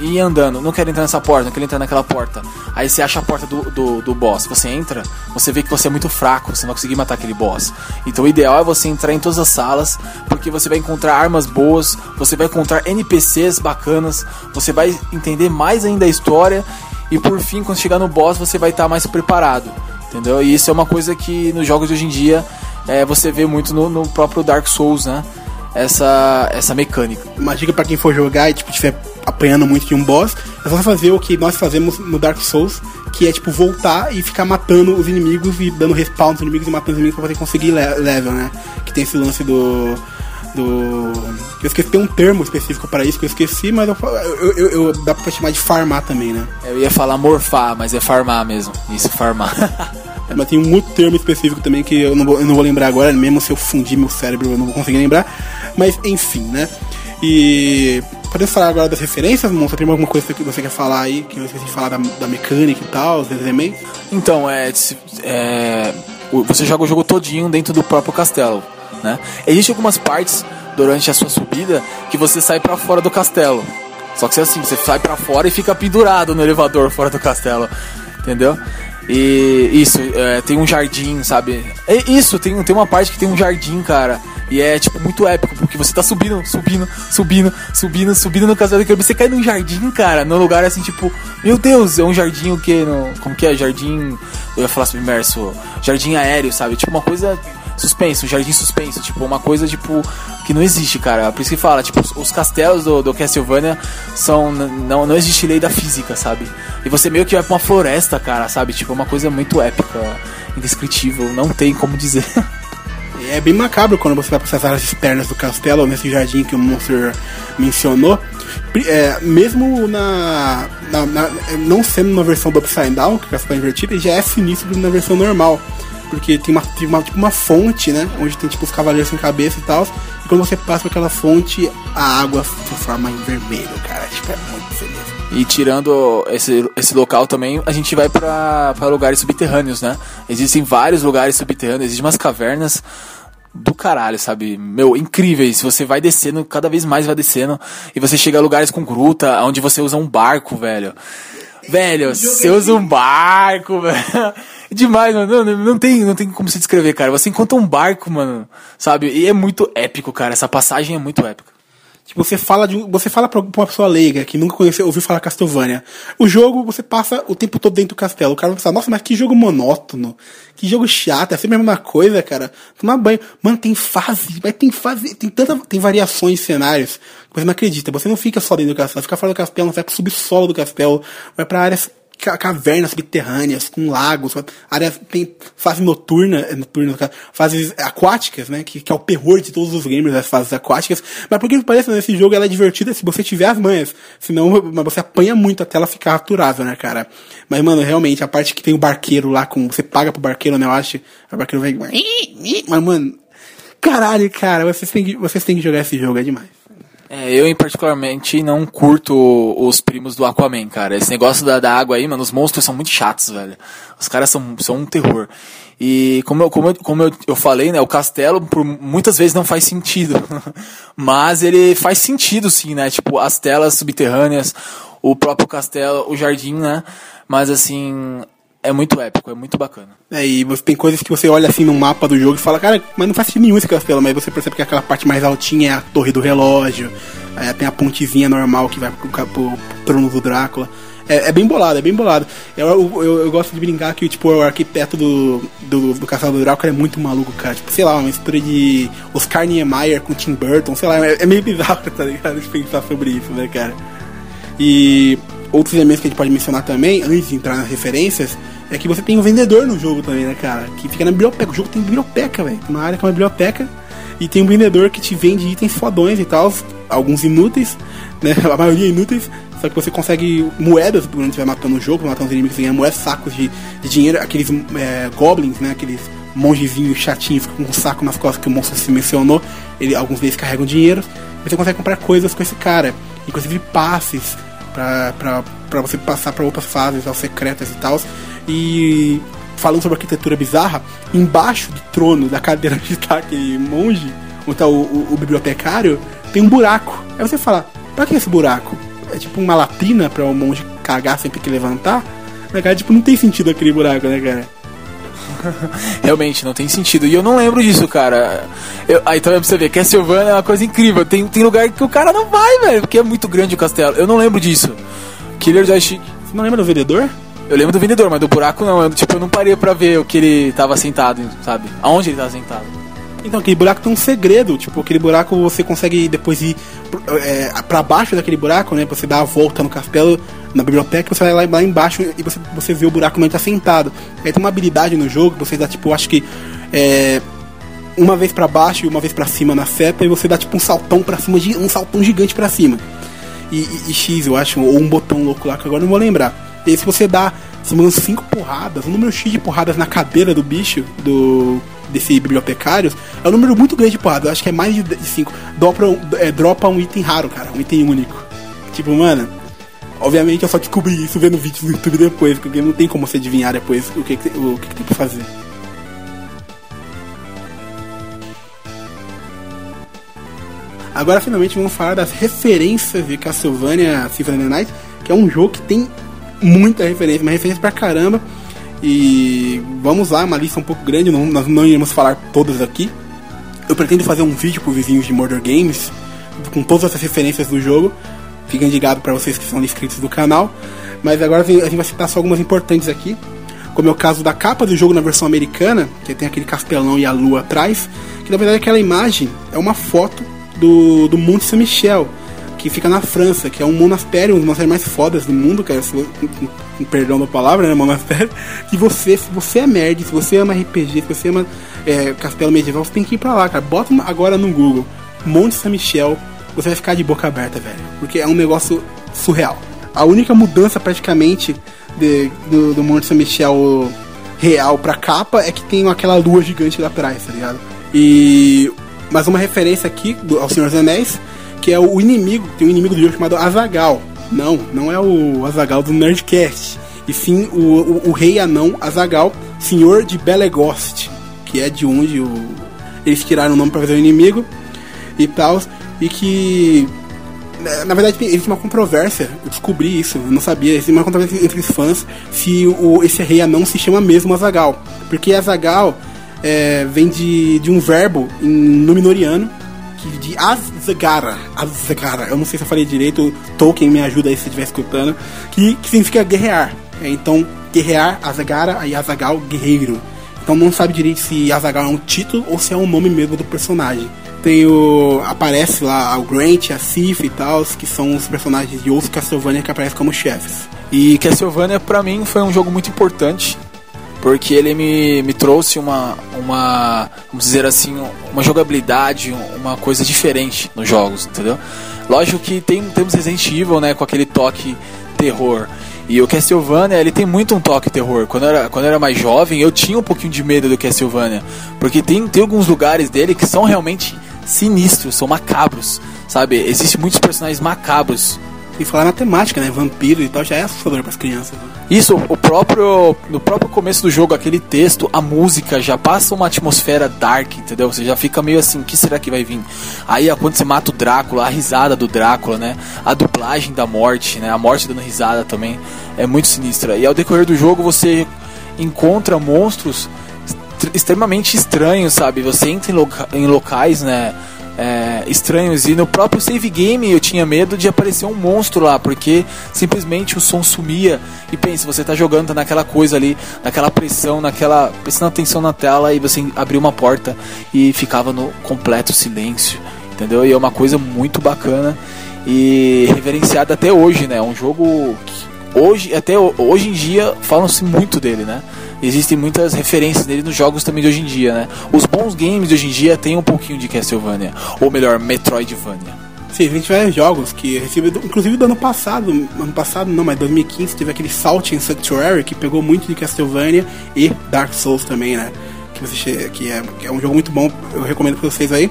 Speaker 1: ir andando, não quero entrar nessa porta, não quero entrar naquela porta. Aí você acha a porta do, do, do, boss, você entra, você vê que você é muito fraco, você não vai conseguir matar aquele boss. Então o ideal é você entrar em todas as salas, porque você vai encontrar armas boas, você vai encontrar NPCs bacanas, você vai entender mais ainda a história, e por fim, quando chegar no boss, você vai estar mais preparado. Entendeu? E isso é uma coisa que nos jogos de hoje em dia é, você vê muito no, no próprio Dark Souls, né? essa, essa mecânica.
Speaker 2: Uma dica para quem for jogar e tipo, estiver apanhando muito de um boss, é só fazer o que nós fazemos no Dark Souls, que é tipo voltar e ficar matando os inimigos e dando respawn nos inimigos e matando os inimigos pra poder conseguir level, né? Que tem esse lance do. Do. Eu esqueci, tem um termo específico para isso que eu esqueci, mas eu, eu, eu, eu, dá pra chamar de farmar também, né?
Speaker 1: Eu ia falar morfar, mas é farmar mesmo. Isso, farmar. <laughs>
Speaker 2: É, mas tem um outro termo específico também que eu não vou, eu não vou lembrar agora, mesmo se eu fundir meu cérebro eu não vou conseguir lembrar. Mas enfim, né? E podemos falar agora das referências, Monstro? Tem alguma coisa que você quer falar aí, que você quer falar da, da mecânica e tal, os elementos?
Speaker 1: Então, é, é, você joga o jogo todinho dentro do próprio castelo, né? Existem algumas partes durante a sua subida que você sai para fora do castelo. Só que assim, você sai para fora e fica pendurado no elevador fora do castelo, entendeu? E isso, é, tem um jardim, sabe? É isso, tem, tem uma parte que tem um jardim, cara. E é, tipo, muito épico, porque você tá subindo, subindo, subindo, subindo, subindo no castelo de Você cai num jardim, cara, num lugar assim, tipo, meu Deus, é um jardim o? No, como que é? Jardim. Eu ia falar submerso. Jardim aéreo, sabe? Tipo, uma coisa suspenso, jardim suspenso, tipo, uma coisa, tipo, que não existe, cara. Por isso que fala, tipo, os castelos do, do Castlevania são. Não, não existe lei da física, sabe? E você meio que vai pra uma floresta, cara, sabe? Tipo, uma coisa muito épica, indescritível, não tem como dizer. <laughs>
Speaker 2: É bem macabro quando você vai para essas áreas externas do castelo, nesse jardim que o Monster mencionou. É, mesmo na, na, na, Não sendo na versão do Upside Down, que é a invertida, já é sinistro na versão normal porque tem uma, tem uma, tipo uma fonte, né? Onde tem tipo os cavaleiros sem cabeça e tal. E quando você passa por aquela fonte, a água se forma em vermelho, cara. Tipo, é muito feliz.
Speaker 1: E tirando esse, esse local também, a gente vai para lugares subterrâneos, né? Existem vários lugares subterrâneos, existem umas cavernas do caralho, sabe? Meu, incríveis. Você vai descendo, cada vez mais vai descendo. E você chega a lugares com gruta, onde você usa um barco, velho. Velho, você usa um barco, <laughs> velho demais, mano. Não, não, tem, não tem como se descrever, cara. Você encontra um barco, mano, sabe? E é muito épico, cara. Essa passagem é muito épica.
Speaker 2: Tipo, você fala de você fala pra uma pessoa leiga que nunca conheceu, ouviu falar Castlevania. O jogo, você passa o tempo todo dentro do castelo. O cara vai pensar, nossa, mas que jogo monótono. Que jogo chato, é sempre a mesma coisa, cara. Tomar banho. Mano, tem fase, mas tem fase, tem tanta, tem variações de cenários você não acredita. Você não fica só dentro do castelo, fica fora do castelo, não vai pro subsolo do castelo, vai pra áreas cavernas subterrâneas, com lagos, áreas, tem fase noturna, é, fases aquáticas, né, que, que é o terror de todos os gamers, as fases aquáticas, mas por que pareça, nesse jogo ela é divertida se você tiver as manhas, senão você apanha muito até ela ficar aturável, né, cara. Mas, mano, realmente, a parte que tem o barqueiro lá, com você paga pro barqueiro, né, eu acho, o barqueiro vai... Mas, mano, caralho, cara, vocês têm que, vocês têm que jogar esse jogo, é demais.
Speaker 1: É, eu em particularmente não curto os primos do Aquaman, cara. Esse negócio da, da água aí, mano, os monstros são muito chatos, velho. Os caras são, são um terror. E como, eu, como, eu, como eu, eu falei, né, o castelo por muitas vezes não faz sentido. <laughs> Mas ele faz sentido sim, né? Tipo, as telas subterrâneas, o próprio castelo, o jardim, né? Mas assim, é muito épico, é muito bacana.
Speaker 2: É, e tem coisas que você olha assim no mapa do jogo e fala, cara, mas não faz sentido nenhum esse castelo, mas você percebe que aquela parte mais altinha é a torre do relógio, aí tem a pontezinha normal que vai pro, pro, pro trono do Drácula. É, é bem bolado, é bem bolado. Eu, eu, eu- eu gosto de brincar que tipo, o arquiteto do, do, do Castelo do Drácula é muito maluco, cara. Tipo, sei lá, uma mistura de Oscar Niemeyer com Tim Burton, sei lá, é, é meio bizarro, <laughs> tá ligado? De pensar sobre isso, né, cara? E outros elementos que a gente pode mencionar também, antes de entrar nas referências, é que você tem um vendedor no jogo também, né, cara? Que fica na biblioteca. O jogo tem biblioteca, velho. Tem uma área que é uma biblioteca. E tem um vendedor que te vende itens fodões e tal. Alguns inúteis, né? <laughs> A maioria inúteis. Só que você consegue moedas durante vai matando o jogo, matando os inimigos, você ganha moedas, sacos de, de dinheiro. Aqueles é, goblins, né? Aqueles mongezinhos chatinhos com um saco nas costas que o monstro se mencionou. Ele, alguns deles carregam dinheiro. Você consegue comprar coisas com esse cara. Inclusive passes pra você passar pra outras fases, as secretas e tal. E falando sobre arquitetura bizarra, embaixo do trono, da cadeira onde tá aquele monge, onde tá o, o- o bibliotecário, tem um buraco. Aí você fala, pra que esse buraco? É tipo uma latrina pra o monge cagar sempre que levantar? Né, cara? Tipo, não tem sentido aquele buraco, né, cara? <laughs>
Speaker 1: Realmente, não tem sentido. E eu não lembro disso, cara. Eu, aí também pra você ver, Castlevania é uma coisa incrível. Tem, tem lugar que o cara não vai, velho, porque é muito grande o castelo. Eu não lembro disso. Killer Joystick.
Speaker 2: Você não lembra do vendedor?
Speaker 1: Eu lembro do vendedor, mas do buraco não. Eu, tipo, eu não parei pra ver o que ele tava sentado, sabe? Aonde ele tava sentado.
Speaker 2: Então, aquele buraco tem um segredo. Tipo, aquele buraco você consegue depois ir é, pra baixo daquele buraco, né? Você dá a volta no castelo, na biblioteca, você vai lá, lá embaixo e você, você vê o buraco onde ele tá sentado. Aí tem uma habilidade no jogo, você dá, tipo, acho que. É, uma vez pra baixo e uma vez pra cima na seta, e você dá, tipo, um saltão pra cima, um saltão gigante pra cima. E, e- e X, eu acho, ou um botão louco lá que agora não vou lembrar. E se você dá, engano, cinco porradas, um número X de porradas na cadeira do bicho, do desse bibliotecário, é um número muito grande de porradas, eu acho que é mais de 5. Dropa, é, dropa um item raro, cara, um item único. Tipo, mano, obviamente eu só descobri isso vendo vídeos no YouTube depois, porque não tem como você adivinhar depois o que, o que, que tem pra fazer. Agora finalmente vamos falar das referências de Castlevania Symphony Night, que é um jogo que tem muita referência, uma referência pra caramba. E vamos lá, uma lista um pouco grande, não- nós não iremos falar todas aqui. Eu pretendo fazer um vídeo pro vizinhos de Murder Games, com todas essas referências do jogo. Fiquem ligados para vocês que são inscritos do canal. Mas agora a gente vai citar só algumas importantes aqui. Como é o caso da capa do jogo na versão americana, que tem aquele castelão e a lua atrás. Que na verdade aquela imagem é uma foto do, do Monte Saint-Michel, que fica na França, que é um monastério, um dos monastérios mais fodas do mundo, cara, se perdão da palavra, né, monastério, que você, se você é nerd, se você ama RPG, se você ama é, castelo medieval, você tem que ir pra lá, cara. Bota agora no Google, Monte Saint-Michel, você vai ficar de boca aberta, velho, porque é um negócio surreal. A única mudança praticamente de- do, do Monte Saint-Michel real pra capa é que tem aquela lua gigante lá atrás, tá ligado? E mais uma referência aqui do, ao Senhor dos Anéis, que é o inimigo, tem um inimigo do jogo chamado Azagal. Não, não é o Azagal do Nerdcast, e sim o, o, o rei anão Azagal, senhor de Belegost, que é de onde o, eles tiraram o nome para fazer o inimigo e tal, e que na na verdade, existe uma controvérsia. Eu descobri isso, eu não sabia. Existe uma controvérsia entre os fãs se o, esse rei anão se chama mesmo Azagal. Porque Azagal é, vem de, de um verbo em Númenoriano de Azagara. Azagara, eu não sei se eu falei direito, Tolkien me ajuda aí se estiver escutando, que, que significa guerrear. É, então, guerrear, Azagara, e Azagal, guerreiro. Então não sabe direito se Azagal é um título ou se é o nome mesmo do personagem. Tem o. aparece lá o Grant, a Sif e tal, que são os personagens de outros Castlevania que aparecem como chefes.
Speaker 1: E Castlevania para mim foi um jogo muito importante, porque ele me, me trouxe uma, uma, vamos dizer assim, uma jogabilidade, uma coisa diferente nos jogos, entendeu? Lógico que tem, temos Resident Evil, né, com aquele toque terror. E o Castlevania, ele tem muito um toque terror. Quando eu era, quando eu era mais jovem, eu tinha um pouquinho de medo do Castlevania. Porque tem, tem alguns lugares dele que são realmente sinistros, são macabros, sabe? Existem muitos personagens macabros.
Speaker 2: E falar na temática, né? Vampiro e tal, já é assustador para as crianças. Né?
Speaker 1: Isso, o próprio no próprio começo do jogo, aquele texto, a música já passa uma atmosfera dark, entendeu? Você já fica meio assim, o que será que vai vir? Aí quando você mata o Drácula, a risada do Drácula, né? A dublagem da morte, né? A morte dando risada também é muito sinistra. E ao decorrer do jogo você encontra monstros extremamente estranhos, sabe? Você entra em, loca em locais, né? é, estranhos. E no próprio save game eu tinha medo de aparecer um monstro lá, porque simplesmente o som sumia. E pense, você tá jogando tá naquela coisa ali, naquela pressão, naquela. prestando atenção na tela e você abriu uma porta e ficava no completo silêncio. Entendeu? E é uma coisa muito bacana e reverenciada até hoje, né? Um jogo que hoje, até hoje em dia, falam-se muito dele, né? Existem muitas referências dele nos jogos também de hoje em dia, né? Os bons games de hoje em dia têm um pouquinho de Castlevania, ou melhor, Metroidvania.
Speaker 2: Sim, a gente jogos que recebi, inclusive do ano passado, ano passado não, mas 2015 teve aquele Salt in Sanctuary que pegou muito de Castlevania e Dark Souls também, né? Que, você, que, é, que é um jogo muito bom, eu recomendo pra vocês aí.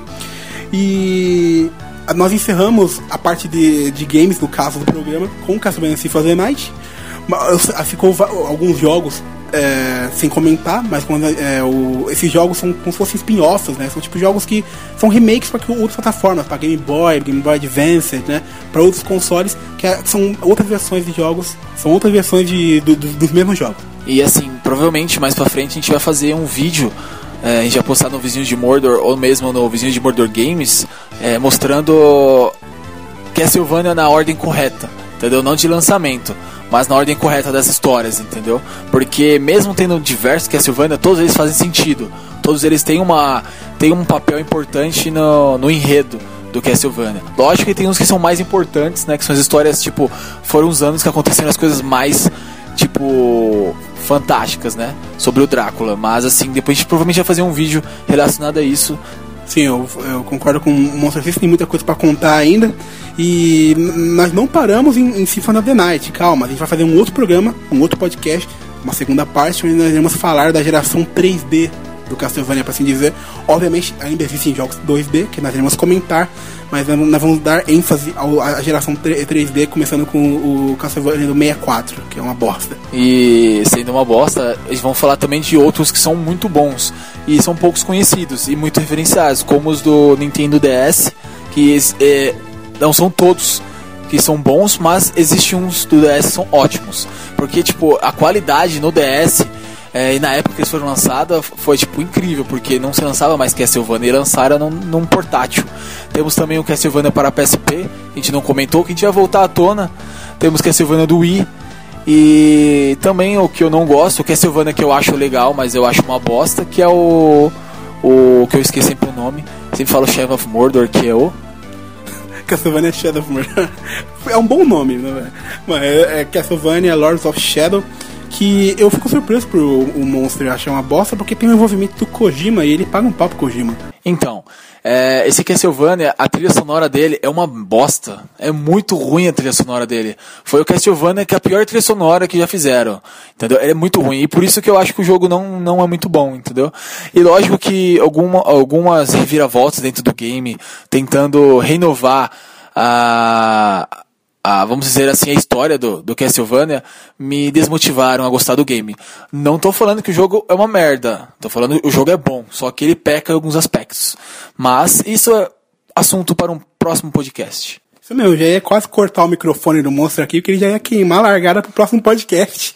Speaker 2: E nós encerramos a parte de, de games, no caso do programa, com Castlevania Symphony of the Night. Ficou alguns jogos é, sem comentar, mas quando, é, o, esses jogos são como se fossem spin-offs, né? São tipo jogos que são remakes para outras plataformas, para Game Boy, Game Boy Advance, né? Para outros consoles, que é, são outras versões de jogos, são outras versões de, do, do, dos mesmos jogos.
Speaker 1: E assim, provavelmente mais pra frente a gente vai fazer um vídeo é, a gente vai postar no Vizinho de Mordor ou mesmo no Vizinho de Mordor Games é, mostrando Castlevania na ordem correta, entendeu? Não de lançamento mas na ordem correta das histórias, entendeu? Porque mesmo tendo diversos Castlevania, todos eles fazem sentido. Todos eles têm, uma, têm um papel importante no, no enredo do Castlevania. Lógico que tem uns que são mais importantes, né? Que são as histórias, tipo, foram os anos que aconteceram as coisas mais, tipo, fantásticas, né? Sobre o Drácula. Mas assim, depois a gente provavelmente vai fazer um vídeo relacionado a isso.
Speaker 2: Sim, eu, eu concordo com o Monster tem muita coisa para contar ainda. E nós não paramos em, em Symphony of the Night, calma, a gente vai fazer um outro programa, um outro podcast, uma segunda parte, onde nós vamos falar da geração 3D do Castlevania, para assim dizer. Obviamente, ainda existem jogos 2D que nós iremos comentar, mas nós vamos dar ênfase à geração 3D, começando com o Castlevania do 64, que é uma bosta.
Speaker 1: E sendo uma bosta, eles vão falar também de outros que são muito bons e são poucos conhecidos e muito referenciados, como os do Nintendo DS, que é, não são todos que são bons, mas existem uns do DS que são ótimos. Porque, tipo, a qualidade no DS é, e na época que eles foram lançados foi tipo incrível, porque não se lançava mais Castlevania e lançaram num, num portátil. Temos também o Castlevania para PSP, a gente não comentou, que a gente vai voltar à tona. Temos Castlevania do Wii. E também o que eu não gosto, o Castlevania que eu acho legal, mas eu acho uma bosta, que é o. O que eu esqueci sempre o nome. Sempre falo Shadow of Mordor, que é o.
Speaker 2: Castlevania Shadow <laughs> é um bom nome, né? Mas é, é Castlevania Lords of Shadow. Que eu fico surpreso por o Monster achar uma bosta, porque tem o envolvimento do Kojima e ele paga um papo Kojima.
Speaker 1: Então, é, esse Castlevania, a trilha sonora dele é uma bosta. É muito ruim a trilha sonora dele. Foi o Castlevania que é a pior trilha sonora que já fizeram. Entendeu? Ele é muito ruim. E por isso que eu acho que o jogo não, não é muito bom, entendeu? E lógico que alguma, algumas reviravoltas dentro do game, tentando renovar a a, vamos dizer assim, a história do, do Castlevania me desmotivaram a gostar do game. Não tô falando que o jogo é uma merda, tô falando que o jogo é bom, só que ele peca em alguns aspectos. Mas isso é assunto para um próximo podcast.
Speaker 2: Isso mesmo, já ia quase cortar o microfone do monstro aqui, porque ele já ia queimar a largada pro próximo podcast.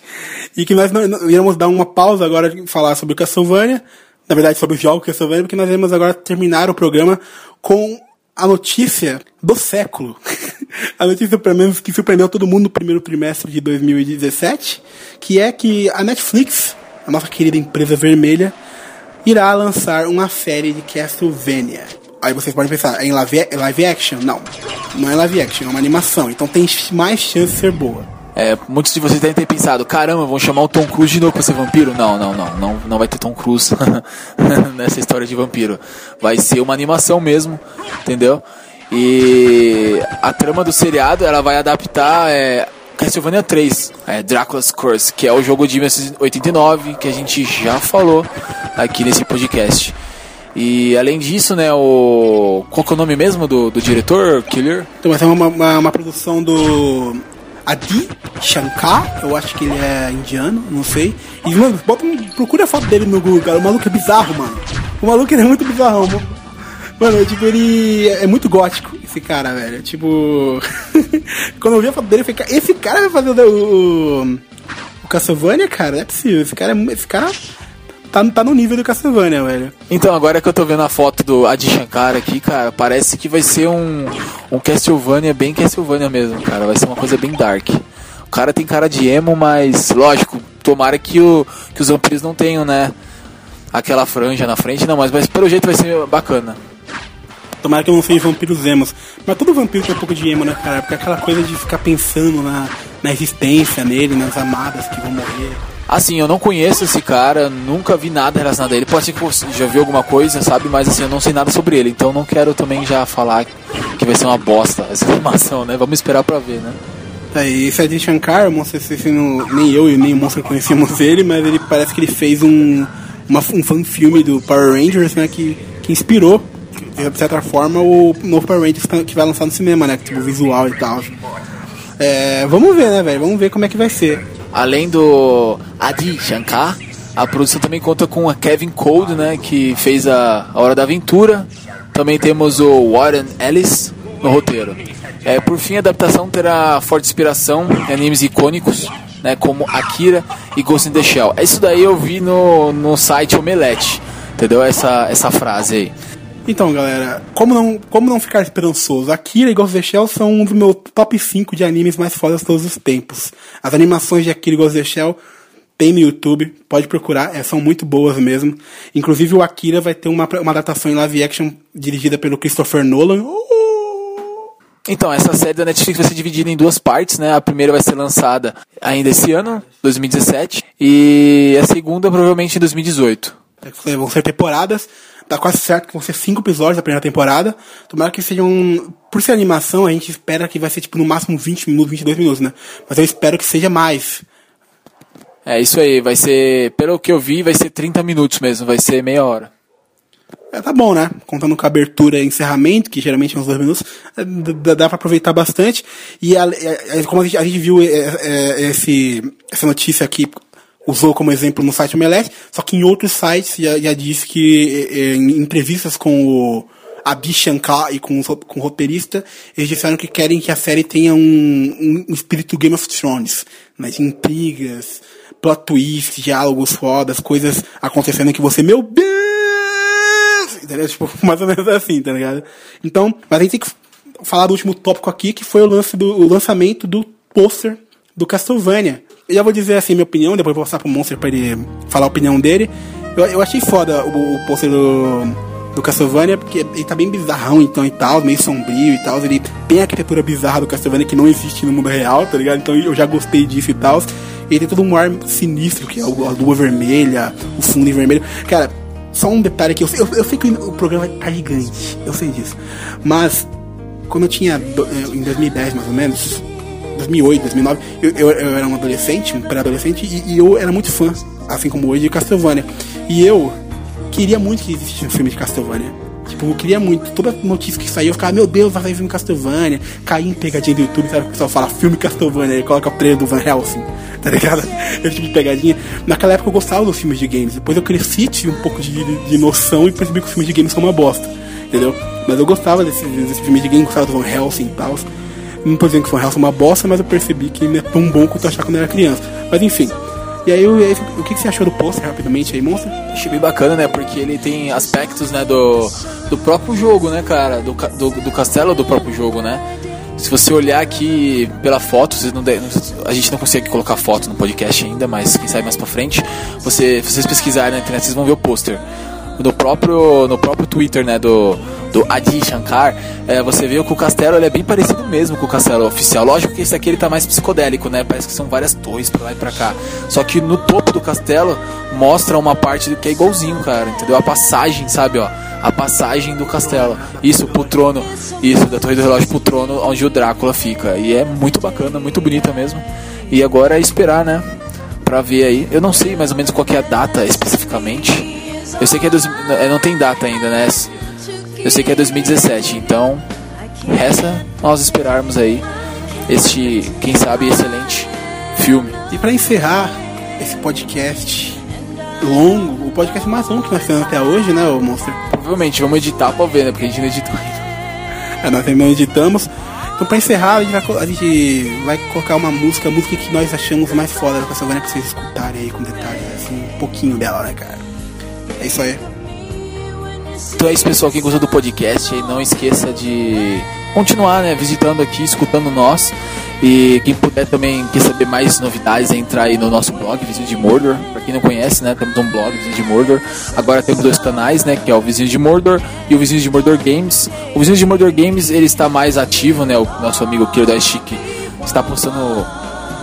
Speaker 2: E que nós não, não, íamos dar uma pausa agora de falar sobre o Castlevania, na verdade sobre o jogo Castlevania, porque nós íamos agora terminar o programa com a notícia do século. <laughs> a notícia, pelo menos, que surpreendeu todo mundo no primeiro trimestre de 2017, que é que a Netflix, a nossa querida empresa vermelha, irá lançar uma série de Castlevania. Aí vocês podem pensar, é em live, live action? Não, não é live action, é uma animação, então tem mais chance de ser boa.
Speaker 1: É, muitos de vocês devem ter pensado, caramba, vão chamar o Tom Cruise de novo pra ser vampiro? Não, não, não, não, não vai ter Tom Cruise <laughs> nessa história de vampiro. Vai ser uma animação mesmo, entendeu? E a trama do seriado, ela vai adaptar é, Castlevania 3, é, Dracula's Curse, que é o jogo de 1989 que a gente já falou aqui nesse podcast. E além disso, né, o. Qual que é o nome mesmo do, do diretor, Killer?
Speaker 2: Então vai ser uma, uma, uma produção do Adi Shankar, eu acho que ele é indiano, não sei. E, mano, bota procura a foto dele no Google. O maluco é bizarro, mano. O maluco é muito bizarro, mano. Mano, tipo, ele é muito gótico, esse cara, velho. Tipo. <laughs> Quando eu vi a foto dele, eu falei, esse cara vai fazer o. O, o Castlevania, cara? Não é possível. Esse cara é. Esse cara tá, tá no nível do Castlevania, velho.
Speaker 1: Então, agora que eu tô vendo a foto do Adi Shankar aqui, cara, parece que vai ser um, um Castlevania bem Castlevania mesmo, cara. Vai ser uma coisa bem dark. O cara tem cara de emo, mas, lógico, tomara que, o, que os vampiros não tenham, né? Aquela franja na frente, não, mas, mas pelo jeito vai ser bacana.
Speaker 2: Tomara que eu não seja vampiros emos. Mas todo vampiro tem um pouco de emo, né, cara? Porque é aquela coisa de ficar pensando na, na existência nele, nas amadas que vão morrer.
Speaker 1: Assim, eu não conheço esse cara, nunca vi nada relacionado a ele. Pode ser que você já viu alguma coisa, sabe? Mas assim, eu não sei nada sobre ele. Então não quero também já falar que vai ser uma bosta <laughs> essa informação, né? Vamos esperar pra ver, né?
Speaker 2: É, e esse Adi Shankar, não sei se não, nem eu e nem o Monster conhecíamos <laughs> ele, mas ele parece que ele fez um, uma, um fan-filme do Power Rangers, né? Que, que inspirou, de certa forma, o novo Power Rangers que vai lançar no cinema, né? Tipo, visual e tal. É, vamos ver, né, velho? Vamos ver como é que vai ser.
Speaker 1: Além do Adi Shankar, a produção também conta com a Kevin Cold, né, que fez a, Hora da Aventura. Também temos o Warren Ellis no roteiro. É, por fim, a adaptação terá forte inspiração em animes icônicos, né, como Akira e Ghost in the Shell. Isso daí eu vi no, no site Omelete, entendeu? Essa, essa frase aí.
Speaker 2: Então, galera, como não, como não ficar esperançoso? Akira e Ghost of the Shell são um dos meus top 5 de animes mais fodas de todos os tempos. As animações de Akira e Ghost of the Shell tem no YouTube, pode procurar, é, são muito boas mesmo. Inclusive o Akira vai ter uma, uma adaptação em live action dirigida pelo Christopher Nolan. Uh!
Speaker 1: Então, essa série da Netflix vai ser dividida em duas partes, né? A primeira vai ser lançada ainda esse ano, 2017, e a segunda provavelmente em 2018.
Speaker 2: É, vão ser temporadas tá quase certo que vão ser cinco episódios da primeira temporada. Tomara que sejam. Por ser animação, a gente espera que vai ser tipo no máximo 20 minutos, 22 minutos, né? Mas eu espero que seja mais.
Speaker 1: É isso aí, vai ser. Pelo que eu vi, vai ser 30 minutos mesmo, vai ser meia hora.
Speaker 2: É, tá bom, né? Contando com a abertura e encerramento, que geralmente é uns dois minutos, é, dá pra aproveitar bastante. E a, a, como a gente, a gente viu é, é, esse, essa notícia aqui usou como exemplo no site Omelete, só que em outros sites já, já disse que é, é, em entrevistas com o Abi Shankar e com, com o roteirista, eles disseram que querem que a série tenha um, um, espírito Game of Thrones, de intrigas, plot twists, diálogos fodas, coisas acontecendo que você, meu Deus! Entendeu? Tipo, <laughs> mais ou menos assim, tá ligado? Então, mas a gente tem que falar do último tópico aqui, que foi o, lance do, o lançamento do pôster do Castlevania. Já vou dizer assim minha opinião, depois vou passar pro Monster pra ele falar a opinião dele. Eu, eu achei foda o, o pôster do, do Castlevania, porque ele tá bem bizarrão então e tal, meio sombrio e tal. Ele tem a arquitetura bizarra do Castlevania que não existe no mundo real, tá ligado? Então eu já gostei disso e tal. Ele tem todo um ar sinistro, que é a lua vermelha, o fundo em vermelho. Cara, só um detalhe que eu, eu, eu sei que o programa tá gigante, eu sei disso. Mas, quando eu tinha, em 2010 mais ou menos, 2008, 2009, eu, eu, eu era um adolescente, um pré-adolescente, e, e, eu era muito fã, assim como hoje, de Castlevania. E eu queria muito que existisse um filme de Castlevania. Tipo, eu queria muito. Toda notícia que saía, eu ficava, meu Deus, vai sair filme Castlevania. Caí em pegadinha do YouTube, sabe? O pessoal fala filme Castlevania, e coloca o trailer do Van Helsing, <laughs> tá ligado? Esse tipo de pegadinha. Naquela época eu gostava dos filmes de games. Depois eu cresci, tive um pouco de, de noção e percebi que os filmes de games são uma bosta, entendeu? Mas eu gostava desses, desses filmes de games, gostava do Van Helsing e tal. Não tô dizendo que Van Helsing é uma bosta, mas eu percebi que não é tão bom quanto eu achava quando eu era criança. Mas enfim. E aí, o, o que, você achou do pôster, rapidamente, aí, Monster?
Speaker 1: Achei bem bacana, né? Porque ele tem aspectos, né, do, do próprio jogo, né, cara? Do, do, do castelo do próprio jogo, né? Se você olhar aqui pela foto, de, a gente não consegue colocar foto no podcast ainda, mas quem sabe mais pra frente, você, vocês pesquisarem na internet, vocês vão ver o pôster. No próprio, no próprio Twitter, né, do, do Adi Shankar, é, você vê que o castelo ele é bem parecido mesmo com o castelo oficial. Lógico que esse aqui ele tá mais psicodélico, né? Parece que são várias torres pra lá e pra cá. Só que no topo do castelo mostra uma parte que é igualzinho, cara, entendeu? A passagem, sabe, ó a passagem do castelo. Isso pro trono, isso da Torre do Relógio pro trono onde o Drácula fica. E é muito bacana, muito bonita mesmo. E agora é esperar, né? Pra ver aí. Eu não sei mais ou menos qual é a data especificamente. Eu sei que é, dois, é não tem data ainda, né? Eu sei que é 2017, então resta nós esperarmos aí este, quem sabe, excelente filme.
Speaker 2: E para encerrar esse podcast longo, o podcast mais longo que nós temos até hoje, né, o Monster?
Speaker 1: Provavelmente, vamos editar pra ver, né? Porque a gente não editou ainda.
Speaker 2: É, nós ainda não editamos. Então pra encerrar, a gente, vai, a gente vai colocar uma música, a música que nós achamos mais foda da Castlevania pra vocês escutarem aí com detalhes, assim, um pouquinho dela, né, cara? É isso aí.
Speaker 1: Então é isso, pessoal. Quem gostou do podcast, não esqueça de continuar, né, visitando aqui, escutando nós. E quem puder também quer saber mais novidades, é entrar aí no nosso blog, Vizinho de Mordor. Pra quem não conhece, né, temos um blog, Vizinho de Mordor. Agora temos dois canais, né, que é o Vizinho de Mordor e o Vizinho de Mordor Games. O Vizinho de Mordor Games, ele está mais ativo, né, o nosso amigo Kiro da Chic está postando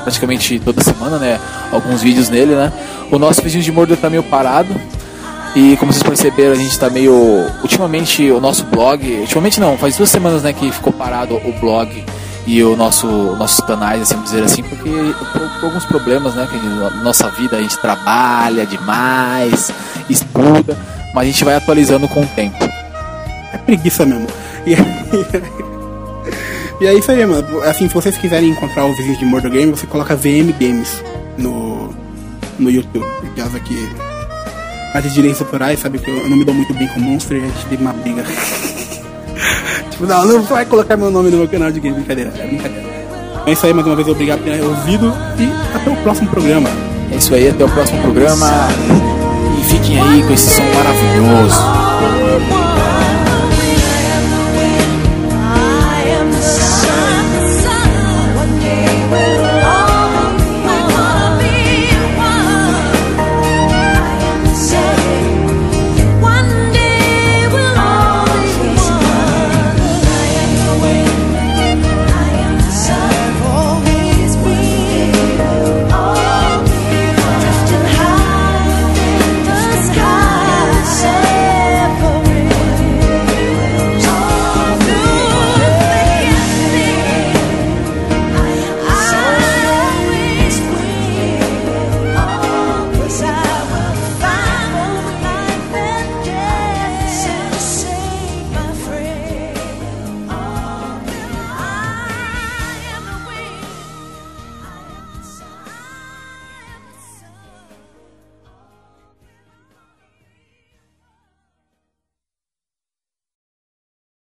Speaker 1: praticamente toda semana, né, alguns vídeos nele, né. O nosso Vizinho de Mordor tá meio parado, e como vocês perceberam, a gente está meio. Ultimamente, o nosso blog. Ultimamente não, faz duas semanas né, que ficou parado o blog e o nosso nossos canais, assim, dizer assim, porque por, por alguns problemas, né, que na nossa vida a gente trabalha demais, estuda, mas a gente vai atualizando com o tempo.
Speaker 2: É preguiça mesmo. <laughs> E, é isso aí, mano. Assim, se vocês quiserem encontrar o vizinho de Murder Game, você coloca VM Games no, no YouTube. Caso aqui as direitos autorais, sabe que eu não me dou muito bem com Monster e a gente teve uma briga. <laughs> tipo, não, não vai colocar meu nome no meu canal de game, brincadeira, é brincadeira. É isso aí, mais uma vez, obrigado por ter ouvido e até o próximo programa.
Speaker 1: É isso aí, até o próximo programa. E fiquem aí com esse som maravilhoso.